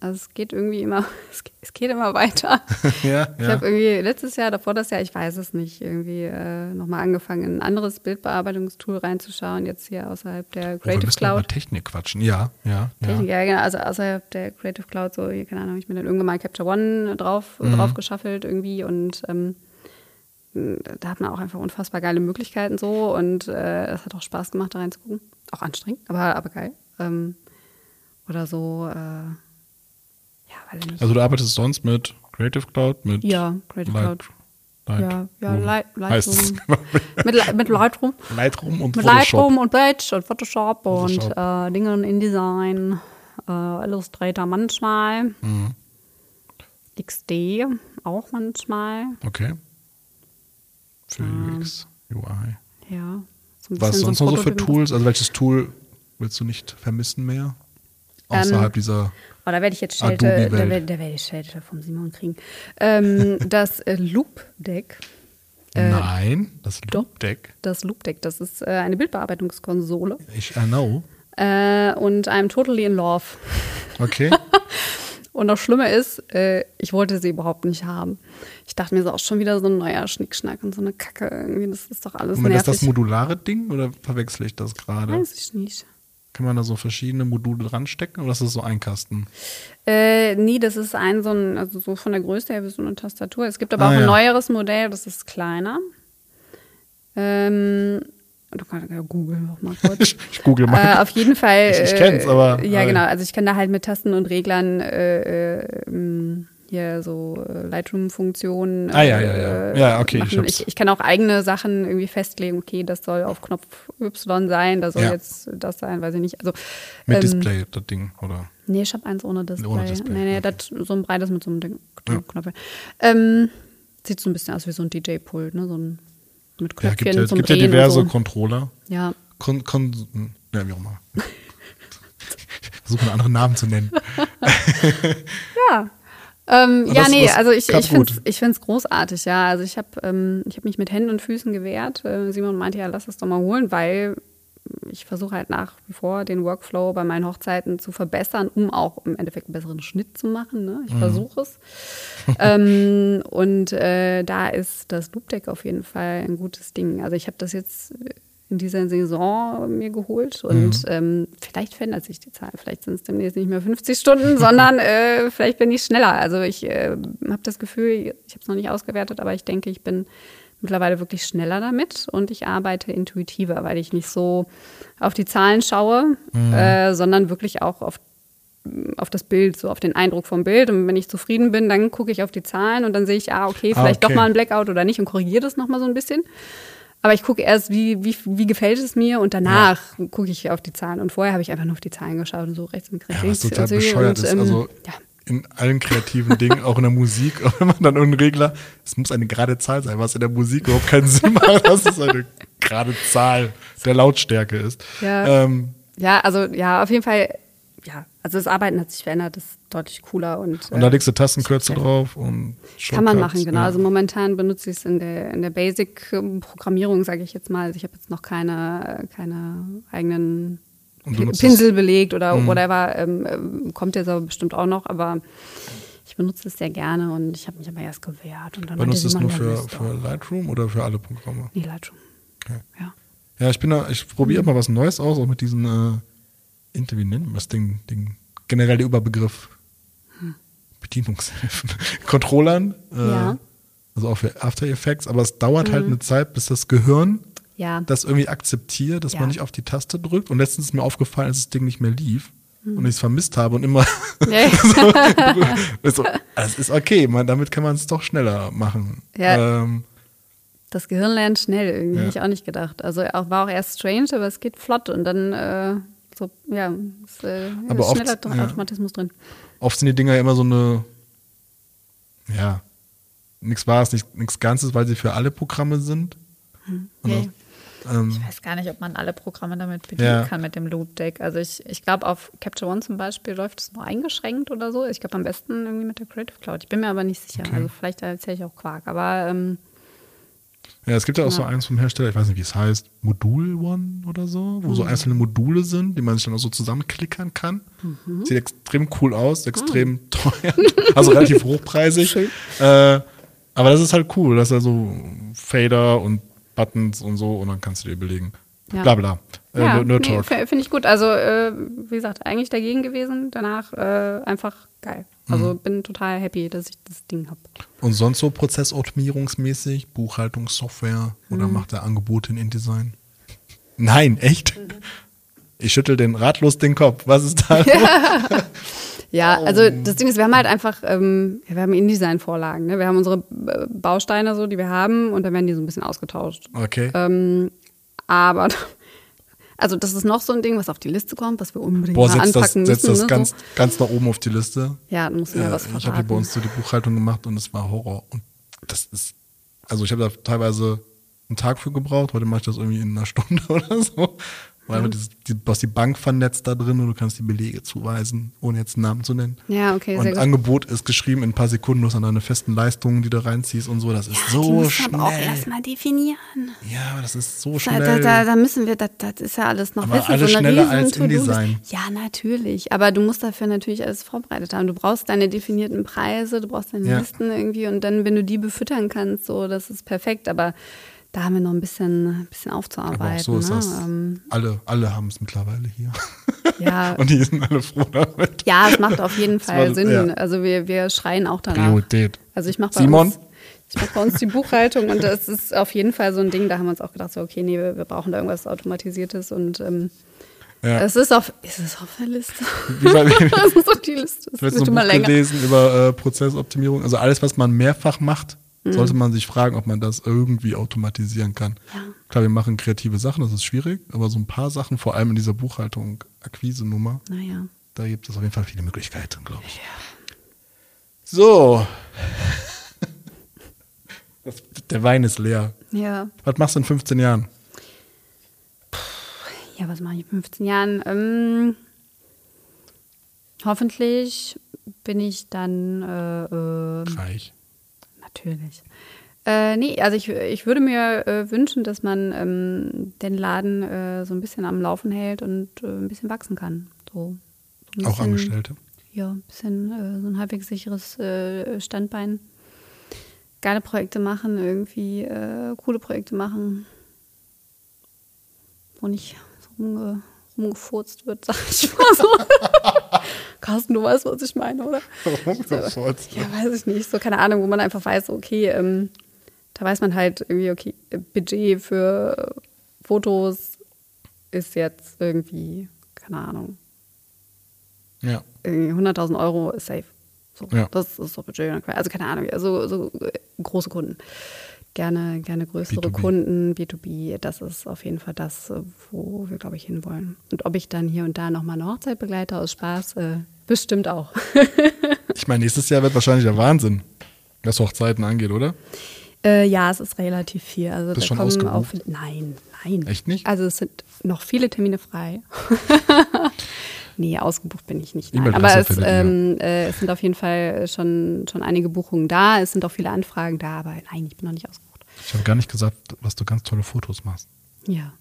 [SPEAKER 1] Also es geht irgendwie immer, es geht, immer weiter.
[SPEAKER 2] Ja,
[SPEAKER 1] Ich
[SPEAKER 2] ja.
[SPEAKER 1] habe irgendwie letztes Jahr, davor das Jahr, ich weiß es nicht, irgendwie äh, nochmal angefangen, in ein anderes Bildbearbeitungstool reinzuschauen, jetzt hier außerhalb der
[SPEAKER 2] Oh, wir
[SPEAKER 1] Creative
[SPEAKER 2] müssen über
[SPEAKER 1] Cloud.
[SPEAKER 2] Technik quatschen. Ja, ja, ja.
[SPEAKER 1] Technik, ja, genau, also außerhalb der Creative Cloud, so, hier, keine Ahnung, hab ich mir dann irgendwann mal Capture One drauf,
[SPEAKER 2] Mhm.
[SPEAKER 1] drauf geschaffelt irgendwie und ähm, da hat man auch einfach unfassbar geile Möglichkeiten so und äh, es hat auch Spaß gemacht, da reinzugucken. Auch anstrengend, aber, aber geil. Ähm, oder so, äh, ja, weiß ich nicht.
[SPEAKER 2] Also du arbeitest sonst mit Creative Cloud, mit
[SPEAKER 1] ja, Creative
[SPEAKER 2] Light,
[SPEAKER 1] Cloud.
[SPEAKER 2] Light,
[SPEAKER 1] Ja, ja, Light. Lightroom. mit, mit Lightroom.
[SPEAKER 2] Lightroom und
[SPEAKER 1] Mit
[SPEAKER 2] Photoshop.
[SPEAKER 1] Lightroom und Batch und Photoshop,
[SPEAKER 2] Photoshop.
[SPEAKER 1] und äh, Dinge in InDesign, äh, Illustrator manchmal,
[SPEAKER 2] Mhm.
[SPEAKER 1] XD auch manchmal.
[SPEAKER 2] Okay. Für UX, UI.
[SPEAKER 1] Ja. So
[SPEAKER 2] Was sonst noch so für Tools? Also welches Tool willst du nicht vermissen mehr? Außerhalb dieser
[SPEAKER 1] Oh, da werde ich jetzt Schelte,
[SPEAKER 2] Adobe-Welt.
[SPEAKER 1] da werde, da werde ich Schelte vom Simon kriegen. Ähm, das äh, Loop Deck. Äh,
[SPEAKER 2] Nein, das
[SPEAKER 1] doch.
[SPEAKER 2] Loop Deck.
[SPEAKER 1] Das Loop Deck, das ist äh, eine Bildbearbeitungskonsole.
[SPEAKER 2] Ich I know.
[SPEAKER 1] Äh, und I'm totally in love.
[SPEAKER 2] Okay.
[SPEAKER 1] Und das Schlimme ist, äh, ich wollte sie überhaupt nicht haben. Ich dachte mir so auch schon wieder so ein neuer Schnickschnack und so eine Kacke irgendwie. Das ist doch alles
[SPEAKER 2] Moment, ist
[SPEAKER 1] nervig.
[SPEAKER 2] das modulare Ding oder verwechsel ich das gerade?
[SPEAKER 1] Weiß ich nicht.
[SPEAKER 2] Kann man da so verschiedene Module dran stecken oder ist das so ein Kasten?
[SPEAKER 1] Äh, nee, das ist ein so ein, also so von der Größe her wie so eine Tastatur. Es gibt aber
[SPEAKER 2] Ah,
[SPEAKER 1] auch ein
[SPEAKER 2] ja.
[SPEAKER 1] neueres Modell, das ist kleiner. Ähm, du kannst ja googeln noch mal kurz.
[SPEAKER 2] Ich, google mal.
[SPEAKER 1] Äh, auf jeden Fall.
[SPEAKER 2] Ich- ich
[SPEAKER 1] äh,
[SPEAKER 2] kenn's, aber-
[SPEAKER 1] Ja,
[SPEAKER 2] aber-
[SPEAKER 1] genau. Also ich kann da halt mit Tasten und Reglern äh, äh, ähm, hier so äh, Lightroom-Funktionen.
[SPEAKER 2] Ah, ja, ja, ja. Ja, okay, ich
[SPEAKER 1] machen. Ich, ich kann auch eigene Sachen irgendwie festlegen. Okay, das soll auf Knopf Y sein, da soll
[SPEAKER 2] Ja.
[SPEAKER 1] jetzt das sein, weiß ich nicht. Also
[SPEAKER 2] Mit
[SPEAKER 1] ähm,
[SPEAKER 2] Display, das Ding, oder?
[SPEAKER 1] Nee, ich habe eins ohne Display.
[SPEAKER 2] Ohne Display,
[SPEAKER 1] Nee, nee,
[SPEAKER 2] okay.
[SPEAKER 1] das so ein breites mit so einem Ding,
[SPEAKER 2] Ja.
[SPEAKER 1] Knopf. Ähm, sieht so ein bisschen aus wie so ein DJ-Pult, ne? So ein mit
[SPEAKER 2] Ja,
[SPEAKER 1] Knöpfchen
[SPEAKER 2] gibt ja,
[SPEAKER 1] zum
[SPEAKER 2] gibt ja diverse
[SPEAKER 1] so.
[SPEAKER 2] Controller.
[SPEAKER 1] Ja.
[SPEAKER 2] Kon, kon, ja, wie auch immer. Versuche einen anderen Namen zu nennen.
[SPEAKER 1] Ja. Ähm, ja,
[SPEAKER 2] das-
[SPEAKER 1] nee,
[SPEAKER 2] das
[SPEAKER 1] also ich, ich finde es ich find's großartig, ja. Also ich habe ähm, ich hab mich mit Händen und Füßen gewehrt. Äh, Simon meinte ja, lass es doch mal holen, weil ich versuche halt nach wie vor den Workflow bei meinen Hochzeiten zu verbessern, um auch im Endeffekt einen besseren Schnitt zu machen. Ne? Ich
[SPEAKER 2] Mhm.
[SPEAKER 1] versuche es. ähm, und äh, da ist das Loop Deck auf jeden Fall ein gutes Ding. Also ich habe das jetzt in dieser Saison mir geholt und
[SPEAKER 2] Mhm.
[SPEAKER 1] ähm, vielleicht verändert sich die Zahl. Vielleicht sind es demnächst nicht mehr 50 Stunden, sondern äh, vielleicht bin ich schneller. Also ich äh, habe das Gefühl, ich habe es noch nicht ausgewertet, aber ich denke, ich bin mittlerweile wirklich schneller damit und ich arbeite intuitiver, weil ich nicht so auf die Zahlen schaue,
[SPEAKER 2] Mhm.
[SPEAKER 1] äh, sondern wirklich auch auf auf das Bild, so auf den Eindruck vom Bild. Und wenn ich zufrieden bin, dann gucke ich auf die Zahlen und dann sehe ich, ah, okay,
[SPEAKER 2] Ah,
[SPEAKER 1] vielleicht
[SPEAKER 2] okay.
[SPEAKER 1] doch mal ein Blackout oder nicht und korrigiere das nochmal so ein bisschen. Aber ich gucke erst, wie, wie, wie gefällt es mir und danach gucke ich auf die Zahlen. Und vorher habe ich einfach nur auf die Zahlen geschaut und so rechts und
[SPEAKER 2] Ja,
[SPEAKER 1] links.
[SPEAKER 2] was total bescheuert
[SPEAKER 1] und,
[SPEAKER 2] ist.
[SPEAKER 1] ähm,
[SPEAKER 2] Also
[SPEAKER 1] ja.
[SPEAKER 2] in allen kreativen Dingen, auch in der Musik, wenn man dann irgendeinen Regler, es muss eine gerade Zahl sein, was in der Musik überhaupt keinen Sinn macht, dass es eine gerade Zahl der Lautstärke ist.
[SPEAKER 1] Ja.
[SPEAKER 2] Ähm,
[SPEAKER 1] Ja, also ja, auf jeden Fall ja, also das Arbeiten hat sich verändert, das ist deutlich cooler und.
[SPEAKER 2] Und da legst du Tastenkürzel drauf und
[SPEAKER 1] Kann man
[SPEAKER 2] Shortcuts,
[SPEAKER 1] machen, genau.
[SPEAKER 2] ja.
[SPEAKER 1] Also momentan benutze ich es in der, in der Basic-Programmierung, sage ich jetzt mal. Also ich habe jetzt noch keine, keine eigenen Pinsel belegt oder
[SPEAKER 2] Mhm.
[SPEAKER 1] whatever. Ähm, ähm, kommt jetzt aber bestimmt auch noch, aber ich benutze es sehr gerne und ich habe mich aber erst gewehrt. Und dann
[SPEAKER 2] Benutzt du es nur für, für Lightroom oder für alle Programme?
[SPEAKER 1] Nee, Lightroom.
[SPEAKER 2] Okay.
[SPEAKER 1] Ja.
[SPEAKER 2] Ja, ich bin da, ich probiere immer was Neues aus, auch mit diesen, äh, Wie nennt man das Ding, Ding, generell der Überbegriff Bedienungshilfen, Controllern, äh,
[SPEAKER 1] Ja.
[SPEAKER 2] also auch für After Effects, aber es dauert halt eine Zeit, bis das Gehirn
[SPEAKER 1] Ja.
[SPEAKER 2] das irgendwie akzeptiert, dass
[SPEAKER 1] Ja.
[SPEAKER 2] man nicht auf die Taste drückt. Und letztens ist mir aufgefallen, als das Ding nicht mehr lief und ich es vermisst habe und immer
[SPEAKER 1] Ja.
[SPEAKER 2] so, es ist okay, man, damit kann man es doch schneller machen.
[SPEAKER 1] Ja.
[SPEAKER 2] Ähm,
[SPEAKER 1] Das Gehirn lernt schnell, irgendwie
[SPEAKER 2] Ja.
[SPEAKER 1] hätte ich auch nicht gedacht. Also auch, war auch erst strange, aber es geht flott und dann äh, so, ja, ist, äh,
[SPEAKER 2] Aber
[SPEAKER 1] ist
[SPEAKER 2] oft,
[SPEAKER 1] schneller Dra-
[SPEAKER 2] ja.
[SPEAKER 1] Automatismus drin.
[SPEAKER 2] oft sind die Dinger ja immer so eine, ja, nichts Wahres, nichts Ganzes, weil sie für alle Programme sind. Und
[SPEAKER 1] Okay.
[SPEAKER 2] ähm,
[SPEAKER 1] Ich weiß gar nicht, ob man alle Programme damit bedienen
[SPEAKER 2] Ja.
[SPEAKER 1] kann mit dem Loop Deck. Also ich, ich glaube, auf Capture One zum Beispiel läuft es nur eingeschränkt oder so. Ich glaube am besten irgendwie mit der Creative Cloud. Ich bin mir aber nicht sicher.
[SPEAKER 2] Okay.
[SPEAKER 1] Also vielleicht erzähle ich auch Quark. Aber ähm,
[SPEAKER 2] ja, es gibt ja auch so
[SPEAKER 1] Ja.
[SPEAKER 2] eins vom Hersteller, ich weiß nicht, wie es heißt, Modul One oder so, wo so
[SPEAKER 1] Mhm.
[SPEAKER 2] einzelne Module sind, die man sich dann auch so zusammenklickern kann.
[SPEAKER 1] Mhm.
[SPEAKER 2] Sieht extrem cool aus, extrem teuer, also relativ hochpreisig.
[SPEAKER 1] Schön.
[SPEAKER 2] Äh, aber das ist halt cool, dass da so Fader und Buttons und so und dann kannst du dir überlegen.
[SPEAKER 1] Ja.
[SPEAKER 2] Bla bla. Äh,
[SPEAKER 1] ja, nee, finde ich gut. Also äh, wie gesagt, eigentlich dagegen gewesen. Danach äh, einfach geil. Also
[SPEAKER 2] Mhm.
[SPEAKER 1] bin total happy, dass ich das Ding habe.
[SPEAKER 2] Und sonst so prozessoptimierungsmäßig, Buchhaltungssoftware oder
[SPEAKER 1] Mhm.
[SPEAKER 2] macht er Angebote in InDesign? Nein, echt? Ich schüttel den ratlos den Kopf. Was ist da? los?
[SPEAKER 1] Ja, also das Ding ist, wir haben halt einfach, ähm, ja, wir haben InDesign-Vorlagen. Ne? Wir haben unsere Bausteine so, die wir haben und dann werden die so ein bisschen ausgetauscht.
[SPEAKER 2] Okay.
[SPEAKER 1] Ähm, aber, also das ist noch so ein Ding, was auf die Liste kommt, was wir unbedingt
[SPEAKER 2] Boah, das,
[SPEAKER 1] anpacken
[SPEAKER 2] setzt
[SPEAKER 1] müssen.
[SPEAKER 2] das
[SPEAKER 1] ne?
[SPEAKER 2] ganz,
[SPEAKER 1] so.
[SPEAKER 2] ganz nach oben auf die Liste.
[SPEAKER 1] Ja, dann musst du mir
[SPEAKER 2] Ja,
[SPEAKER 1] was
[SPEAKER 2] ich habe hier
[SPEAKER 1] verraten.
[SPEAKER 2] bei uns so die Buchhaltung gemacht und es war Horror. Und das ist, also ich habe da teilweise einen Tag für gebraucht. Heute mache ich das irgendwie in einer Stunde oder so. Weil dieses, die, du hast die Bank vernetzt da drin und du kannst die Belege zuweisen, ohne jetzt einen Namen zu nennen.
[SPEAKER 1] Ja, okay,
[SPEAKER 2] Und
[SPEAKER 1] gut.
[SPEAKER 2] Angebot ist geschrieben in ein paar Sekunden, du hast dann deine festen Leistungen, die du reinziehst und so. Das ist
[SPEAKER 1] die
[SPEAKER 2] so
[SPEAKER 1] müssen
[SPEAKER 2] schnell.
[SPEAKER 1] aber auch erstmal definieren.
[SPEAKER 2] ja, aber das ist so schnell.
[SPEAKER 1] da, da, da müssen wir, das, das ist ja alles noch
[SPEAKER 2] Aber
[SPEAKER 1] wissen.
[SPEAKER 2] alles
[SPEAKER 1] eine
[SPEAKER 2] schneller als. InDesign.
[SPEAKER 1] Ja, natürlich. Aber du musst dafür natürlich alles vorbereitet haben. Du brauchst deine definierten Preise, du brauchst deine
[SPEAKER 2] Ja.
[SPEAKER 1] Listen irgendwie und dann, wenn du die befüttern kannst, so, das ist perfekt. Aber da haben wir noch ein bisschen, ein bisschen aufzuarbeiten.
[SPEAKER 2] aber auch so ist
[SPEAKER 1] ne?
[SPEAKER 2] das.
[SPEAKER 1] Ähm,
[SPEAKER 2] alle alle haben es mittlerweile hier.
[SPEAKER 1] ja,
[SPEAKER 2] und die sind alle froh damit.
[SPEAKER 1] ja, es macht auf jeden Fall
[SPEAKER 2] war-
[SPEAKER 1] Sinn.
[SPEAKER 2] ja.
[SPEAKER 1] Also wir, wir schreien auch danach.
[SPEAKER 2] Priorität.
[SPEAKER 1] Also ich mache bei
[SPEAKER 2] Simon?
[SPEAKER 1] uns, ich mache bei uns die Buchhaltung und das ist auf jeden Fall so ein Ding. Da haben wir uns auch gedacht, so okay, nee, wir, wir brauchen da irgendwas automatisiertes und ähm,
[SPEAKER 2] Ja.
[SPEAKER 1] es ist auf, ist es auf der Liste? Das ist auf die Liste. Das wird
[SPEAKER 2] ein
[SPEAKER 1] immer
[SPEAKER 2] Buch
[SPEAKER 1] länger.
[SPEAKER 2] gelesen über äh, Prozessoptimierung. Also alles, was man mehrfach macht,
[SPEAKER 1] Mhm.
[SPEAKER 2] sollte man sich fragen, ob man das irgendwie automatisieren kann.
[SPEAKER 1] Ja.
[SPEAKER 2] Klar, wir machen kreative Sachen, das ist schwierig, aber so ein paar Sachen, vor allem in dieser Buchhaltung, Akquise-Nummer,
[SPEAKER 1] Naja.
[SPEAKER 2] da gibt es auf jeden Fall viele Möglichkeiten, glaube ich. So. Das, der Wein ist leer.
[SPEAKER 1] Ja.
[SPEAKER 2] Was machst du in 15 Jahren?
[SPEAKER 1] Ja, was mache ich in 15 Jahren? Ähm, hoffentlich bin ich dann äh, äh,
[SPEAKER 2] Reich.
[SPEAKER 1] Natürlich. Äh, nee, also ich, ich würde mir äh, wünschen, dass man ähm, den Laden äh, so ein bisschen am Laufen hält und äh, ein bisschen wachsen kann. So, so ein
[SPEAKER 2] Auch
[SPEAKER 1] bisschen-
[SPEAKER 2] Angestellte.
[SPEAKER 1] Ja, ein bisschen äh, so ein halbwegs sicheres äh, Standbein. Geile Projekte machen, irgendwie äh, coole Projekte machen, wo nicht so rumge, rumgefurzt wird, sag ich mal so. Carsten, du weißt, was ich meine, oder? Ja, weiß ich nicht. So, keine Ahnung, wo man einfach weiß, okay, ähm, da weiß man halt irgendwie, okay, Budget für Fotos ist jetzt irgendwie, keine Ahnung,
[SPEAKER 2] Ja.
[SPEAKER 1] irgendwie 100.000 Euro ist safe. So,
[SPEAKER 2] Ja.
[SPEAKER 1] Das ist so Budget. Also keine Ahnung, also so äh, große Kunden. Gerne, gerne größere
[SPEAKER 2] B2B.
[SPEAKER 1] Kunden, B2B, das ist auf jeden Fall das, wo wir, glaube ich, hinwollen. Und ob ich dann hier und da nochmal eine Hochzeit begleite aus Spaß, äh, bestimmt auch.
[SPEAKER 2] Ich meine, nächstes Jahr wird wahrscheinlich der Wahnsinn, was Hochzeiten angeht, oder?
[SPEAKER 1] Äh, ja, es ist relativ viel. Also
[SPEAKER 2] Bist
[SPEAKER 1] da
[SPEAKER 2] schon
[SPEAKER 1] kommen auch nein, nein.
[SPEAKER 2] Echt nicht?
[SPEAKER 1] Also es sind noch viele Termine frei. nee, ausgebucht bin ich nicht. Nein. Aber es, ähm, äh, es sind auf jeden Fall schon, schon einige Buchungen da. Es sind auch viele Anfragen da, aber nein, ich bin noch nicht ausgebucht.
[SPEAKER 2] Ich habe gar nicht gesagt, was du ganz tolle Fotos machst.
[SPEAKER 1] Ja,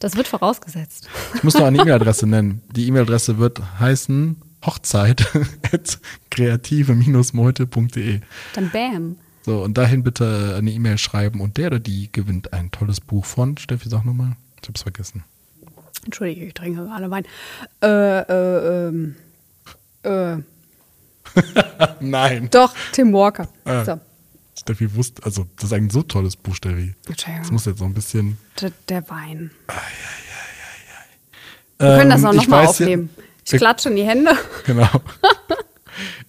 [SPEAKER 1] das wird vorausgesetzt.
[SPEAKER 2] Ich muss noch eine E-Mail-Adresse nennen. Die E-Mail-Adresse wird heißen hochzeit.kreative-meute.de.
[SPEAKER 1] Dann bam.
[SPEAKER 2] So, und dahin bitte eine E-Mail schreiben und der oder die gewinnt ein tolles Buch von, Steffi, sag nochmal, ich hab's vergessen.
[SPEAKER 1] Entschuldige, ich trinke gerade Wein. Äh, äh, ähm, äh.
[SPEAKER 2] Nein.
[SPEAKER 1] Doch, Tim Walker.
[SPEAKER 2] Ah. So. Steffi wusste, also das ist ein so tolles Buch, Steffi. Das muss jetzt so ein bisschen.
[SPEAKER 1] Der, der Wein.
[SPEAKER 2] Ai, ai, ai,
[SPEAKER 1] Wir können das ähm, auch nochmal aufnehmen. Ja, ich klatsche in die Hände.
[SPEAKER 2] Genau.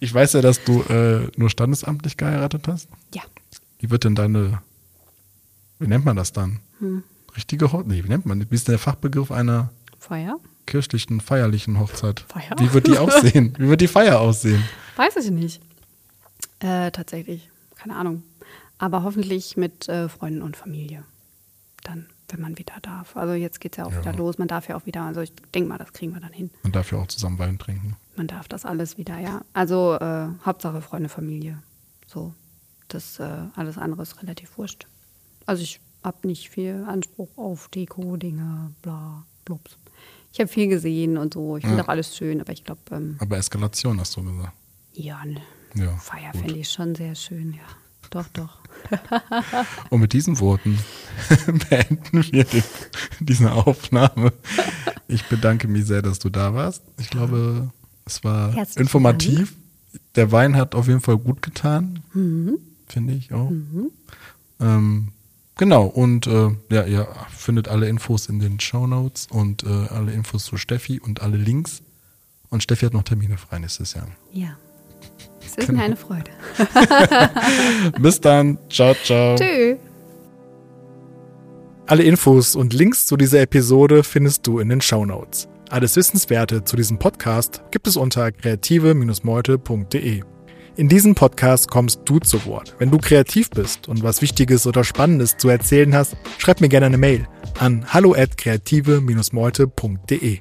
[SPEAKER 2] Ich weiß ja, dass du äh, nur standesamtlich geheiratet hast.
[SPEAKER 1] Ja.
[SPEAKER 2] Wie wird denn deine, wie nennt man das dann? Hm. Richtige Hochzeit? Nee, wie nennt man? Wie ist der Fachbegriff einer
[SPEAKER 1] Feier?
[SPEAKER 2] Kirchlichen, feierlichen Hochzeit.
[SPEAKER 1] Feier?
[SPEAKER 2] Wie wird die aussehen? wie wird die Feier aussehen?
[SPEAKER 1] Weiß ich nicht. Äh, tatsächlich. Keine Ahnung. Aber hoffentlich mit äh, Freunden und Familie. Dann wenn man wieder darf. Also jetzt geht es ja auch ja. wieder los. Man darf ja auch wieder, also ich denke mal, das kriegen wir dann hin.
[SPEAKER 2] Man darf ja auch zusammen Wein trinken.
[SPEAKER 1] Man darf das alles wieder, ja. Also äh, Hauptsache Freunde, Familie. So. Das äh, alles andere ist relativ wurscht. Also ich habe nicht viel Anspruch auf Deko, Dinge, bla, blups. Ich habe viel gesehen und so. Ich finde ja. auch alles schön, aber ich glaube. Ähm,
[SPEAKER 2] aber Eskalation hast du gesagt.
[SPEAKER 1] Ja, ne. Ja, Feier fände ich schon sehr schön, ja. Doch, doch.
[SPEAKER 2] Und mit diesen Worten beenden wir den, diese Aufnahme. Ich bedanke mich sehr, dass du da warst. Ich glaube, es war Herzlich informativ. Dank. Der Wein hat auf jeden Fall gut getan, mhm. finde ich auch. Mhm. Ähm, genau, und äh, ja, ihr findet alle Infos in den Show Notes und äh, alle Infos zu Steffi und alle Links. Und Steffi hat noch Termine frei nächstes Jahr.
[SPEAKER 1] Ja. Es ist genau. mir eine Freude.
[SPEAKER 2] Bis dann. Ciao, ciao.
[SPEAKER 1] Tschüss.
[SPEAKER 2] Alle Infos und Links zu dieser Episode findest du in den Show Notes. Alles Wissenswerte zu diesem Podcast gibt es unter kreative-meute.de. In diesem Podcast kommst du zu Wort. Wenn du kreativ bist und was Wichtiges oder Spannendes zu erzählen hast, schreib mir gerne eine Mail an hallo at kreative-meute.de.